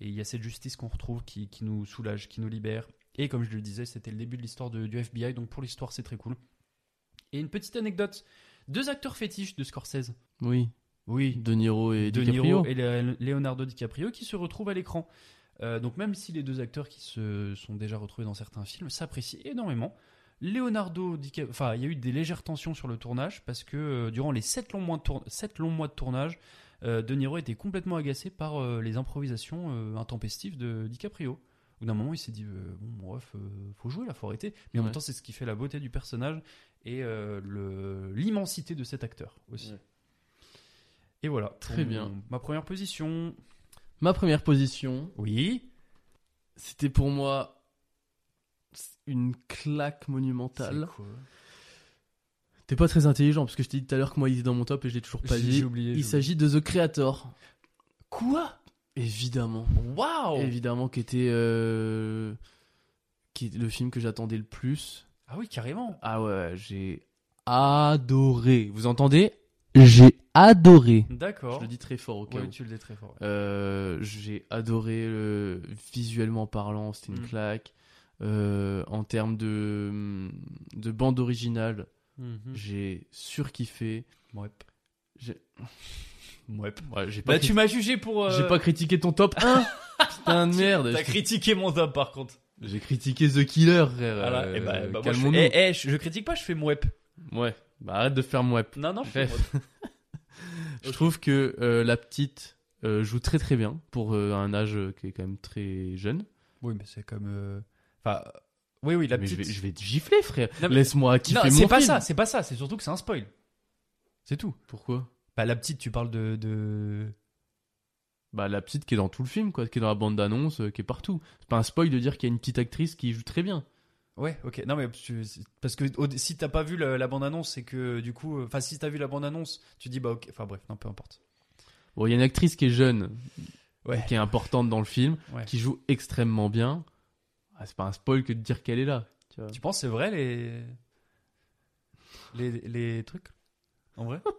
il y a cette justice qu'on retrouve qui nous soulage, qui nous libère. Et comme je le disais, c'était le début de l'histoire du FBI, donc pour l'histoire, c'est très cool. Et une petite anecdote deux acteurs fétiches de Scorsese. Oui. Oui, De Niro et de DiCaprio. Niro et Le- Leonardo DiCaprio qui se retrouvent à l'écran. Euh, donc même si les deux acteurs qui se sont déjà retrouvés dans certains films s'apprécient énormément, Leonardo DiCaprio, enfin il y a eu des légères tensions sur le tournage parce que euh, durant les 7 longs mois de, longs mois de tournage, euh, De Niro était complètement agacé par euh, les improvisations intempestives de DiCaprio. Au bout d'un moment, il s'est dit euh, bon, mon ref, euh, faut jouer là, faut arrêter. Mais en Ouais. même temps, c'est ce qui fait la beauté du personnage et euh, le- l'immensité de cet acteur aussi. Ouais. Et voilà. Très bien. Ma première position. Ma première position, Oui. C'était pour moi une claque monumentale. C'est quoi? T'es pas très intelligent parce que je t'ai dit tout à l'heure que moi il est dans mon top et je l'ai toujours pas J'ai- dit. j'ai oublié, j'ai il oublié. s'agit de The Creator. Quoi? Évidemment. Waouh Évidemment qui était euh, qui est le film que j'attendais le plus. Ah oui, carrément. Ah ouais, j'ai adoré. Vous entendez? J'ai adoré. D'accord. Je le dis très fort Ouais, où. tu le dis très fort. Euh, j'ai adoré le visuellement parlant, c'était une Mm. claque. Euh, en termes de, de bande originale, Mhm. j'ai surkiffé. Ouais. J'ai Ouais. ouais, j'ai pas, Bah, tu m'as jugé pour. euh, j'ai pas critiqué ton top 1 Putain de merde T'as j'ai- critiqué mon top par contre. J'ai critiqué The Killer, frère. Voilà. euh, et bah, bah, moi, je, fais- eh, eh, je, je critique pas, je fais mouep. Ouais, bah arrête de faire mon web. Non, non, je fais Bref. mouep. Je trouve que euh, la petite euh, joue très très bien pour euh, un âge qui est quand même très jeune. Oui, mais c'est comme. euh, Enfin. Oui, oui, la mais petite. je, vais, je vais te gifler, frère. Non, mais- Laisse-moi kiffer Non, mon c'est pas ça, c'est pas ça, c'est surtout que c'est un spoil. C'est tout. Pourquoi? Bah, la petite, tu parles de. de... Bah la petite qui est dans tout le film, quoi, qui est dans la bande d'annonce, euh, qui est partout. C'est pas un spoil de dire qu'il y a une petite actrice qui joue très bien. Ouais, ok. Non, mais tu- parce que au- si t'as pas vu la, la bande-annonce, c'est que du coup. euh, Enfin, si t'as vu la bande-annonce, tu dis bah ok. Enfin, bref, non, peu importe. Bon, il y a une actrice qui est jeune, Ouais. qui est importante dans le film, Ouais. qui joue extrêmement bien. Ah, c'est pas un spoil que de dire qu'elle est là. Tu vois. Tu penses c'est vrai les. Les, les trucs? En vrai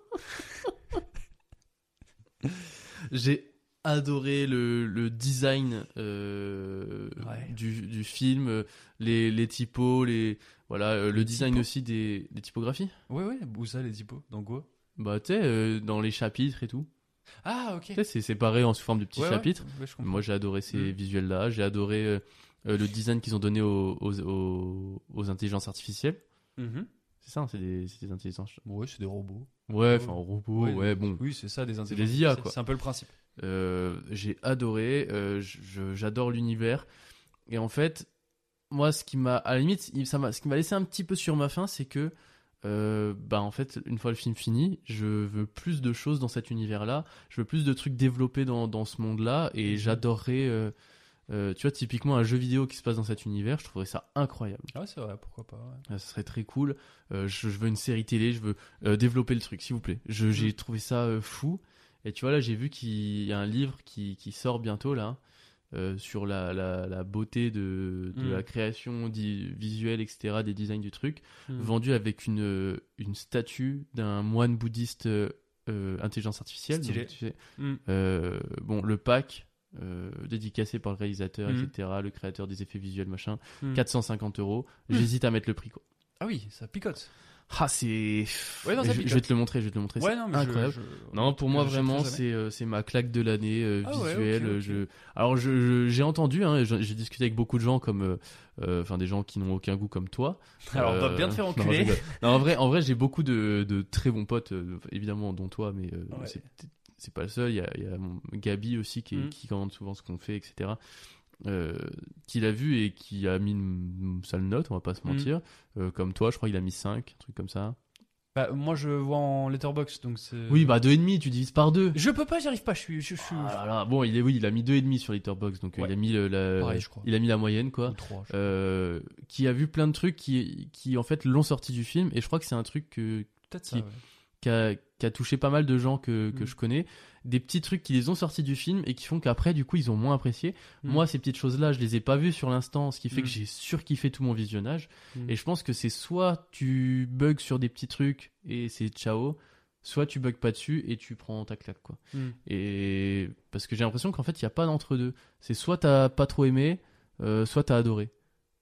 J'ai adoré le, le design euh, Ouais. du, du film, les, les typos, les voilà, euh, le design typos aussi des, des typographies. Ouais, ouais. Où ça, les typos? Dans quoi? Bah tu sais, euh, dans les chapitres et tout. Ah, ok. Tu sais, c'est séparé en sous forme de petits Ouais, chapitres. Ouais. Moi, j'ai adoré ces Mm. visuels-là. J'ai adoré le design qu'ils ont donné aux, aux, aux, aux intelligences artificielles. Mhm. C'est ça, hein, c'est des, des intelligences. Ouais, c'est des robots. Ouais, enfin, robots, ouais, bon. Oui, c'est ça, des C'est intelligences. des IA, quoi. C'est un peu le principe. Euh, j'ai adoré. euh, J'adore l'univers. Et en fait, moi, ce qui m'a, à la limite, ça ce qui m'a laissé un petit peu sur ma faim, c'est que, euh, bah, en fait, une fois le film fini, je veux plus de choses dans cet univers-là. Je veux plus de trucs développés dans, dans ce monde-là. Mhm. Et j'adorerais, euh, tu vois, typiquement un jeu vidéo qui se passe dans cet univers. Je trouverais ça incroyable. Ah, c'est vrai, pourquoi pas. ouais. Ça serait très cool. Euh, je, je veux une série télé, je veux euh, développer le truc, s'il vous plaît. Je- J'ai Mm. trouvé ça fou. Et tu vois, là, j'ai vu qu'il y a un livre qui, qui sort bientôt, là, sur la, la, la beauté de, de Mm. la création visuelle, etc., des designs du truc, Mhm. vendu avec une, une statue d'un moine bouddhiste intelligence artificielle. Donc, tu sais, Mm. bon, le pack. Euh, dédicacé par le réalisateur, Mhm. etc., le créateur des effets visuels, machin, Mm. 450 euros. Mm. J'hésite à mettre le prix, quoi. Ah oui, ça picote. Ah, c'est. Ouais, non, ça je, vais te le montrer, je vais te le montrer. Ouais, non, mais incroyable. je- Non, pour moi vraiment, c'est euh, ma claque de l'année euh, Ah ouais, visuelle. Je... Alors, j'ai entendu, hein, j'ai discuté avec beaucoup de gens comme, euh, euh, enfin, des gens qui n'ont aucun goût comme toi. Alors, on Euh, bien te faire enculer. Non, en vrai, en vrai, j'ai beaucoup de, de très bons potes, évidemment, dont toi, mais Ouais. C'est pas le seul. Il y a, il y a mon- Gabi aussi qui, qui commande souvent ce qu'on fait, etc. Euh, qui l'a vu et qui a mis une, une sale note, on va pas se Mhm. mentir. Euh, comme toi, je crois qu'il a mis 5, un truc comme ça. Bah, moi, je vois en letterbox, donc c'est. Oui, bah 2,5, tu divises par 2. Je peux pas, j'y arrive pas, je suis. Je, je suis... Ah là là. Bon, il est oui, il a mis 2,5 sur Letterboxd, donc euh, Ouais. il a mis le- la, Pareil, je crois. il a mis la moyenne Ou quoi. trois, je- Euh, qui a vu plein de trucs qui, qui en fait l'ont sorti du film et je crois que c'est un truc que, Peut-être qui- ça, ouais. Qui, a, qui a touché pas mal de gens que, que Mm. je connais. Des petits trucs qui les ont sortis du film et qui font qu'après du coup ils ont moins apprécié. Mm. Moi ces petites choses là je les ai pas vues sur l'instant, ce qui fait Mm. que j'ai surkiffé tout mon visionnage. Et je pense que c'est soit tu bugs sur des petits trucs et c'est ciao, soit tu bugs pas dessus et tu prends ta claque quoi. Et parce que j'ai l'impression qu'en fait, il n'y a pas d'entre-deux. C'est soit t'as pas trop aimé, euh, soit t'as adoré.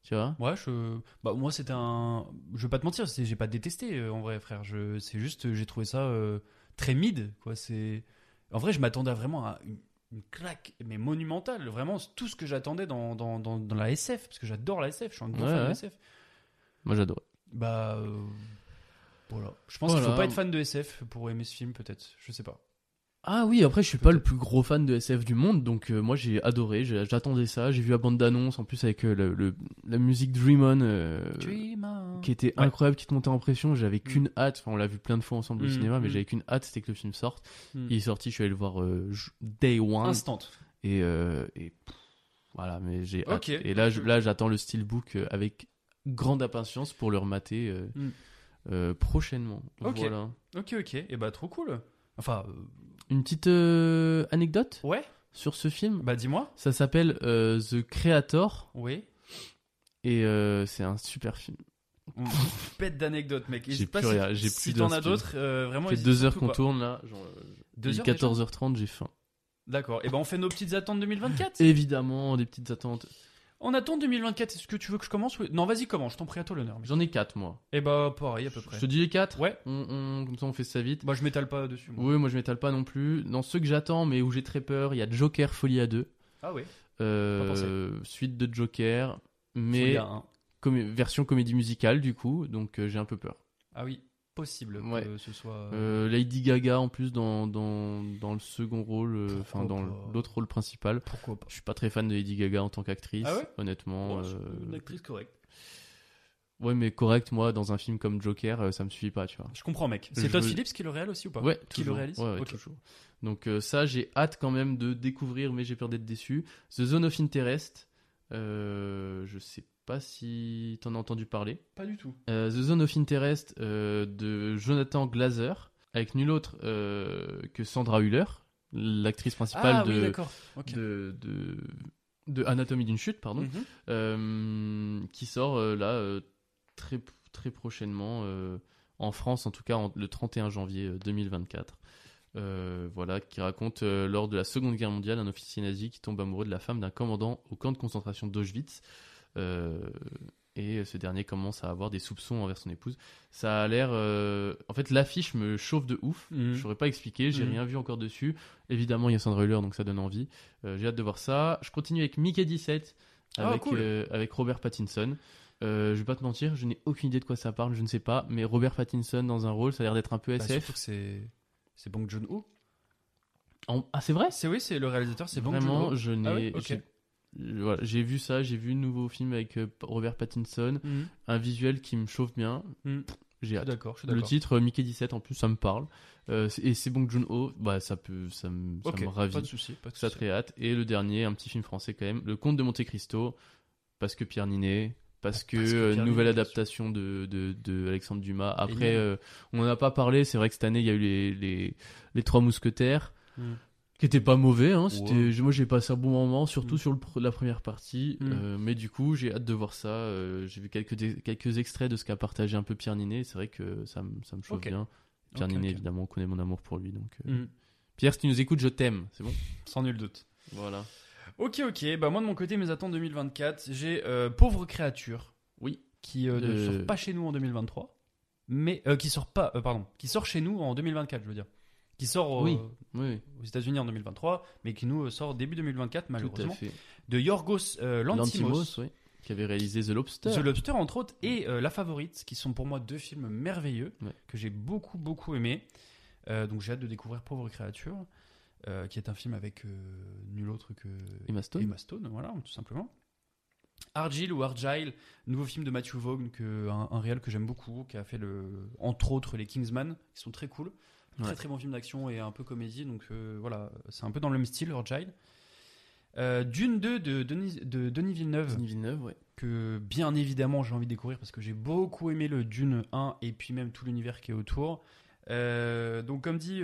Tu vois? Ouais, je. Bah, moi, c'était un. Je vais pas te mentir, j'ai pas détesté euh, en vrai, frère. Je... C'est juste, j'ai trouvé ça euh, très mid, quoi. C'est. En vrai, je m'attendais à vraiment à une, une claque, mais monumentale. Vraiment, tout ce que j'attendais dans, dans, dans, dans la SF, parce que j'adore la SF, je suis un grand Ouais, fan de ouais. SF. Moi, j'adore. Bah. euh, Voilà. Je pense qu'il Voilà. faut pas être fan de SF pour aimer ce film, peut-être. Je sais pas. Ah oui, après, je suis pas le plus gros fan de SF du monde, donc euh, moi j'ai adoré, j'attendais ça. J'ai vu la bande d'annonce en plus avec euh, le, le- la musique Dream On, euh, qui était Ouais. incroyable, qui te montait en pression. J'avais qu'une hâte, enfin on l'a vu plein de fois ensemble au Mm, cinéma, mais mm. j'avais qu'une hâte, c'était que le film sorte. Mm. Il est sorti, je suis allé le voir day one, Instant. et, et pff, Voilà, mais j'ai hâte. Et là, je- là, j'attends le steelbook avec grande impatience pour le remater Mm. prochainement. Ok. Voilà. Ok, ok. Et bah, trop cool. Enfin, Une petite euh, anecdote ouais. sur ce film? Bah, dis-moi. Ça s'appelle euh, The Creator Oui. et euh, c'est un super film. Pète d'anecdotes, mec. J'ai Hésite pas plus si- rien, j'ai si plus t'en as d'autres, euh, vraiment. Ça fait hésite deux heures surtout qu'on pas. tourne là. Genre, euh, Deux il est heures déjà 14h30, j'ai faim. D'accord. Et ben, on fait nos petites attentes 2024. Évidemment, des petites attentes. En attente 2024, est-ce que tu veux que je commence ou- Non, vas-y, commence. Je t'en prie à toi l'honneur. J'en ai quatre moi. Et bah, pareil, à peu près. Je te dis les quatre Ouais. on, on- Comme ça, on fait ça vite. Bah, je m'étale pas dessus. moi. Oui, moi je m'étale pas non plus. Dans ceux que j'attends, mais où j'ai très peur, il y a Joker Folie à 2. Ah, oui. Euh, suite de Joker, mais comé- version comédie musicale du coup, donc euh, j'ai un peu peur. Ah oui, possible Ouais. que ce soit. Euh, Lady Gaga en plus dans, dans, dans le second rôle, euh, enfin dans l'autre rôle principal. Pourquoi pas Je suis pas très fan de Lady Gaga en tant qu'actrice, Ah ouais? honnêtement. Euh, Une actrice correcte. Ouais, mais correct, moi, dans un film comme Joker, euh, ça me suffit pas, tu vois. Je comprends, mec. C'est Todd veux- Phillips qui le réalise aussi ou pas? Ouais, Qui le réalise? Ouais, ouais, Ok. toujours. Donc euh, ça, j'ai hâte quand même de découvrir, mais j'ai peur d'être déçu. The Zone of Interest, euh, je sais pas si t'en as entendu parler. Pas du tout. Euh, The Zone of Interest euh, de Jonathan Glazer, avec nul autre euh, que Sandra Hüller, l'actrice principale Ah oui, de, d'accord. Ok. de, de, de Anatomie d'une chute, pardon, Mhm. qui sort là très, très prochainement, en France en tout cas, en- le 31 janvier euh, 2024. Euh, voilà, qui raconte euh, lors de la Seconde Guerre mondiale un officier nazi qui tombe amoureux de la femme d'un commandant au camp de concentration d'Auschwitz. Euh, et ce dernier commence à avoir des soupçons envers son épouse. Ça a l'air. euh, En fait, l'affiche me chauffe de ouf. Mhm. Je saurais pas expliquer, j'ai Mhm. rien vu encore dessus. Évidemment, il y a Sandra Hüller, donc ça donne envie. Euh, j'ai hâte de voir ça. Je continue avec Mickey 17, Ah, avec, cool. euh, avec Robert Pattinson. Je vais pas te mentir, je n'ai aucune idée de quoi ça parle, je ne sais pas. Mais Robert Pattinson dans un rôle, ça a l'air d'être un peu Bah, SF. c'est. C'est Bong Joon-ho. En- Ah, c'est vrai? C'est oui, c'est le réalisateur, c'est Bong Vraiment, Joon-ho. je n'ai. Ah oui Ok. J'ai- je- voilà, J'ai vu ça, j'ai vu le nouveau film avec euh, Robert Pattinson, Mhm. un visuel qui me chauffe bien. Mhm. J'ai hâte. d'accord, Le titre euh, Mickey 17 en plus, ça me parle. Euh, c'est- et c'est Bong Joon-ho, bah ça peut, ça me, ça Ok, me ravit. pas de souci, pas de Ça très hâte. Et le dernier, un petit film français quand même, Le Comte de Monte Cristo, parce que Pierre Ninet, parce que, Parce que euh, nouvelle adaptation de, de, de Alexandre Dumas. Après, euh, on n'en a pas parlé. C'est vrai que cette année, il y a eu les, les, les Trois Mousquetaires, Mm. Qui étaient pas mauvais. Hein. C'était. Moi, j'ai passé un bon moment, surtout Mm. sur le la première partie. Mm. Euh, mais du coup, j'ai hâte de voir ça. Euh, j'ai vu quelques, quelques extraits de ce qu'a partagé un peu Pierre Ninet. C'est vrai que ça, me- ça me chauffe Ok. bien. Pierre Ok, Ninet, évidemment, on connaît mon amour pour lui. Donc, euh, Mhm. Pierre, si tu nous écoutes, je t'aime. C'est bon? Sans nul doute. Voilà. Ok, ok. Bah moi de mon côté, mes attentes 2024, j'ai Pauvre créature. Oui. Qui ne sort pas chez nous en 2023, mais qui sort pas, pardon, qui sort chez nous en 2024, je veux dire. Qui sort. Oui, aux États-Unis en 2023, mais qui nous sort début 2024 tout malheureusement. De Yorgos euh, Lantimos, Lantimos, oui, qui avait réalisé The Lobster. The Lobster entre autres et euh, La Favorite, qui sont pour moi deux films merveilleux Ouais. que j'ai beaucoup beaucoup aimé. Euh, donc j'ai hâte de découvrir Pauvre créature, euh, qui est un film avec nul autre que Emma Stone. Emma Stone, voilà, tout simplement. Argyle ou Argyle, nouveau film de Matthew Vaughn, que, un, un réal que j'aime beaucoup, qui a fait le, entre autres les Kingsman, qui sont très cool. Très Ouais. très bon film d'action et un peu comédie, donc euh, voilà, c'est un peu dans le même style, Argyle. Euh, Dune 2 de Denis, de Denis Villeneuve, Denis Villeneuve, ouais. que bien évidemment j'ai envie de découvrir parce que j'ai beaucoup aimé le Dune 1 et puis même tout l'univers qui est autour. Euh, donc comme dit,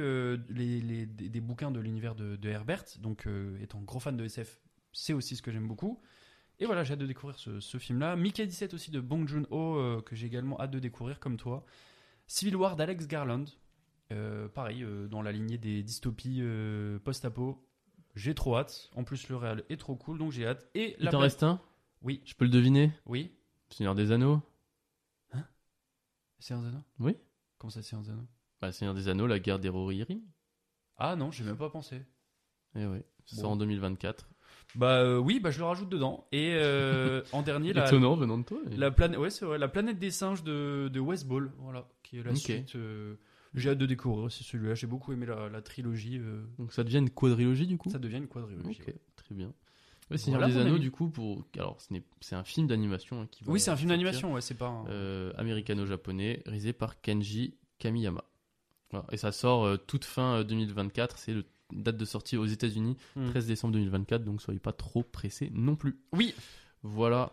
les, les- des, bouquins de l'univers de, de Herbert, donc étant gros fan de SF, c'est aussi ce que j'aime beaucoup. Et voilà, j'ai hâte de découvrir ce, ce film-là. Mickey 17 aussi de Bong Joon-ho, que j'ai également hâte de découvrir comme toi. Civil War d'Alex Garland, pareil, euh, dans la lignée des dystopies euh, post-apo. J'ai trop hâte. En plus, le réel est trop cool, donc j'ai hâte. Et Il la t'en pla- reste un? Oui, Je peux le deviner? Oui. Seigneur des Anneaux C'est un Anneaux? Oui. Comment ça, c'est un Anneaux? Bah, Seigneur des Anneaux, la guerre des Rohirrim. Ah non, j'ai même pas pensé. Eh oui, ça Bon. sort en 2024. Bah euh, oui, bah je le rajoute dedans. Et euh, en dernier, la, Étonnant venant de toi. mais- la planète, ouais, c'est vrai, la planète des singes de, de West Ball, voilà, qui est la Ok. suite. euh, j'ai hâte de découvrir aussi celui-là. J'ai beaucoup aimé la, la trilogie. euh, Donc ça devient une quadrilogie du coup? Ça devient une quadrilogie. Ok, ouais. très bien. Ouais, Seigneur Voilà des mon Anneaux, ami. du coup, pour. Alors, ce n'est- c'est un film d'animation hein, qui va Oui, c'est un film sortir, d'animation, ouais, c'est pas. un- euh, américano-japonais, réalisé par Kenji Kamiyama. Voilà. Et ça sort euh, toute fin euh, 2024. C'est le date de sortie aux États-Unis, Hmm. 13 décembre 2024, donc soyez pas trop pressés non plus. Oui. Voilà.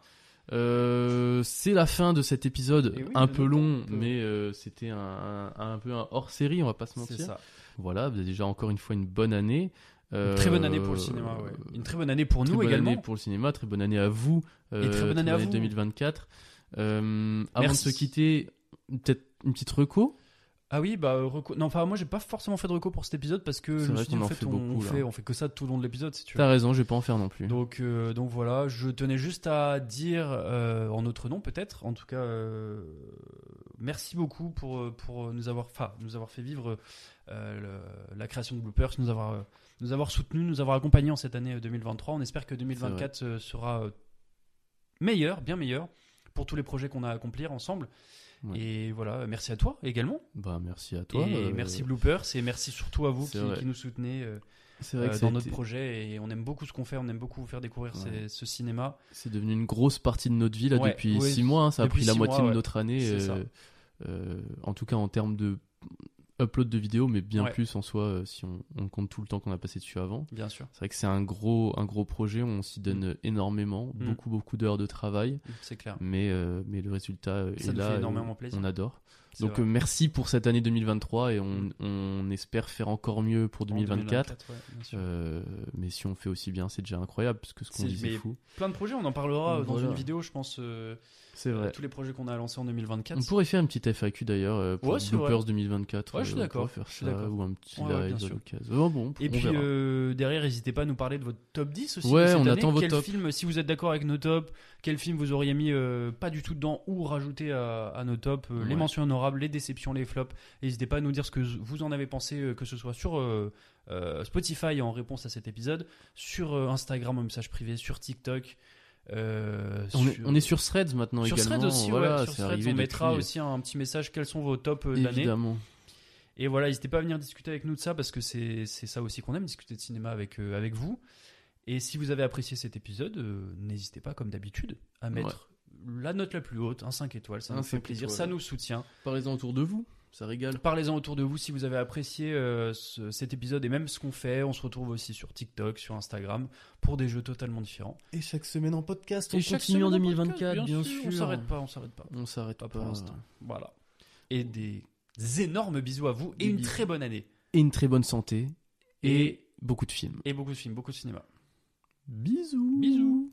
Euh, c'est la fin de cet épisode, oui, un peu long, temps, mais euh, c'était un, un- un peu un hors série, on va pas se mentir. ça. Voilà, vous avez déjà encore une fois une bonne année. Une très bonne année pour le Euh, cinéma, ouais. Une très bonne année pour Très nous bonne également. année pour le cinéma, très bonne année à vous. Et très bonne année à vous. 2024. Euh, avant de se quitter, peut-être une petite reco? Ah oui, bah euh, reco- non, enfin moi j'ai pas forcément fait de reco pour cet épisode parce que je me suis dit qu'on en en fait, fait on, beaucoup, on là. fait on fait que ça tout au long de l'épisode si tu veux. T'as raison, je vais pas en faire non plus. Donc, euh, donc voilà, je tenais juste à dire euh, en notre nom peut-être, en tout cas, euh, merci beaucoup pour, pour nous avoir, enfin, nous avoir fait vivre le- la création de Bloopers, nous avoir, nous avoir soutenus, nous avoir accompagnés en cette année euh, 2023. On espère que 2024 euh, sera meilleur, bien meilleur pour tous les projets qu'on a à accomplir ensemble. Ouais. Et voilà, merci à toi également. Bah merci à toi. et euh, merci Bloopers et merci surtout à vous qui, nous soutenez. euh, vrai euh, que dans notre été- projet et on aime beaucoup ce qu'on fait, on aime beaucoup vous faire découvrir Ouais. ces- ce cinéma. c'est devenu une grosse partie de notre vie là Ouais, depuis ouais, six mois. hein, ça a pris la moitié mois, de notre année. Euh, en tout cas en termes de upload de vidéos, mais bien Ouais. plus en soi euh, si on, on compte tout le temps qu'on a passé dessus avant. Bien sûr, C'est vrai que c'est un gros, un gros projet. On s'y donne énormément, Mm. beaucoup, beaucoup d'heures de travail. c'est clair. Mais, euh, mais le résultat euh, Ça est nous là. fait énormément plaisir. on adore. Donc euh, merci pour cette année 2023 et on, on espère faire encore mieux pour En 2024. 2024, ouais, bien sûr. Euh, mais si on fait aussi bien, c'est déjà incroyable parce que ce qu'on dit c'est fou. Plein de projets, on en parlera dans Voilà. une vidéo, je pense. euh, C'est vrai. tous les projets qu'on a lancés en 2024. On pourrait faire une petite FAQ d'ailleurs pour Ouais. Bloopers 2024. Ouais, je suis on d'accord, pourrait faire je suis ça, ou un petit Ouais, live à. Oh, bon, Et puis euh, derrière, n'hésitez pas à nous parler de votre top 10 aussi. Ouais, cette on année. attend vos Quel tops. film, si vous êtes d'accord avec nos tops, quel film vous auriez mis pas du tout dedans ou rajouté à, à nos tops, les mentions honorables, les déceptions, les flops. N'hésitez pas à nous dire ce que vous en avez pensé, euh, que ce soit sur euh, euh, Spotify en réponse à cet épisode, sur euh, Instagram en message privé, sur TikTok. euh, on, est, sur- on est sur Threads maintenant sur également. Threads aussi, voilà, ouais, sur Threads, on mettra aussi un petit message quels sont vos tops de l'année. Évidemment. Et voilà, n'hésitez pas à venir discuter avec nous de ça parce que c'est c'est ça aussi qu'on aime, discuter de cinéma avec, euh, avec vous. Et si vous avez apprécié cet épisode, euh, n'hésitez pas, comme d'habitude, à mettre la note la plus haute, un 5 étoiles. Ça Un nous fait 5 plaisir, étoiles. ça nous soutient. Parlez-en autour de vous, ça régale. Parlez-en autour de vous si vous avez apprécié euh, ce- cet épisode et même ce qu'on fait. On se retrouve aussi sur TikTok, sur Instagram pour des jeux totalement différents. Et chaque semaine en podcast, Et on chaque continue en semaine en 2024, podcast, bien, sûr. On s'arrête pas, on s'arrête pas. On s'arrête Pas pas. pour l'instant. Voilà. Et des énormes bisous à vous et Des une bisous. très bonne année. Et une très bonne santé. Et, Et- beaucoup de films. Et beaucoup de films, beaucoup de cinéma. Bisous. Bisous.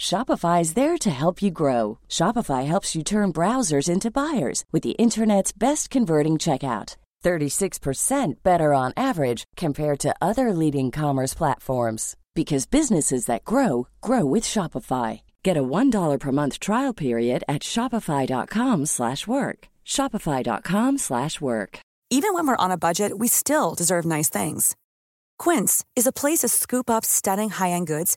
Shopify is there to help you grow. Shopify helps you turn browsers into buyers with the internet's best converting checkout. 36% better on average compared to other leading commerce platforms because businesses that grow grow with Shopify. Get a $1 per month trial period at shopify.com/work. shopify.com/work. Even when we're on a budget, we still deserve nice things. Quince is a place to scoop up stunning high-end goods